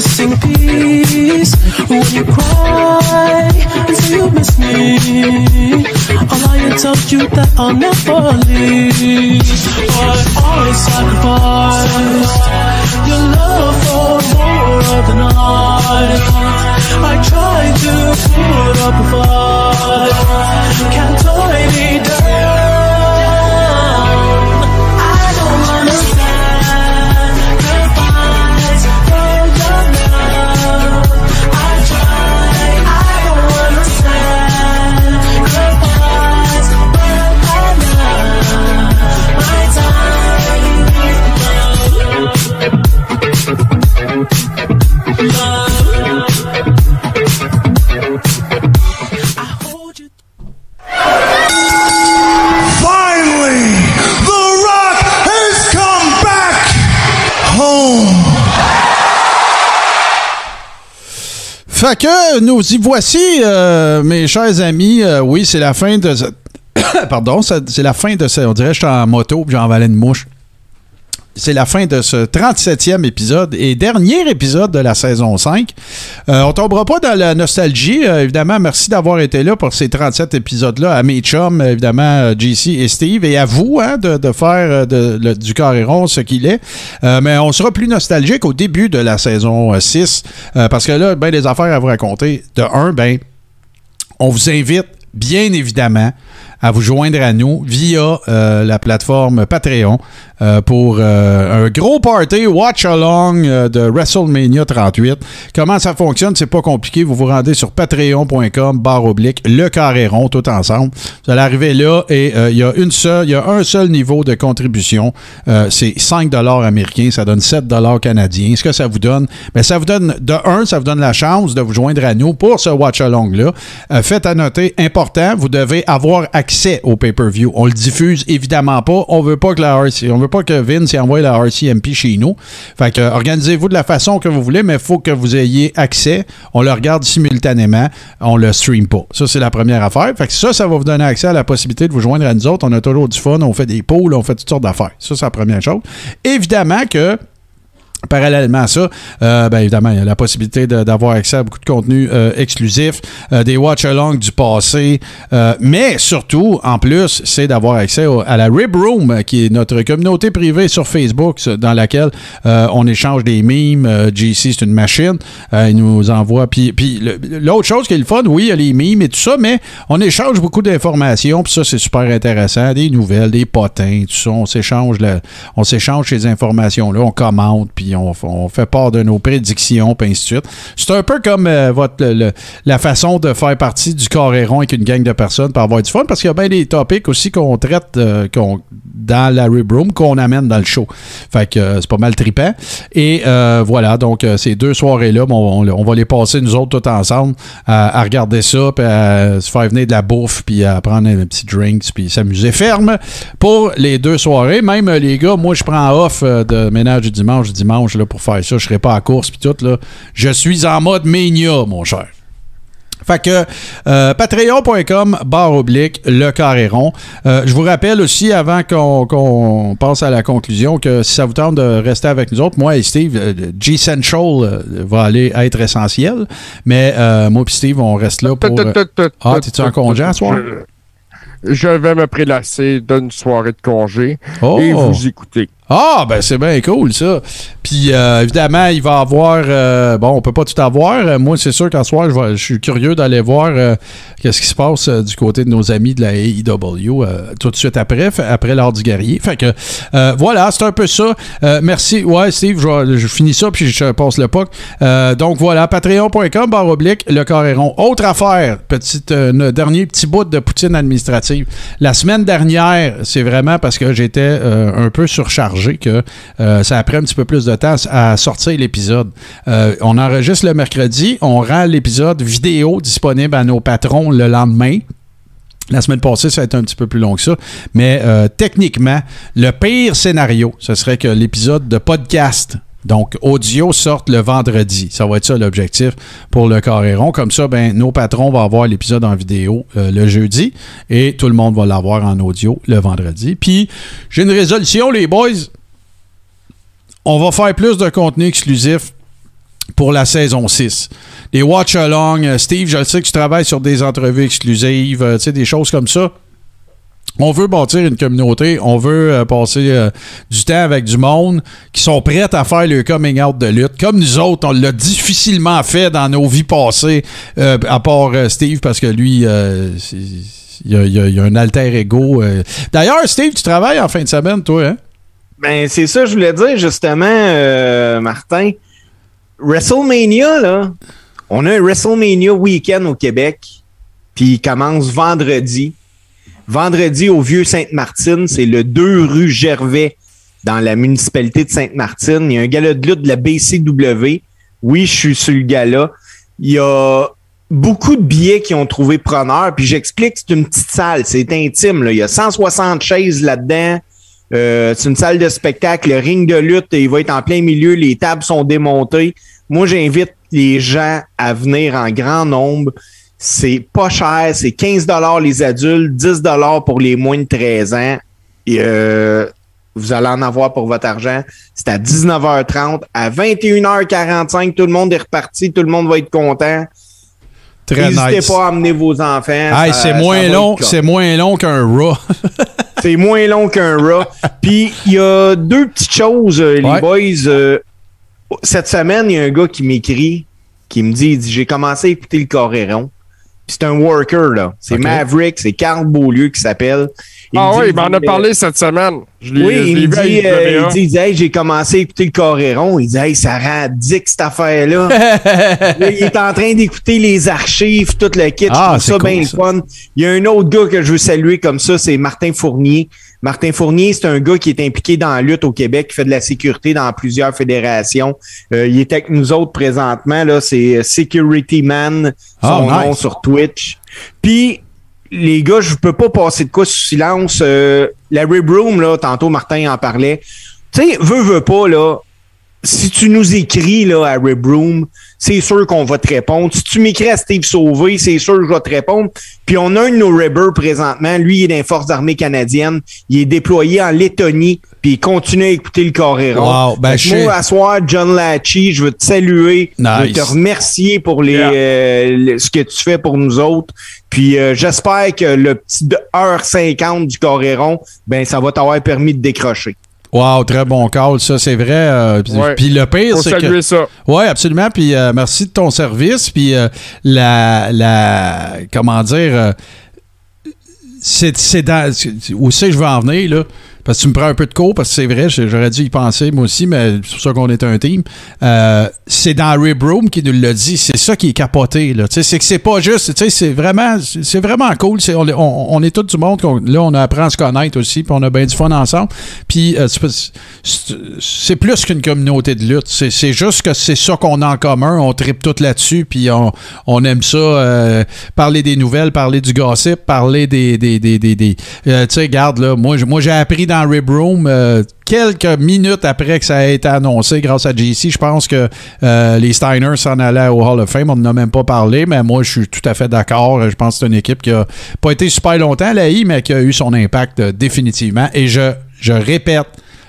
Missing piece. When you cry say you miss me, I'll tell you that I'll never leave. But I sacrifice your love for more the night. I try to put up a fight, nous y voici, euh, mes chers amis. Euh, oui, c'est la fin de. *coughs* Pardon, ça- c'est la fin de ce. On dirait que j'étais en moto puis j'en valais une mouche. C'est la fin de ce 37e épisode et dernier épisode de la saison 5. Euh, on tombera pas dans la nostalgie. Euh, évidemment, merci d'avoir été là pour ces 37 épisodes-là. À mes chums, évidemment, euh, JC et Steve. Et à vous hein, de, de faire euh, de- le- du carré rond ce qu'il est. Mais on sera plus nostalgique au début de la saison euh, 6. euh, parce que là, ben, des affaires à vous raconter. De un, ben, on vous invite bien évidemment à vous joindre à nous via euh, la plateforme Patreon euh, pour euh, un gros party watch along de WrestleMania 38. Comment ça fonctionne, c'est pas compliqué. Vous vous rendez sur patreon.com barre oblique le carré rond tout ensemble. Vous allez arriver là et il y a une il y a un seul niveau de contribution. C'est 5 dollars américains, ça donne 7 dollars canadiens. Ce que ça vous donne, ben ça vous donne de un, ça vous donne la chance de vous joindre à nous pour ce watch along là. Faites à noter important, vous devez avoir accès au pay-per-view. On le diffuse évidemment pas. On veut pas que la RC, on veut pas que Vince envoie la RCMP chez nous. Fait que organisez-vous de la façon que vous voulez, mais il faut que vous ayez accès. On le regarde simultanément, on le stream pas. Ça c'est la première affaire. Fait que ça, ça va vous donner accès à la possibilité de vous joindre à nous autres. On a toujours du fun, on fait des pools, on fait toutes sortes d'affaires. Ça c'est la première chose. Évidemment que Parallèlement à ça, euh, ben évidemment, il y a la possibilité d'avoir accès à beaucoup de contenu euh, exclusif, euh, des watch-alongs du passé, euh, mais surtout, en plus, c'est d'avoir accès à la Rib Room, qui est notre communauté privée sur Facebook, ce- dans laquelle euh, on échange des memes. JC, c'est une machine. Il nous envoie. Puis, l'autre chose qui est le fun, oui, il y a les memes et tout ça, mais on échange beaucoup d'informations, puis ça, c'est super intéressant. Des nouvelles, des potins, tout ça. On s'échange, on s'échange ces informations-là, on commente, puis on, fait part de nos prédictions, puis ainsi de suite. C'est un peu comme euh, votre, la façon de faire partie du carré rond avec une gang de personnes pour avoir du fun, parce qu'il y a bien des topics aussi qu'on traite euh, dans la Rib Room qu'on amène dans le show. Fait que euh, c'est pas mal trippant. Et voilà, donc ces deux soirées-là, bon, on, va les passer nous autres tout ensemble à, regarder ça, puis à se faire venir de la bouffe, puis à prendre un petit drink, puis s'amuser ferme pour les deux soirées. Même les gars, moi je prends off de ménage du dimanche, du dimanche là, pour faire ça. Je serai pas à course, puis tout. Là. Je suis en mode mania, mon cher. Fait que euh, patreon.com barre oblique le carré rond. Euh, je vous rappelle aussi avant qu'on passe à la conclusion que si ça vous tente de rester avec nous autres, moi et Steve, euh, G Central va aller être essentiel, mais euh, moi et Steve on reste là pour. Ah, t'es-tu en congé à soir? Je, je vais me prélasser d'une soirée de congé Oh! et vous écouter. Ah, ben c'est bien cool ça. Puis euh, évidemment, il va avoir. euh, bon, on peut pas tout avoir. Euh, Moi, c'est sûr qu'en soir, je, suis curieux d'aller voir qu'est-ce qui se passe du côté de nos amis de la AEW tout de suite après, après l'art du guerrier. Fait que voilà, c'est un peu ça. Merci. Ouais, Steve, je, finis ça puis je passe le puck. Donc voilà, patreon.com barre oblique, le carré rond. Autre affaire, petite, dernier petit bout de poutine administrative. La semaine dernière, c'est vraiment parce que j'étais un peu surchargé que euh, ça a pris un petit peu plus de temps à sortir l'épisode. Euh, on enregistre le mercredi, on rend l'épisode vidéo disponible à nos patrons le lendemain. La semaine passée, ça a été un petit peu plus long que ça. Mais euh, techniquement, le pire scénario, ce serait que l'épisode de podcast, donc audio, sorte le vendredi. Ça va être ça l'objectif pour le carré rond. Comme ça, ben, nos patrons vont avoir l'épisode en vidéo euh, le jeudi et tout le monde va l'avoir en audio le vendredi. Puis, j'ai une résolution, les boys. on va faire plus de contenu exclusif pour la saison 6. Des watch-along. Euh, Steve, je le sais que tu travailles sur des entrevues exclusives, euh, tu sais, des choses comme ça. On veut bâtir une communauté, on veut euh, passer euh, du temps avec du monde qui sont prêts à faire le coming out de lutte. Comme nous autres, on l'a difficilement fait dans nos vies passées, euh, à part Steve, parce que lui, il y, a, un alter ego. D'ailleurs, Steve, tu travailles en fin de semaine, toi, hein? Ben, c'est ça, je voulais dire, justement, Martin. WrestleMania, là, on a un WrestleMania week-end au Québec, puis il commence vendredi. Vendredi au Vieux Sainte-Martine, c'est le 2 rue Gervais, dans la municipalité de Sainte-Martine. Il y a un gala de lutte de la BCW. Oui, je suis sur le gala. Il y a beaucoup de billets qui ont trouvé preneur, puis j'explique, c'est une petite salle, c'est intime. Là. Il y a 160 chaises là-dedans. Euh, c'est une salle de spectacle, le ring de lutte, il va être en plein milieu, les tables sont démontées. Moi, j'invite les gens à venir en grand nombre. C'est pas cher, c'est 15 dollars les adultes, 10 dollars pour les moins de 13 ans. Et euh, vous allez en avoir pour votre argent. C'est à 19h30. À 21h45, tout le monde est reparti, tout le monde va être content. Très N'hésitez nice. pas à amener vos enfants. Hey, c'est moins long, c'est moins long qu'un Raw. *laughs* c'est moins long qu'un Raw. Puis il y a deux petites choses, euh, les Ouais. boys. euh, cette semaine, il y a un gars qui m'écrit, qui me dit, il dit, j'ai commencé à écouter le Coréron. C'est un worker, là. C'est. Maverick, c'est Carl Beaulieu qui s'appelle. Ah oui, il m'en a euh, parlé cette semaine. Je l'ai oui, je il me dit, euh, il dit, il dit, hey, j'ai commencé à écouter le Coréron. Il dit, hey, ça rend addict cette affaire-là. *laughs* Là, il est en train d'écouter les archives, tout le kit. Ah, je trouve ça cool, bien ça. fun. Il y a un autre gars que je veux saluer comme ça, c'est Martin Fournier. Martin Fournier, c'est un gars qui est impliqué dans la lutte au Québec, qui fait de la sécurité dans plusieurs fédérations. Euh, il est avec nous autres présentement, là, c'est Security Man, son Ah, nom nice. sur Twitch. Puis, les gars, je peux pas passer de quoi sous silence. Euh, la Rib Room, là, tantôt Martin en parlait. Tu sais, veux, veux pas, là, si tu nous écris là, à Rib Room, c'est sûr qu'on va te répondre. Si tu m'écris à Steve Sauvé, c'est sûr que je vais te répondre. Puis on a un de nos Ribbers présentement. Lui, il est dans les Forces armées canadiennes. Il est déployé en Lettonie. Puis il continue à écouter le Coréron. Wow, ben, je moi, à soir, John Lachie, je veux te saluer. Je veux te remercier pour les, Yeah. euh, le- ce que tu fais pour nous autres. Puis euh, j'espère que le petit de 1h50 du Coréron, ben ça va t'avoir permis de décrocher. Wow, très bon call, ça, c'est vrai. euh, puis, Ouais. puis le pire, c'est que... saluer ça. Oui, absolument. Puis euh, merci de ton service. Puis euh, la, la. Comment dire. c'est dans. Où c'est que je veux en venir, là? Parce que tu me prends un peu de cours, parce que c'est vrai, j'aurais dû y penser, moi aussi, mais c'est pour ça qu'on est un team. Euh, c'est dans Rib Room qui nous l'a dit. C'est ça qui est capoté, c'est que c'est pas juste. C'est vraiment, vraiment cool. On, est- on, on tout du monde. qu'on- là, on apprend à se connaître aussi, puis on a bien du fun ensemble. Puis euh, c'est plus qu'une communauté de lutte. C'est juste que c'est ça qu'on a en commun. On tripe tout là-dessus, puis on, on aime ça. euh, parler des nouvelles, parler du gossip, parler des. des, des, des, tu sais, regarde, là, moi, moi j'ai appris dans Rib Room. euh, Quelques minutes après que ça a été annoncé grâce à JC, je pense que euh, les Steiners s'en allaient au Hall of Fame. On n'en a même pas parlé, mais moi, je suis tout à fait d'accord. Je pense que c'est une équipe qui a pas été super longtemps à la I, mais qui a eu son impact euh, définitivement. Et je, je répète,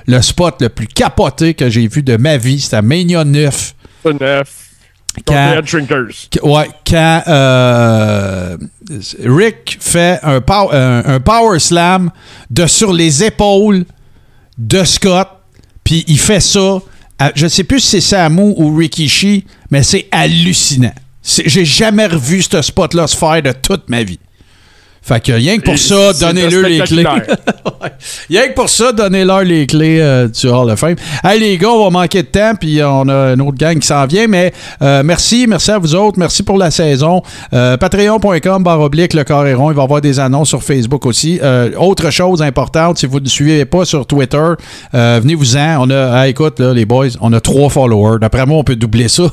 le spot le plus capoté que j'ai vu de ma vie, c'était à Mania 9. C'est neuf. Contre Quand- Ouais, euh, Rick fait un, pow- un, un power slam de sur les épaules de Scott, puis il fait ça. à- je sais plus si c'est Samu ou Rikishi, mais c'est hallucinant. J'ai jamais revu ce spot-là se faire de toute ma vie. Fait que rien que pour ça, donnez-leur les clés. *laughs* Rien que pour ça, donnez-leur les clés euh, du Hall of Fame. Hey les gars, on va manquer de temps, puis on a une autre gang qui s'en vient, mais euh, merci, merci à vous autres, merci pour la saison. Euh, Patreon.com, barre oblique, le carré rond, il va y avoir des annonces sur Facebook aussi. Euh, autre chose importante, si vous ne suivez pas sur Twitter, euh, venez-vous-en. On a, ah, écoute, là, les boys, on a trois followers. D'après moi, on peut doubler ça. *laughs*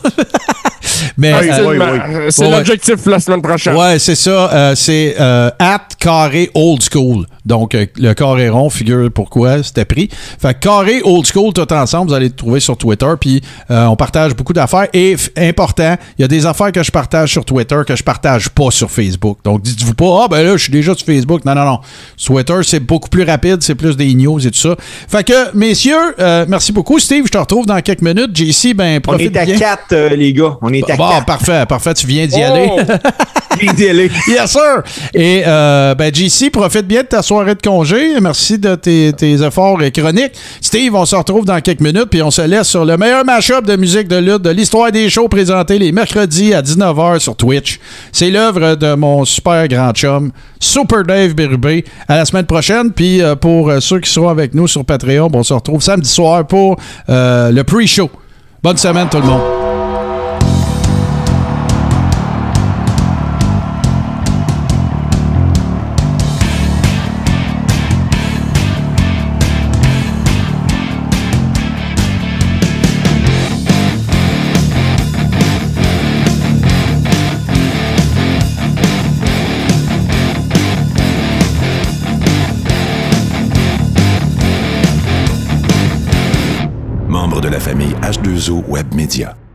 Mais, euh, Absolument. oui, C'est Ouais, ouais. l'objectif la semaine prochaine. Ouais, c'est ça. euh, c'est euh, at carré old school. Donc, euh, le carré rond figure pourquoi c'était pris. Fait que carré old school, tout ensemble, vous allez le trouver sur Twitter. Puis, euh, on partage beaucoup d'affaires. Et, important, il y a des affaires que je partage sur Twitter que je partage pas sur Facebook. Donc, dites-vous pas, ah, ben là, je suis déjà sur Facebook. Non, non, non. Sur Twitter, c'est beaucoup plus rapide. C'est plus des news et tout ça. Fait que, messieurs, euh, merci beaucoup. Steve, je te retrouve dans quelques minutes. JC, ben, On profite est à bien. 4, les gars. On est à Bon, 4. parfait, parfait. Tu viens d'y Oh! aller. *laughs* Yes, sir! Et euh, ben, JC, profite bien de ta soirée de congé. Merci de tes, tes efforts et chroniques. Steve, on se retrouve dans quelques minutes, puis on se laisse sur le meilleur mashup de musique de lutte de l'histoire des shows présentés les mercredis à 19h sur Twitch. C'est l'œuvre de mon super grand chum, Super Dave Bérubé. À la semaine prochaine, puis euh, pour euh, ceux qui seront avec nous sur Patreon, bon, on se retrouve samedi soir pour euh, le pre-show. Bonne semaine, tout le monde. H2O Web Media.